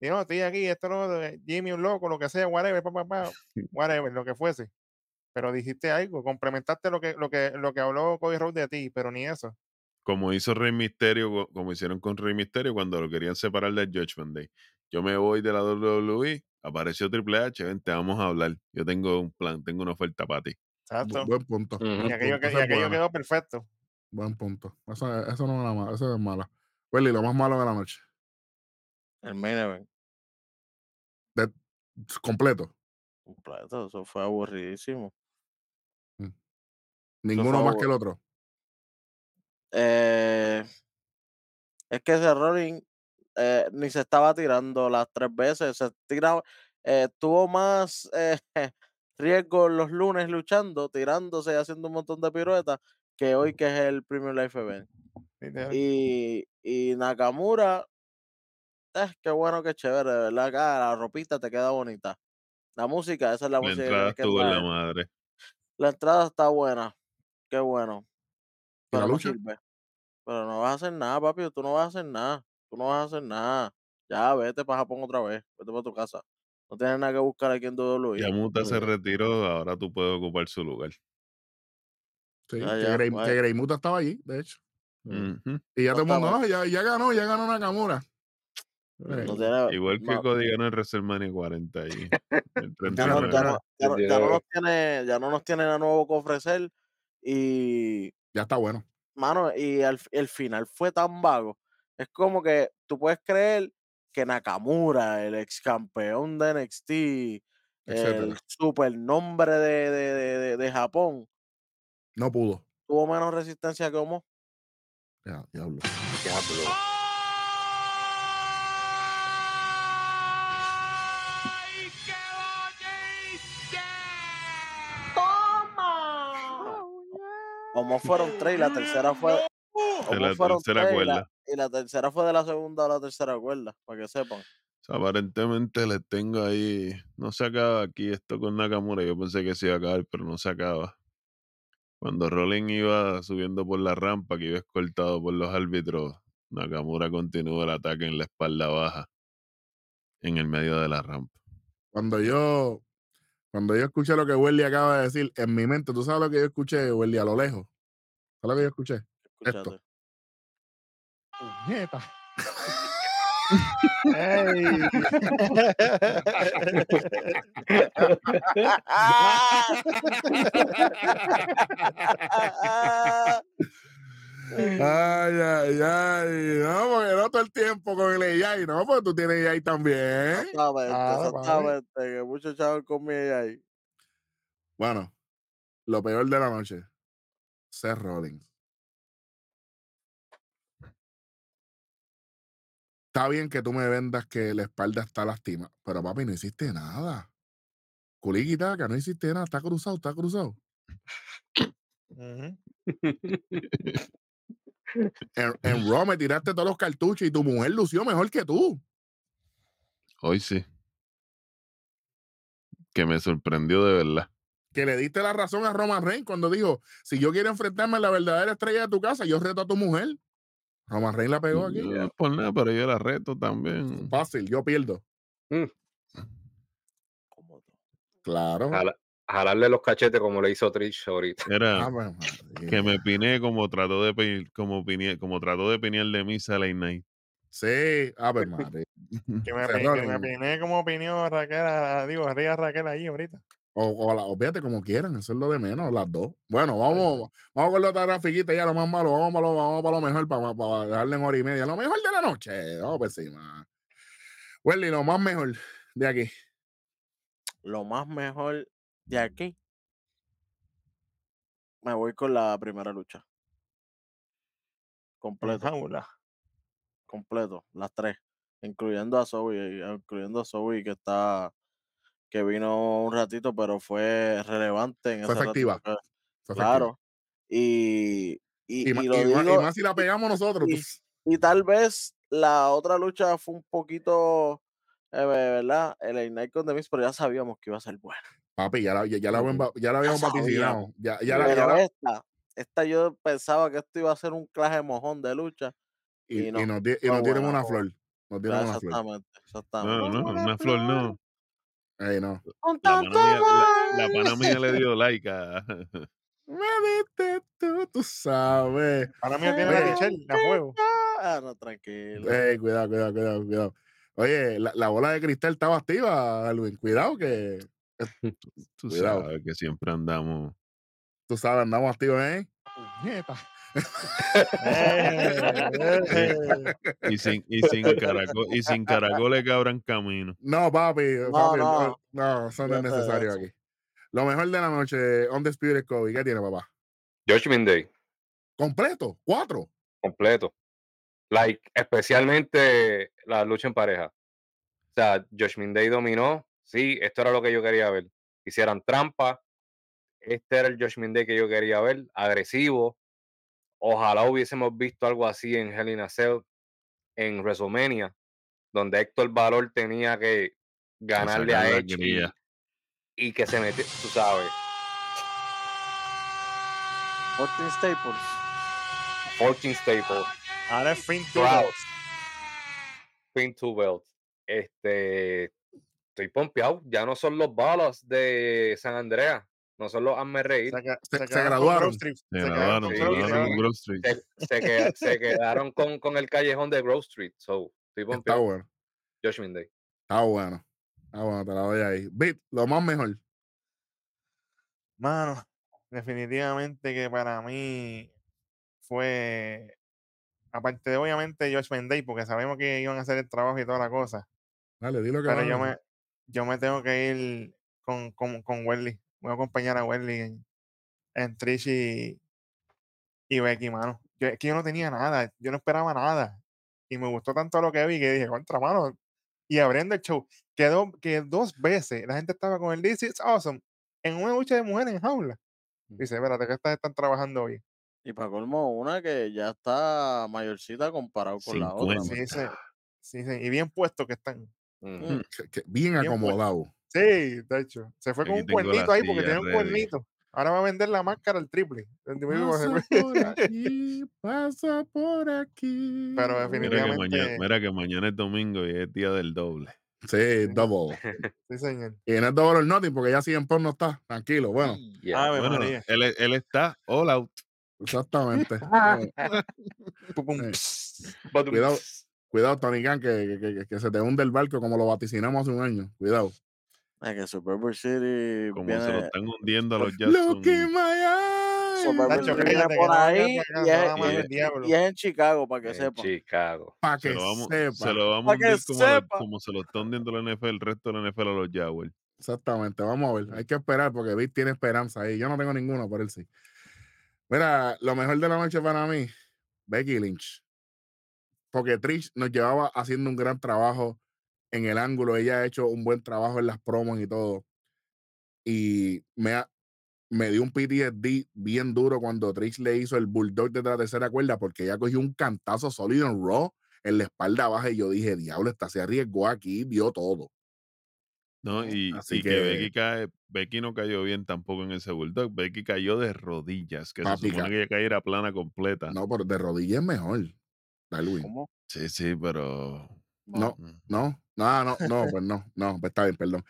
S3: Y no, estoy aquí, esto no, de Jimmy un loco, lo que sea, whatever, pa, pa, pa, whatever, lo que fuese. Pero dijiste algo, complementaste lo que, lo que, lo que habló Cody Rhodes de ti, pero ni eso.
S2: Como hizo Rey Misterio, co- como hicieron con Rey Misterio cuando lo querían separar del Judgment Day. Yo me voy de la WWE, apareció Triple H, vente, vamos a hablar. Yo tengo un plan, tengo una oferta para ti.
S1: Bu-
S3: Exacto.
S1: Buen punto.
S3: Y aquello, que- y quedó perfecto.
S1: Buen punto. Eso, eso no es la mala. Eso es mala. Welly, lo más malo de la noche.
S4: El main event.
S1: De- completo.
S4: Completo, eso fue aburridísimo.
S1: Ninguno más que el otro.
S4: Eh, es que ese Rolling eh, ni se estaba tirando las tres veces, se tiraba, eh, tuvo más eh, riesgo los lunes luchando, tirándose y haciendo un montón de piruetas que hoy que es el Premium Life Event. Y, y Nakamura, eh, qué bueno, qué chévere, de verdad, acá la ropita te queda bonita. La música, esa es la,
S2: La
S4: música
S2: entrada
S4: que
S2: estuvo en la madre.
S4: La entrada está buena, qué bueno.
S1: ¿Y la
S4: Pero no sirve. Pero no vas a hacer nada, papi. Tú no vas a hacer nada. Tú no vas a hacer nada. Ya, vete para Japón otra vez. Vete para tu casa. No tienes nada que buscar aquí en WWE.
S2: Yamuta se retiró, ahora tú puedes ocupar su lugar.
S1: Sí,
S4: Ya,
S1: que,
S4: ya,
S1: Grey, Muta estaba allí, de hecho.
S2: Ujú.
S1: Y ya
S4: No
S1: todo el mundo,
S4: estaba.
S1: "Ah, ya, ya ganó, ya ganó Nakamura.
S4: No
S1: Eh,
S4: tiene,
S2: Igual que
S4: no,
S2: Cody ganó en WrestleMania 40 ahí. El
S4: ya, no,
S2: 39.
S4: ya, no, ya, no, ya no
S5: Yo-
S4: nos tiene, ya no nos tiene nada nuevo que ofrecer. Y,
S1: ya está bueno.
S4: Mano, y al, el final fue tan vago. Es como que tú puedes creer que Nakamura, el ex campeón de NXT, el
S1: Etcétera.
S4: supernombre de, de, de, de, de Japón,
S1: No pudo.
S4: tuvo menos resistencia que Homo.
S1: Ya, diablo.
S5: Diablo.
S4: Homo fueron tres y la tercera fue.
S2: De la
S4: fueron
S2: tercera
S4: tres y la,
S2: cuerda.
S4: y la tercera fue de la segunda a la tercera cuerda, para que sepan.
S2: O sea, aparentemente les tengo ahí. No se acaba aquí esto con Nakamura. Yo pensé que se iba a acabar, pero no se acaba. Cuando Rolling iba subiendo por la rampa, que iba escoltado por los árbitros, Nakamura continúa el ataque en la espalda baja, en el medio de la rampa.
S1: Cuando yo, cuando yo escuché lo que Welly acaba de decir, en mi mente, ¿tú sabes lo que yo escuché, Welly, a lo lejos? ¿Sabes lo que yo escuché?
S4: Escúchate.
S3: Puñeta. Ey.
S1: Ay, ay, ay. No, porque no todo el tiempo con el AI, no, porque tú tienes AI también.
S4: Exactamente,
S3: papi.
S4: exactamente. Que muchos chavos conmigo ahí.
S1: Bueno, lo peor de la noche, Seth Rollins. Está bien que tú me vendas que la espalda está lastima, pero papi, no hiciste nada. Culiquitaca, no hiciste nada, está cruzado, está cruzado.
S3: Ujú.
S1: En, en Raw me tiraste todos los cartuchos y tu mujer lució mejor que tú.
S2: Hoy sí. Que me sorprendió de verdad.
S1: Que le diste la razón a Roman Reigns cuando dijo, si yo quiero enfrentarme a la verdadera estrella de tu casa, yo reto a tu mujer. Roman Reigns la pegó aquí.
S2: No es por nada, pero yo la reto también.
S1: Fácil, yo pierdo.
S5: Mm.
S1: Claro.
S5: Jala- jalarle los cachetes como le hizo Trish ahorita.
S2: Era
S1: Ah,
S2: que me piné como trató de como piné, como trató de pinear de misa Late Night.
S1: Sí, a ver, madre.
S3: Que me,
S1: Se
S3: pi- que me
S1: rolen.
S3: opiné como opinión Raquel, digo, Ría Raquel ahí ahorita.
S1: O, o, la, o fíjate como quieran, eso es lo de menos, las dos. Bueno, vamos, vamos con la otra grafiquita, ya lo más malo, vamos para lo, vamos para lo mejor, para, para dejarle en hora y media. Lo mejor de la noche, vamos por encima. Welly, lo más mejor de aquí.
S4: Lo más mejor de aquí. Me voy con la primera lucha.
S3: Con
S4: Completo,
S3: jaula.
S4: completo, las tres. Incluyendo a Zoe, eh, incluyendo a Zoe que está, que vino un ratito, pero fue relevante en
S1: Fue
S4: ese
S1: efectiva. Fue efectiva.
S4: claro. Y, y,
S1: Y,
S4: lo
S1: más si la pegamos nosotros.
S4: y-
S1: pues,
S4: y tal vez la otra lucha fue un poquito, eh, ¿verdad? El Ignite con The Miz, pero ya sabíamos que iba a ser buena.
S1: Papi, ya la, ya, ya la, ya la habíamos vaticinado. Ya, ya la, ya
S4: Pero esta, esta yo pensaba que esto iba a ser un clase mojón de lucha.
S1: y,
S4: y
S1: y
S4: no,
S1: nos, di- y nos dieron una flor. Nos dieron una flor.
S4: exactamente, exactamente.
S2: No, no, una flor no.
S1: Ey, no.
S2: La pana mía, la, la
S4: amor.
S2: pana mía le dio like a.
S1: Me viste tú, tú sabes.
S3: Ahora mío tiene la. Michelle, a fuego.
S4: Ah, no, tranquilo.
S1: Ey, cuidado, cuidado, cuidado, cuidado. Oye, la, la bola de cristal estaba activa, Alvin. Cuidado que
S2: Tú
S1: Cuidado.
S2: sabes que siempre andamos.
S1: tú sabes, andamos activos, ¿eh?
S3: Eh, eh.
S2: Y sin, y sin caracol, y sin caracoles que abran camino.
S1: No, papi,
S4: No,
S1: papi,
S4: no.
S1: no, no, eso no es
S4: Olvídate de
S1: necesario
S4: eso.
S1: aquí. Lo mejor de la noche, Undisputed Kobe, ¿qué tiene, papá?
S5: Judgment Day,
S1: Completo, cuatro.
S5: completo. Like, especialmente la lucha en pareja. O sea, Judgment Day dominó. Sí, esto era lo que yo quería ver. Hicieran trampa. Este era el Judgment Day que yo quería ver. Agresivo. Ojalá hubiésemos visto algo así en Hell in a Cell, en WrestleMania, donde Héctor Valor tenía que ganarle a
S2: la
S5: Edge y, que se metió, tú sabes,
S4: Austin Staples.
S5: 14 Staples.
S3: Ahora es fin to
S5: Proud.
S3: belts.
S5: To belt. Este, estoy pompeado. Ya no son los balas de San Andreas. No son los hazme reír.
S3: Se,
S1: graduaron.
S3: Grove Street.
S2: Se
S5: sí,
S3: con Grove Street.
S5: Se, se quedaron con, con el callejón de Grove Street. So, estoy
S1: Está
S5: pompeado.
S1: bueno,
S5: Judgment Day.
S1: está bueno. Está bueno, te la doy ahí. Beat, lo más mejor.
S3: Mano, definitivamente que para mí fue, aparte de obviamente Judgment Day, porque sabemos que iban a hacer el trabajo y toda la cosa,
S1: Dale, dilo que
S3: pero
S1: va.
S3: yo me, yo me tengo que ir con, con, con Welly. Voy a acompañar a Welly en, en Trish y, y Becky, mano. Yo, es que yo no tenía nada, yo no esperaba nada. Y me gustó tanto lo que vi que dije, contra mano. Y abriendo el show, quedó que dos veces la gente estaba con el This is awesome en una lucha de mujeres en jaula. Dice, espérate, que estas están trabajando hoy.
S4: Y para colmo, una que ya está mayorcita comparado con la otra.
S3: Sí, sí, sí, sí, y bien puestos que están.
S4: Mm.
S1: Que- que bien
S3: Bien
S1: acomodado.
S3: Sí, de hecho. Se fue con
S2: Aquí
S3: un cuernito ahí porque tiene un cuernito. Ahora va a vender la máscara al triple.
S1: Pasa por aquí, pasa por aquí.
S3: Pero
S2: Mira que,
S3: definitivamente-
S2: mañana, mira que mañana es domingo y es día del doble.
S1: Sí, double.
S3: Sí, señor.
S1: Y no es double or nothing porque ya siguen por no está. Tranquilo, bueno.
S3: Ave
S2: Bueno, él, él está all out.
S1: exactamente. Cuidado. Cuidado, Tony Khan, que, que- que- que se te hunde el barco como lo vaticinamos hace un año. Cuidado.
S4: Es que Survivor City
S2: Como se lo están hundiendo a los
S1: Look
S2: Jackson.
S1: in my eyes.
S4: City viene por ahí y
S3: se
S4: es, y y en Chicago, para que
S5: En
S4: sepan.
S5: Chicago.
S1: Para
S2: Se
S1: que
S2: lo, vamos,
S1: sepa.
S2: se lo vamos a hundir como,
S4: sepa.
S2: se lo está hundiendo la NFL, el resto de la NFL a los Jaguars.
S1: Exactamente, vamos a ver. Hay que esperar porque Vic tiene esperanza ahí. Yo no tengo ninguno, por él sí. Mira, lo mejor de la noche para mí, Becky Lynch. Porque Trish nos llevaba haciendo un gran trabajo en el ángulo. Ella ha hecho un buen trabajo en las promos y todo. Y me, ha- me dio un PTSD bien duro cuando Trish le hizo el bulldog de la tercera cuerda porque ella cogió un cantazo sólido en Raw en la espalda baja y yo dije, diablo, esta se arriesgó aquí, dio todo.
S2: ¿no? Y,
S1: Así
S2: y que,
S1: que-
S2: Becky cae, Becky no cayó bien tampoco en ese bulldog. Becky cayó de rodillas, que
S1: Papi,
S2: se supone que ella cayera plana completa.
S1: No, pero de rodillas es mejor. Darwin.
S4: ¿Cómo?
S2: Sí, sí, pero.
S1: No,
S2: mm,
S1: no, no, no, no, pues no, no, pues está bien, perdón.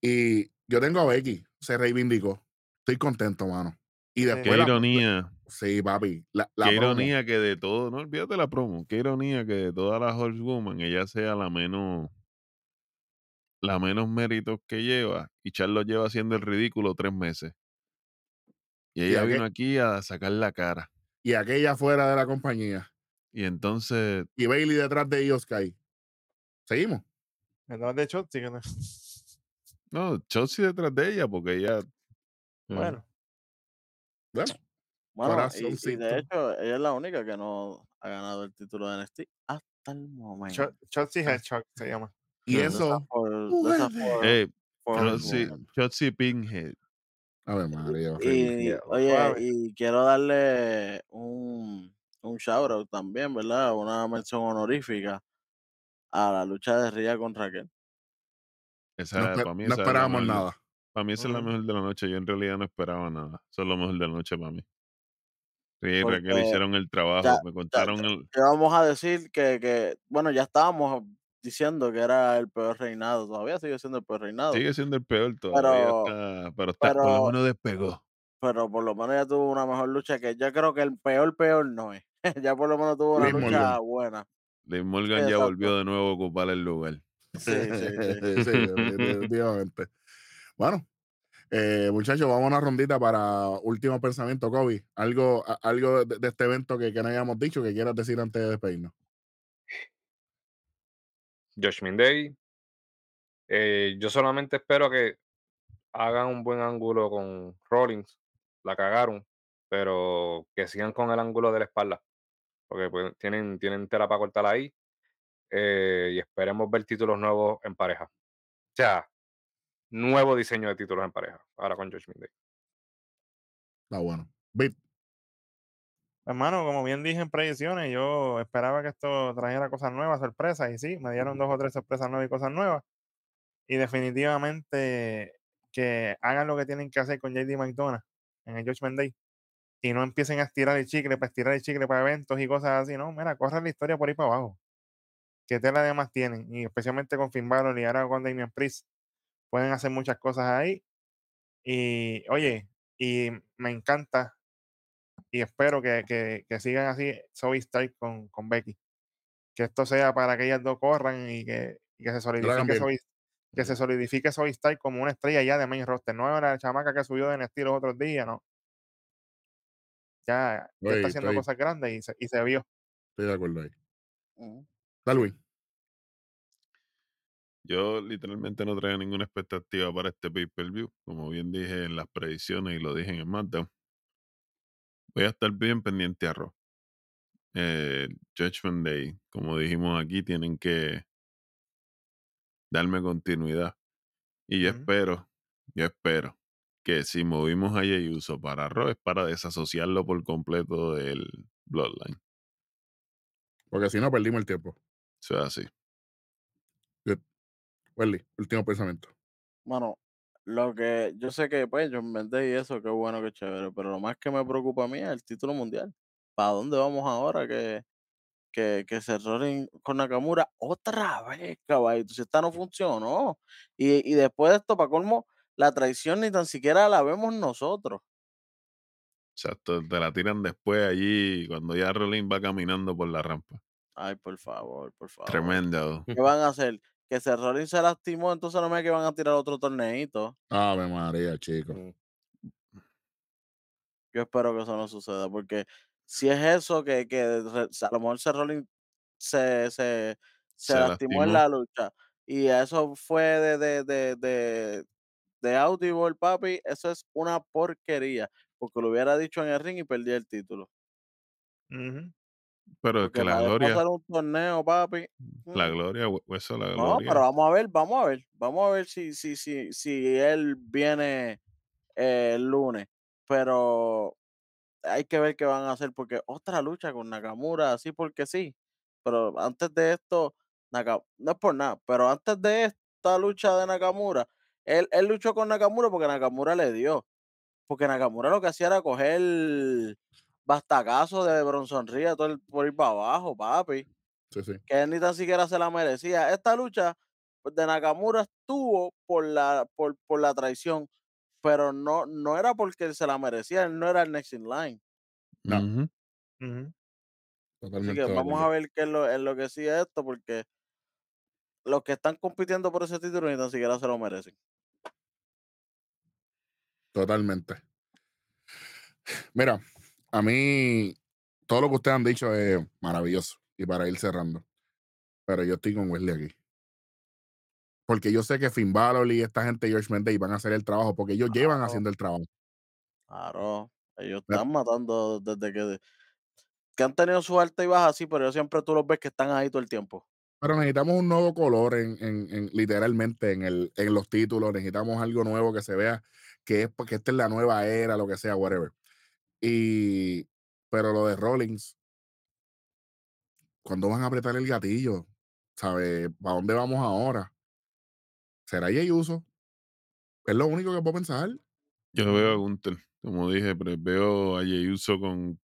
S1: Y yo tengo a Becky, se reivindicó. Estoy contento, mano. Y después
S2: Qué
S1: la-
S2: ironía.
S1: Sí, papi. La, la
S2: Qué
S1: promo.
S2: ironía que de todo, no olvídate la promo, qué ironía que de todas las Horsewoman ella sea la menos la menos méritos que lleva y Charlo lleva haciendo el ridículo tres meses. Y ella vino aquí a sacar la cara.
S1: Y aquella fuera de la compañía.
S2: Y entonces,
S1: Y Bailey detrás de Io Sky. ¿Seguimos?
S3: Entonces, de sí que no.
S2: no, Chelsea detrás de ella porque ella...
S3: Bueno,
S1: Bueno,
S4: Bueno, y, de hecho, ella es la única que no ha ganado el título de NXT hasta el momento.
S3: Cho- Chelsea Hedgehog se llama.
S1: y
S4: esas
S1: eso.
S2: Chelsea Pinhead.
S1: A ver, María.
S4: Y, oye, y quiero darle un, un shout out también, ¿verdad? Una mención honorífica a la lucha de Ría con Raquel.
S2: Esa
S1: No,
S2: era- para mí
S1: no
S2: esa
S1: esperábamos nada.
S2: Para mí esa es la mejor de la noche. Yo en realidad no esperaba nada. Eso es lo mejor de la noche para mí. Ría y Raquel
S4: Porque
S2: hicieron el trabajo.
S4: ya-
S2: me contaron el...
S4: Que vamos a decir que, que, bueno, ya estábamos diciendo que era el peor reinado. Todavía sigue siendo el peor reinado.
S2: Sigue siendo el peor todavía.
S4: Pero-
S2: está, pero está, por lo menos despegó.
S4: Pero por lo menos ya tuvo una mejor lucha que yo creo que el peor, peor no es. ya por lo menos tuvo una lucha
S1: Morgan.
S4: buena.
S2: Liv Morgan ya volvió de nuevo a ocupar el lugar.
S4: Sí, sí, sí.
S1: Sí, definitivamente. Bueno, eh, muchachos, vamos a una rondita para último pensamiento, Kobe. Algo, a- algo de, de este evento que, que no hayamos dicho que quieras decir antes de despedirnos.
S5: Josh Day. Eh, yo solamente espero que hagan un buen ángulo con Rollins. La cagaron, pero que sigan con el ángulo de la espalda. Porque pues, tienen, tienen tela para cortar ahí. eh, y esperemos ver títulos nuevos en pareja. O sea, nuevo diseño de títulos en pareja. Ahora con Josh Day.
S1: Está bueno. Bit,
S3: Hermano, como bien dije en predicciones, yo esperaba que esto trajera cosas nuevas, sorpresas, y sí, me dieron dos o tres sorpresas nuevas y cosas nuevas. Y definitivamente que hagan lo que tienen que hacer con JD McDonough en el Judgment Day y no empiecen a estirar el chicle para estirar el chicle para eventos y cosas así, no, mira, corran la historia por ahí para abajo. Que tela de más tienen, y especialmente con Finn Balor y ahora con Damian Priest, pueden hacer muchas cosas ahí. Y oye, y me encanta y espero que, que, que sigan así Zoe Stark con, con Becky. Que esto sea para que ellas dos corran y que, y que se solidifique. Zoe, que se solidifique Zoe Stark como una estrella ya de main roster. No era la chamaca que subió de NXT los otros días, no. Ya, ya
S1: Estoy-
S3: está haciendo cosas grandes y se, y se vio.
S1: estoy de acuerdo ahí.
S4: Ujú.
S1: Darwin.
S2: Yo literalmente no traía ninguna expectativa para este pay-per-view. Como bien dije en las predicciones y lo dije en el SmackDown. Voy a estar bien pendiente a Raw. Eh, Judgment Day, como dijimos aquí, tienen que darme continuidad. Y yo espero, yo espero que si movimos a Jey Uso para Raw es para desasociarlo por completo del Bloodline.
S1: Porque si no, perdimos el tiempo.
S2: Eso es así.
S1: Welly, último pensamiento.
S4: Bueno, lo que yo sé que pues yo inventé y eso, qué bueno, qué chévere, pero lo más que me preocupa a mí es el título mundial. ¿Para dónde vamos ahora que, que, que se rolen con Nakamura otra vez, caballito? Si esta no funcionó. Y, y después de esto, para colmo, la traición ni tan siquiera la vemos nosotros.
S2: Exacto, te la tiran después allí cuando ya Rollins va caminando por la rampa.
S4: Ay, por favor, por favor.
S2: Tremendo.
S4: ¿Qué van a hacer? Que se Rollins se lastimó, entonces no me que van a tirar otro torneito.
S1: Ave María, chicos.
S5: Mm.
S4: Yo espero que eso no suceda, porque si es eso, que, que a lo mejor se Rollins se, se, se
S2: Se
S4: lastimó en la lucha y eso fue de, de, de, de, de Audible, papi, eso es una porquería, porque lo hubiera dicho en el ring y perdí el título.
S2: Pero es
S4: Porque
S2: que la gloria,
S4: hacer un torneo, papi.
S2: la
S4: mm,
S2: gloria, eso la
S4: No,
S2: gloria.
S4: pero vamos a ver, vamos a ver, vamos a ver si, si, si, si él viene eh, el lunes. Pero hay que ver qué van a hacer, porque otra lucha con Nakamura, así porque sí. Pero antes de esto, Naka- no es por nada, pero antes de esta lucha de Nakamura, él, él luchó con Nakamura porque Nakamura le dio. Porque Nakamura lo que hacía era coger bastacazo de Bronson Reed todo el, por ir para abajo, papi.
S1: Sí, sí.
S4: Que él ni tan siquiera se la merecía. Esta lucha pues, de Nakamura estuvo por la, por, por la traición, pero no, no era porque él se la merecía, él no era el next in line.
S1: No.
S4: Así que
S1: de
S4: vamos a ver qué es lo, es lo que sigue esto, porque los que están compitiendo por ese título ni tan siquiera se lo merecen.
S1: Totalmente. Mira, a mí todo lo que ustedes han dicho es maravilloso y para ir cerrando. Pero yo estoy con Wesley aquí. Porque yo sé que Finn Balor y esta gente de George Mendez van a hacer el trabajo porque ellos llevan haciendo el trabajo.
S4: Claro, ellos están matando desde que, que han tenido su alta y baja, sí, pero yo siempre tú los ves que están ahí todo el tiempo.
S1: Pero necesitamos un nuevo color en, en- en- literalmente en, el, en los títulos. Necesitamos algo nuevo que se vea que es porque esta es la nueva era, lo que sea, whatever. Y pero lo de Rollins, ¿cuándo van a apretar el gatillo? ¿Sabe? ¿Para dónde vamos ahora? ¿Será Jey Uso? Es lo único que puedo pensar.
S2: Yo veo a Gunter, como dije, pero veo a Jey Uso con,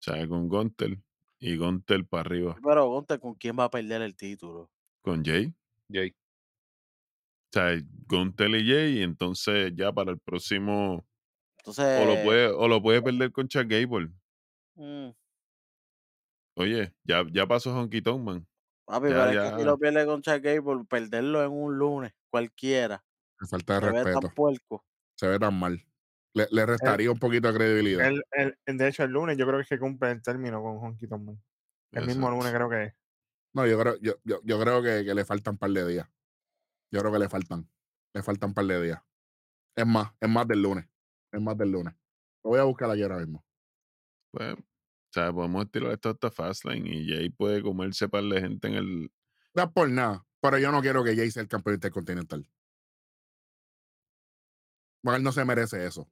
S2: sea, con Gunter y Gunter para arriba
S4: Pero Gunter, ¿con quién va a perder el título?
S2: con Jay.
S5: Jay.
S2: O sea, Gunter y Jay, y entonces ya para el próximo, o lo puede, o lo puede perder con Chuck Gable.
S4: mm,
S2: Oye, ya, ya pasó Honky Tonk Man.
S4: papi,
S2: Ya,
S4: pero es que si lo pierde con Chuck Gable, perderlo en un lunes, cualquiera,
S1: Me falta de
S4: se ve tan
S1: respeto.
S4: puerco.
S1: Se ve tan mal. Le, le restaría un poquito de credibilidad.
S3: El, el- el- de hecho, el lunes yo creo que es que cumple el término con Honky Tonk Man. El mismo lunes creo que es.
S1: No, yo creo, yo, yo, yo creo que, que le faltan un par de días. Yo creo que le faltan. Le faltan un par de días. Es más, es más del lunes. Es más del lunes. Lo voy a buscar aquí ahora mismo.
S2: Pues, o sea, podemos estirar esto hasta Fastlane y Jay puede comerse par de gente en el.
S1: No es por nada. Pero yo no quiero que Jay sea el campeón intercontinental. Bueno, él no se merece eso.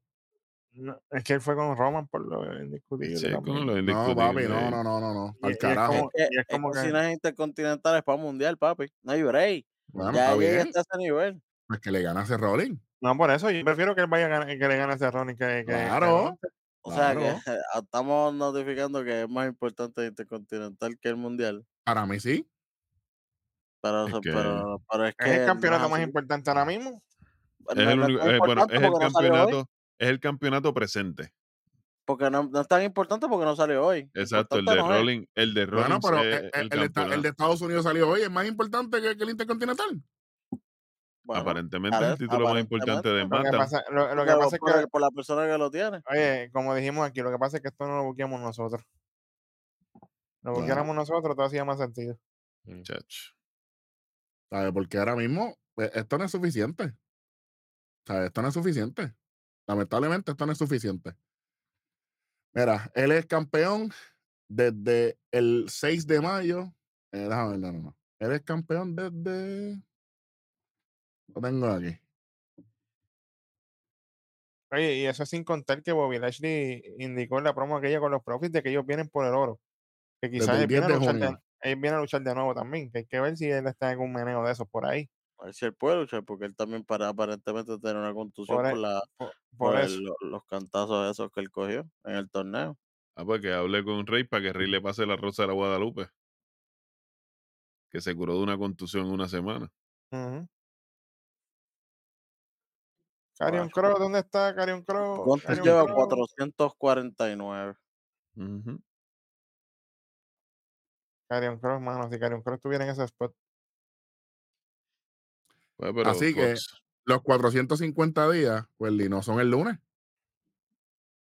S3: No, es que él fue con Roman por lo indiscutible.
S2: Sí, con lo
S1: No,
S2: indiscutible.
S1: papi, no, no, no, no, no.
S3: Y-
S1: Al
S3: y es
S1: carajo.
S3: como-
S4: Es,
S3: y es
S4: es
S3: como
S4: que- si no es intercontinental es para mundial, papi. No hay break.
S1: Bueno,
S4: ya
S1: está
S4: hasta ese nivel.
S1: Pues que le gana a ese Rolling.
S3: No, por eso yo prefiero que él vaya a ganar, que le gane a ese Ronnie que, a
S1: Claro.
S4: O sea que
S1: Claro.
S4: estamos notificando que es más importante el intercontinental que el mundial.
S1: Para mí sí.
S4: Pero,
S2: Es
S4: pero, pero es que
S3: Es el
S4: no
S3: campeonato más
S4: así.
S3: importante ahora mismo.
S2: Es el eh, bueno, es
S4: no
S2: campeonato, es el campeonato presente.
S4: Porque no, no es tan importante porque no salió hoy.
S2: Exacto, el de
S4: no.
S2: Rolling, el de
S1: Bueno, pero
S2: es
S1: eh, eh,
S2: el
S1: el, de, el Estados Unidos salió hoy. Es más importante que, que el intercontinental.
S4: Bueno,
S2: Aparentemente es
S4: pare-
S2: el título más importante de
S4: aparentemente,
S3: Lo que pasa, lo, lo que
S4: pero
S3: pasa es
S4: por,
S3: que,
S4: por la persona que lo tiene.
S3: oye, como dijimos aquí, lo que pasa es que esto no lo buqueamos nosotros. Lo buqueáramos nosotros, todo hacía más sentido.
S2: Chacho.
S1: ¿Sabes? Porque ahora mismo pues, esto no es suficiente. ¿Sabes? Esto no es suficiente. Lamentablemente esto no es suficiente. Mira, él es campeón desde el 6 de mayo. Eh, déjame ver, no, no, no. Él es campeón desde. Lo tengo aquí.
S3: Oye, y eso sin contar que Bobby Lashley indicó en la promo aquella con los profits de que ellos vienen por el oro. Que quizás él viene,
S1: 10
S3: a luchar de, él viene a luchar de nuevo también. Que hay que ver si él está en algún meneo de esos por ahí.
S4: A ver si él puede luchar, porque él también para, aparentemente tiene una contusión
S3: Por,
S4: por,
S3: e-
S4: la,
S3: por,
S4: por
S3: por
S4: el-
S3: eso.
S4: lo- los cantazos esos que él cogió en el torneo.
S2: Ah, pues que hable con Rey para que Rey le pase la rosa a la Guadalupe. Que se curó de una contusión en una semana.
S3: Carion. Cross, ¿dónde está Carion?
S4: Gunter
S3: Karrion
S4: lleva
S3: Kross.
S4: 449.
S2: Ujú.
S3: Karrion Cross, mano. Si Carion Cross estuviera en ese spot.
S2: Pues, pero
S1: Así que-
S2: Fox,
S1: Los 450 días, pues, y no son el lunes.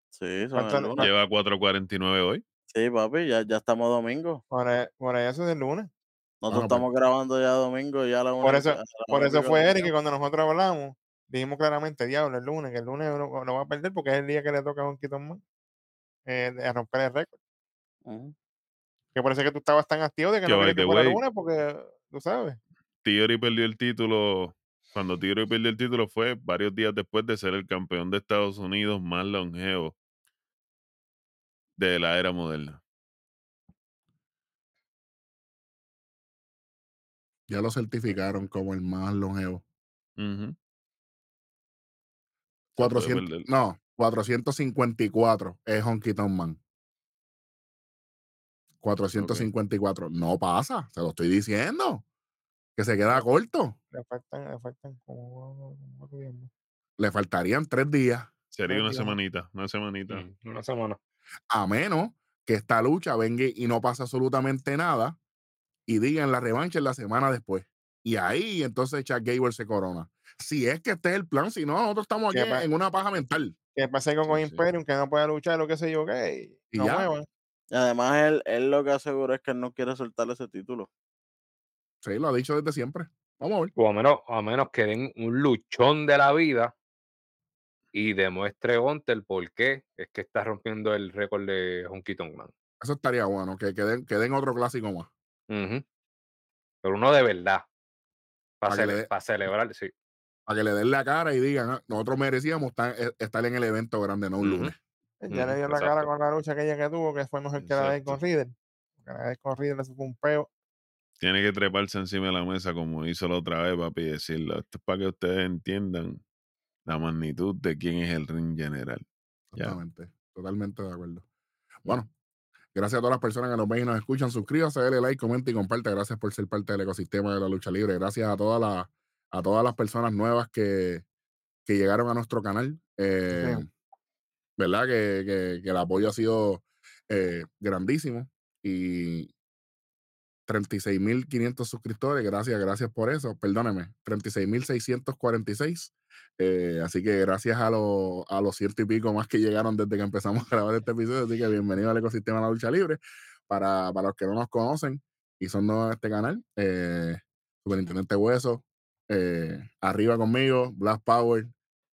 S4: Sí, son
S3: ¿Cuánto-
S4: el lunes.
S2: lleva 4.49 hoy.
S4: Sí, papi, ya, ya estamos domingo.
S3: Por, por eso es el lunes.
S4: Nosotros
S1: pues.
S4: estamos grabando ya domingo, ya a la una.
S3: Por eso,
S4: la
S3: por
S4: y
S3: eso fue Eric que cuando nosotros hablamos, dijimos claramente, diablo, el lunes, que el lunes no, no va a perder porque es el día que le toca a un Keaton Man eh, a romper el récord. Que parece que tú estabas tan activo de que no querías que fuera
S2: way,
S3: lunes porque, tú sabes.
S2: Theory perdió el título. Cuando Theory perdió el título fue varios días después de ser el campeón de Estados Unidos más longevo de la era moderna.
S1: Ya lo certificaron como el más longevo.
S2: Se puede
S1: 400.
S2: perder.
S1: No, 454 es Honky Tonk Man. 454. No pasa, se lo estoy diciendo. Que se queda corto.
S3: Le faltan, le faltan como.
S1: Le faltarían tres días.
S2: Sería una semanita, una semanita.
S5: Una semana.
S1: A menos que esta lucha venga y no pasa absolutamente nada y digan la revancha en la semana después. Y ahí entonces Chad Gable se corona. Si es que este es el plan, si no, nosotros estamos aquí
S3: ¿Qué pa-
S1: en una paja mental.
S3: Que pase con
S2: Sí, sí.
S3: Imperium, que no pueda luchar, lo que sé yo, qué.
S1: Y
S3: no
S1: ya.
S3: muevan.
S4: Además, él, él lo que asegura es que él no quiere soltar ese título.
S1: Sí, lo ha dicho desde siempre. Vamos a ver.
S5: O a menos, a menos que den un luchón de la vida y demuestre Gunter por qué es que está rompiendo el récord de Honky Tonk Man.
S1: Eso estaría bueno, que, que, den, que den otro clásico más.
S5: Pero uno de verdad.
S1: Pa'
S5: Para
S1: que le dé-
S5: celebrar, sí.
S1: Para que le den la cara y digan, "Ah, nosotros merecíamos estar, eh, estar en el evento grande, no un lunes.
S3: Ya le dio la cara con la lucha aquella que tuvo, que fue mejor que la de él con. Porque la de con Riddle eso fue un peo.
S2: Tiene que treparse encima de la mesa como hizo la otra vez, papi, y decirlo. Esto es para que ustedes entiendan la magnitud de quién es el ring general. Ya.
S1: Exactamente. Totalmente de acuerdo. Bueno, gracias a todas las personas que nos ven y nos escuchan. Suscríbase, dale like, comenta y comparte. Gracias por ser parte del ecosistema de la lucha libre. Gracias a todas las, a todas las personas nuevas que, que llegaron a nuestro canal. Eh, ¿Verdad? Que, que- que el apoyo ha sido eh, grandísimo. Y 36.500 suscriptores. Gracias, gracias por eso. Perdóneme, 36.646. Eh, así que gracias a, los a los ciento y pico más que llegaron desde que empezamos a grabar este episodio. Así que bienvenido al ecosistema de la lucha libre. Para, para los que no nos conocen y son nuevos en este canal, eh, Superintendente Hueso, eh, arriba conmigo, Black Power,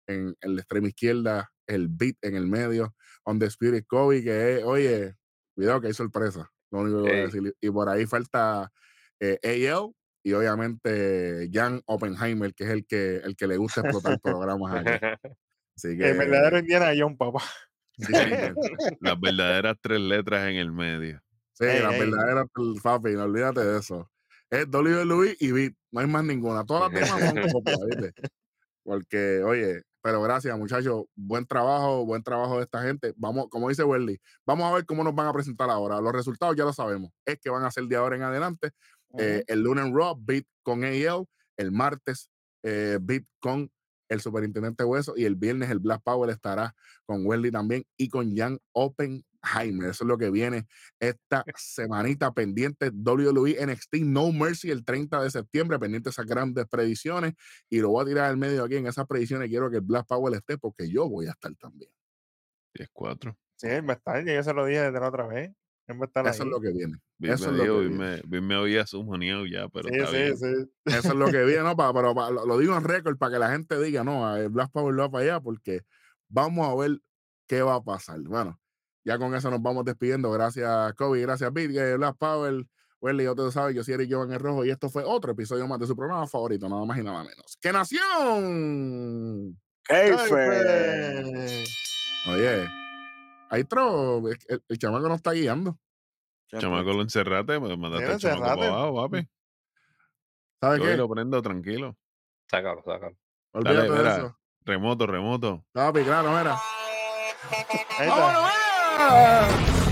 S1: en, en la extrema izquierda, el Beat en el medio, On the Spirit Kobe, que es, oye, cuidado que hay sorpresa. Lo único que voy a decir. Y por ahí falta eh, AL y obviamente Jan Oppenheimer, que es el que, el que le gusta explotar programas aquí. Así que,
S3: El verdadero Indiana John, papá.
S1: sí.
S2: Las verdaderas tres letras en el medio.
S1: Sí,
S3: Ey,
S1: las
S3: ey.
S1: verdaderas, papi, no olvídate de eso. Es WWE y Beat, no hay más ninguna. Todas las demás son copias, ¿viste? Porque, oye, pero gracias, muchachos. Buen trabajo, buen trabajo de esta gente. Vamos, como dice Welly, vamos a ver cómo nos van a presentar ahora. Los resultados ya lo sabemos. Es que van a ser de ahora en adelante. Eh, el lunes Raw, Beat con AEL. El martes, eh, Beat con el Superintendente Hueso. Y el viernes, el Black Power estará con Welly también y con Jan Oppenheimer. Eso es lo que viene esta semanita pendiente. WWE NXT No Mercy el 30 de septiembre, pendiente esas grandes predicciones. Y lo voy a tirar al medio aquí en esas predicciones. Quiero que el Black Power esté porque yo voy a estar también.
S2: 10-4.
S3: Sí, él va a estar, yo se lo dije desde la otra vez. Él va a estar
S1: Eso
S3: ahí.
S1: es lo que viene. Eso
S2: me
S1: es lo que viene.
S2: me, me había sumoneado ya, pero
S3: sí,
S2: está
S3: sí,
S2: bien.
S3: sí.
S1: Eso es lo que viene, ¿no? Pa- pero pa- lo, lo digo en récord para que la gente diga, no, el Black Power lo va para allá porque vamos a ver qué va a pasar. Bueno, ya con eso nos vamos despidiendo. Gracias, Kobe, gracias, Beat, eh, Black Power. Welly, ya ustedes saben, yo soy Eric Jovan el Rojo y esto fue otro episodio más de su programa favorito, nada más y nada menos. ¡Que Nación!
S4: Keife.
S1: Oye, hay otro, el, el- el chamaco nos está guiando.
S2: Chamaco, lo encerrate, me mandaste el chamaco para
S3: encerrate.
S2: abajo, papi.
S1: ¿Sabes
S2: Yo
S1: qué?
S2: lo prendo tranquilo.
S5: Sácalo, sácalo.
S1: Olvídate
S2: Dale,
S1: de
S2: mira.
S1: eso.
S2: Remoto, remoto.
S1: Papi, claro, mira.
S3: Ahí está.
S1: ¡Vámonos!